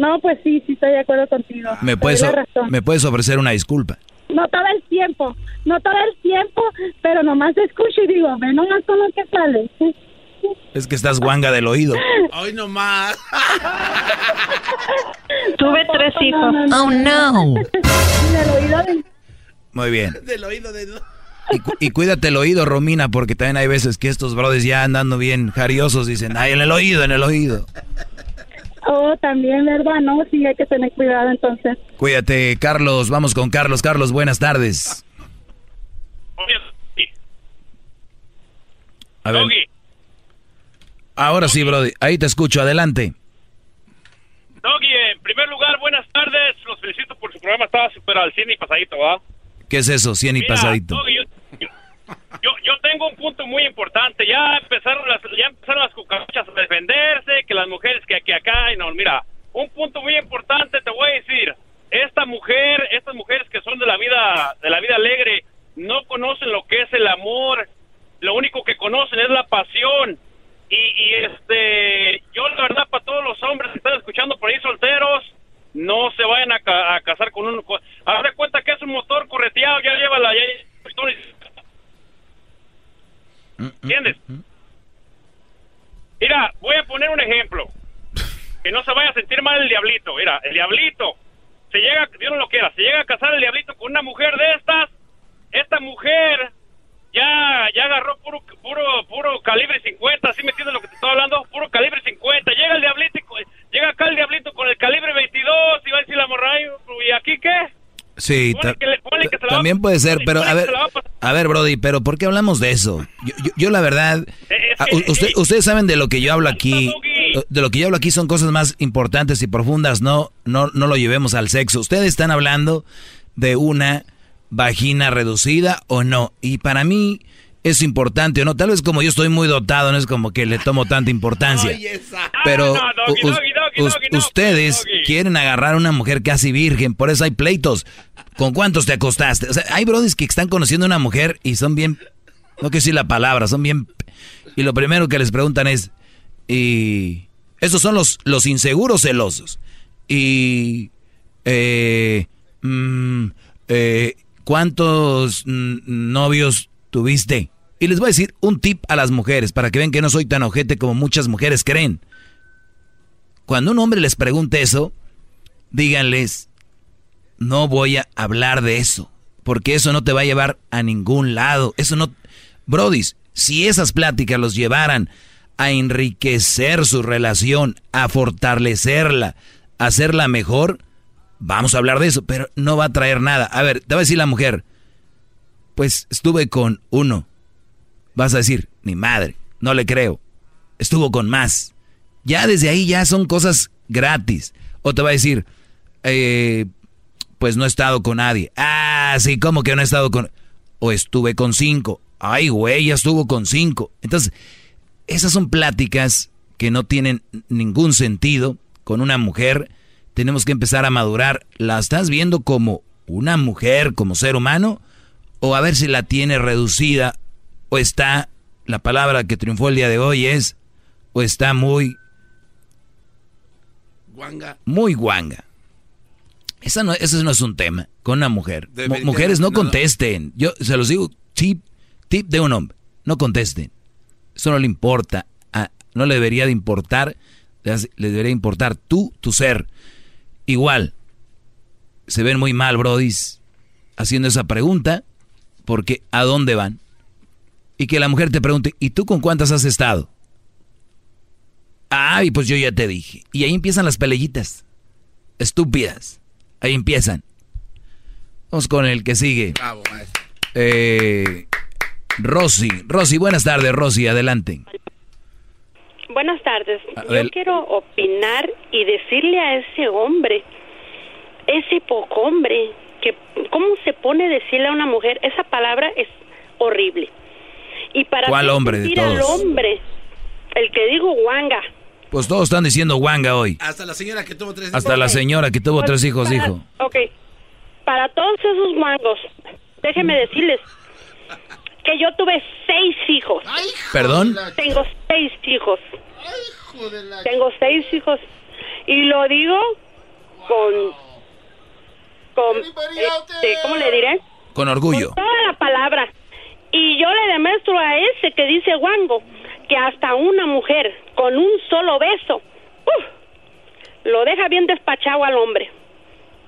No, pues sí, sí estoy de acuerdo contigo. ¿Me puedes. ¿Me puedes ofrecer una disculpa? No todo el tiempo, no todo el tiempo, pero nomás escucho y digo, ve nomás con lo que sale. Es que estás guanga del oído. Hoy nomás. Tuve tres hijos. Oh, no. Del oído de- Muy bien. Del oído de... Y, cu- y cuídate el oído, Romina, porque también hay veces que estos brothers ya andando bien jariosos dicen, ay, en el oído, en el oído. Oh, también, ¿verdad? No, sí, hay que tener cuidado entonces. Cuídate, Carlos. Vamos con Carlos. Carlos, buenas tardes. A ver. Ahora sí, Brody. Ahí te escucho. Adelante. Doggy, en primer lugar, buenas tardes. Los felicito por su programa. Estaba súper al cine y pasadito, ¿va? ¿Qué es eso, 100 y Mira, pasadito? Doggy, yo, yo, yo tengo un punto muy importante. Ya empezaron las, ya empezaron las cucarachas a defenderse, que las mujeres que, que acá... y No, mira, un punto muy importante te voy a decir. Esta mujer, estas mujeres que son de la vida, de la vida alegre, no conocen lo que es el amor. Lo único que conocen es la pasión. Y, y, este, yo la verdad para todos los hombres que están escuchando por ahí solteros, no se vayan a, ca- casar con un, co- haz de cuenta que es un motor correteado, ya lleva la, ya, ¿entiendes? Mira, voy a poner un ejemplo, que no se vaya a sentir mal el diablito, mira, el diablito, se llega, Dios no lo quiera, se llega a casar el diablito con una mujer de estas, esta mujer ya ya agarró puro puro puro calibre 50, ¿sí me entiendes lo que te estoy hablando? Puro calibre 50. Llega el diablito llega acá el diablito con el calibre 22 y va a decir la morra, "Ay, ¿y aquí qué? Sí, Ponle ta- que le- ponle que se la va- también puede ser, pero a ver, a ver, Brody, pero ¿por qué hablamos de eso? Yo, yo- yo la verdad, Eh, a- u- usted- ustedes saben de lo que yo hablo aquí, de lo que yo hablo aquí son cosas más importantes y profundas, no, no, no lo llevemos al sexo. Ustedes están hablando de una vagina reducida o no, y para mí es importante o no. Tal vez como yo estoy muy dotado, no es como que le tomo tanta importancia. Pero Ah, ustedes quieren agarrar a una mujer casi virgen, por eso hay pleitos. ¿Con cuántos te acostaste? O sea, hay brodis que están conociendo a una mujer y son bien, no quiero decir la palabra, son bien... Y lo primero que les preguntan es, y... Estos son los, los inseguros celosos. Y... eh, mm, eh, ¿Cuántos novios tuviste? Y les voy a decir un tip a las mujeres para que vean que no soy tan ojete como muchas mujeres creen. Cuando un hombre les pregunte eso, díganles, no voy a hablar de eso, porque eso no te va a llevar a ningún lado. Eso no... Brodis, si esas pláticas los llevaran a enriquecer su relación, a fortalecerla, a hacerla mejor, vamos a hablar de eso, pero no va a traer nada. A ver, te va a decir la mujer, pues estuve con uno. Vas a decir, ni madre, no le creo. Estuvo con más. Ya desde ahí ya son cosas gratis. O te va a decir, eh, pues no he estado con nadie. Ah, sí, ¿cómo que no he estado con...? O estuve con cinco. Ay, güey, ya estuvo con cinco. Entonces, esas son pláticas que no tienen ningún sentido con una mujer. Tenemos que empezar a madurar. ¿La estás viendo como una mujer, como ser humano? O a ver si la tiene reducida. O está, la palabra que triunfó el día de hoy es, o está muy, Guanga. muy guanga. Esa no, ese no es un tema con una mujer. Mujeres no no. contesten. Yo se los digo, tip, tip de un hombre. No contesten. Eso no le importa. a- no le debería de importar. Le debería importar tú, tu ser. Igual. Se ven muy mal, brodis, haciendo esa pregunta. Porque ¿a dónde van? Y que la mujer te pregunte, ¿y tú con cuántas has estado? Ay, pues yo ya te dije. Y ahí empiezan las pelellitas. Estúpidas. Ahí empiezan. Vamos con el que sigue. Bravo, maestro. Eh, Rosy. Rosy, buenas tardes, Rosy, adelante. Buenas tardes. Yo quiero opinar y decirle a ese hombre, ese poco hombre, que cómo se pone a decirle a una mujer, esa palabra es horrible. Y para ¿Cuál hombre de sentir al todos? hombre, el que digo guanga. Pues todos están diciendo guanga hoy. Hasta la señora que tuvo tres Hasta la señora que tuvo Pues, tres hijos para- dijo. Ok. Para todos esos guangos, déjenme decirles que yo tuve seis hijos. ¿Perdón? Tengo seis hijos. Tengo seis hijos. Y lo digo con... con este, ¿Cómo le diré? Con orgullo. Toda la palabra. Y yo le demuestro a ese que dice guango que hasta una mujer con un solo beso lo deja bien despachado al hombre.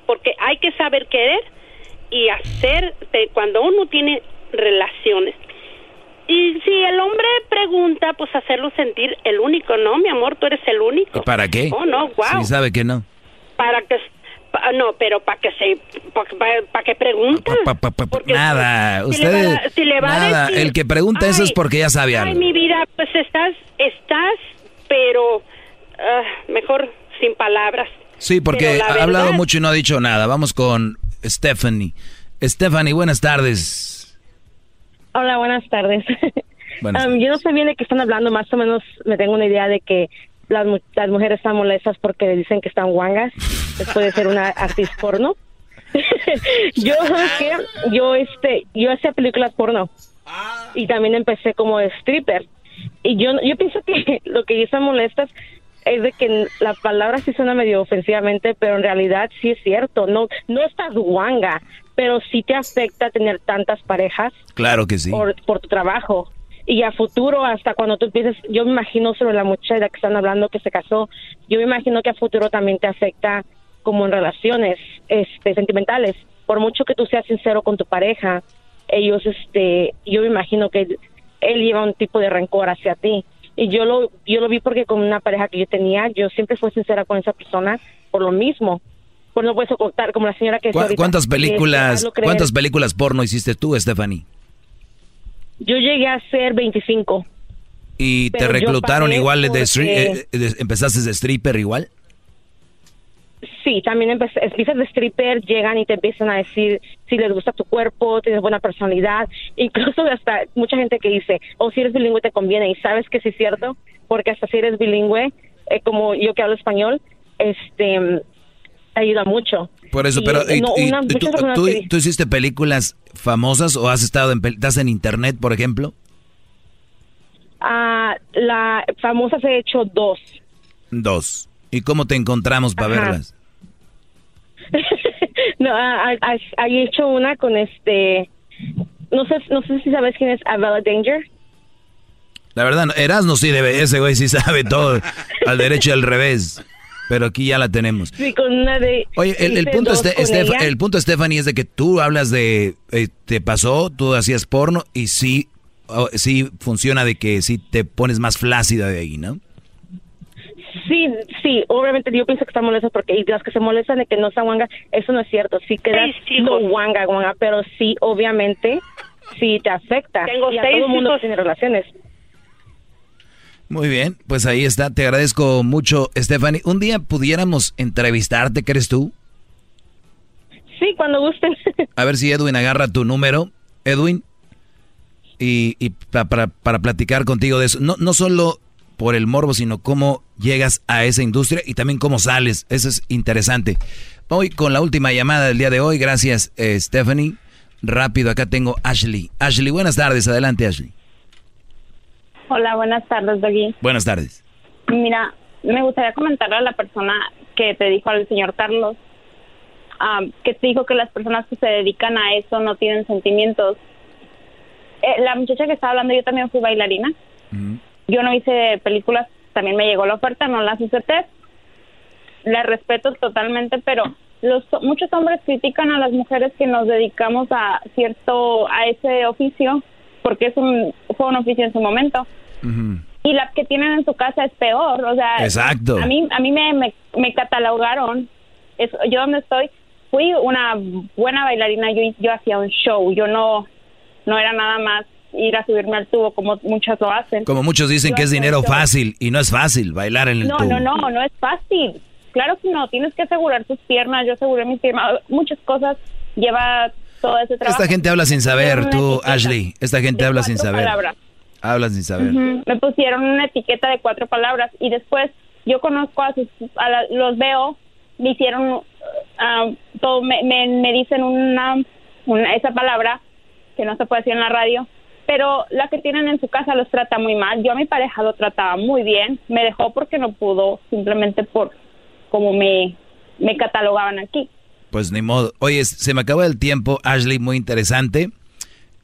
Porque hay que saber querer y hacer cuando uno tiene relaciones. Y si el hombre pregunta, pues hacerlo sentir el único, ¿no? Mi amor, tú eres el único. ¿Y para qué? Oh, no, wow. Si sabe que no. Para que, pa- no, pero para que se, para que pregunta. nada, usted, si le va, nada, a decir, el que pregunta eso es porque ya sabe algo. Ay, mi vida, pues estás, estás, pero ah, mejor sin palabras. Sí, porque ha hablado mucho y no ha dicho nada. Vamos con Stephanie. Stephanie, buenas tardes. Hola, buenas tardes. Um, yo no sé bien de qué están hablando, más o menos me tengo una idea de que las, las mujeres están molestas porque le dicen que están guangas después de ser una artista porno. yo, ¿sabes Yo, este, yo hacía películas porno y también empecé como stripper. Y yo, yo pienso que lo que están molestas es de que la palabra sí suena medio ofensivamente, pero en realidad sí es cierto. No, no estás guanga, pero sí te afecta tener tantas parejas. Claro que sí. Por, por tu trabajo. Y a futuro, hasta cuando tú empieces, yo me imagino sobre la muchacha que están hablando que se casó, yo me imagino que a futuro también te afecta como en relaciones este, sentimentales. Por mucho que tú seas sincero con tu pareja, ellos, este, yo me imagino que él lleva un tipo de rencor hacia ti. Y yo lo yo lo vi porque con una pareja que yo tenía yo siempre fui sincera con esa persona por lo mismo. Por no puedo contar como la señora que cuántas películas cuántas películas porno hiciste tú Stephanie yo llegué a ser 25 y te reclutaron igual de, eh, de, empezaste de stripper igual Sí, también empiezas de stripper, llegan y te empiezan a decir si les gusta tu cuerpo, tienes buena personalidad, incluso hasta mucha gente que dice, o oh, si eres bilingüe te conviene, y sabes que sí es cierto, porque hasta si eres bilingüe, eh, como yo que hablo español, este ayuda mucho. Por eso, pero tú, hiciste películas famosas o has estado en, estás en internet, por ejemplo? Ah, la famosas he hecho dos. Dos. ¿Y cómo te encontramos para verlas? no, hay hecho una con este, no sé, no sé si sabes quién es Avella Danger. La verdad, Erasmo sí debe, ese güey sí sabe todo, al derecho y al revés. Pero aquí ya la tenemos. Sí, con una de... Oye, el, punto, este, el punto, Stephanie, es de que tú hablas de... Eh, te pasó, tú hacías porno y sí, oh, sí funciona de que sí te pones más flácida de ahí, ¿no? Sí, sí, obviamente yo pienso que está molesta porque y las que se molestan de que no está guanga, eso no es cierto. Sí quedas no guanga, guanga, pero sí, obviamente, sí te afecta. Tengo y a todo el mundo tiene relaciones. Muy bien, pues ahí está. Te agradezco mucho, Stephanie. Un día pudiéramos entrevistarte, ¿crees tú? Sí, cuando gusten. A ver si Edwin agarra tu número. Edwin. Y, y para, para platicar contigo de eso. No, no solo por el morbo, sino cómo llegas a esa industria y también cómo sales. Eso es interesante. Voy con la última llamada del día de hoy. Gracias, eh, Stephanie. Rápido, acá tengo Ashley. Ashley, buenas tardes. Adelante, Ashley. Hola, buenas tardes, Doggy. Buenas tardes. Mira, me gustaría comentarle a la persona que te dijo al señor Carlos, que te dijo que las personas que se dedican a eso no tienen sentimientos. Eh, la muchacha que estaba hablando, yo también fui bailarina. Yo no hice películas, también me llegó la oferta, no las test. La respeto totalmente, pero los muchos hombres critican a las mujeres que nos dedicamos a cierto a ese oficio porque es un fue un oficio en su momento. Y las que tienen en su casa es peor, o sea, Exacto. a mí a mí me, me, catalogaron yo donde estoy fui una buena bailarina, yo yo hacía un show, yo no no era nada más ir a subirme al tubo como muchas lo hacen. Como muchos dicen que es dinero fácil y no es fácil bailar en el no, tubo. No, no, no, no es fácil. Claro que no, tienes que asegurar tus piernas, yo aseguré mis piernas, muchas cosas lleva todo ese trabajo. Esta gente habla sin saber, tú, Ashley. Esta gente habla sin saber. Habla sin saber. Me pusieron una etiqueta de cuatro palabras y después yo conozco a, sus, a los veo, me hicieron, ah, todo, me, me, dicen una, una, esa palabra que no se puede decir en la radio pero la que tienen en su casa los trata muy mal. Yo a mi pareja lo trataba muy bien, me dejó porque no pudo, simplemente por como me, me catalogaban aquí. Pues ni modo. Oye, se me acabó el tiempo, Ashley, muy interesante.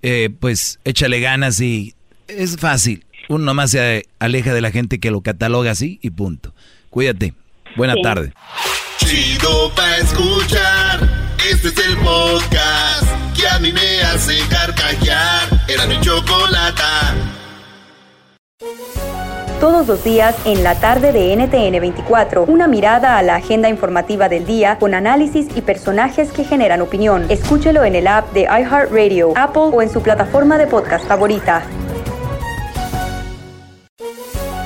Eh, pues échale ganas y es fácil. Uno nomás se aleja de la gente que lo cataloga así y punto. Cuídate. Buena tarde. Chido pa escuchar. Este es el podcast que a mí me hace carcajear. Era mi chocolata. Todos los días en la tarde de NTN 24. Una mirada a la agenda informativa del día con análisis y personajes que generan opinión. Escúchelo en el app de iHeartRadio, Apple o en su plataforma de podcast favorita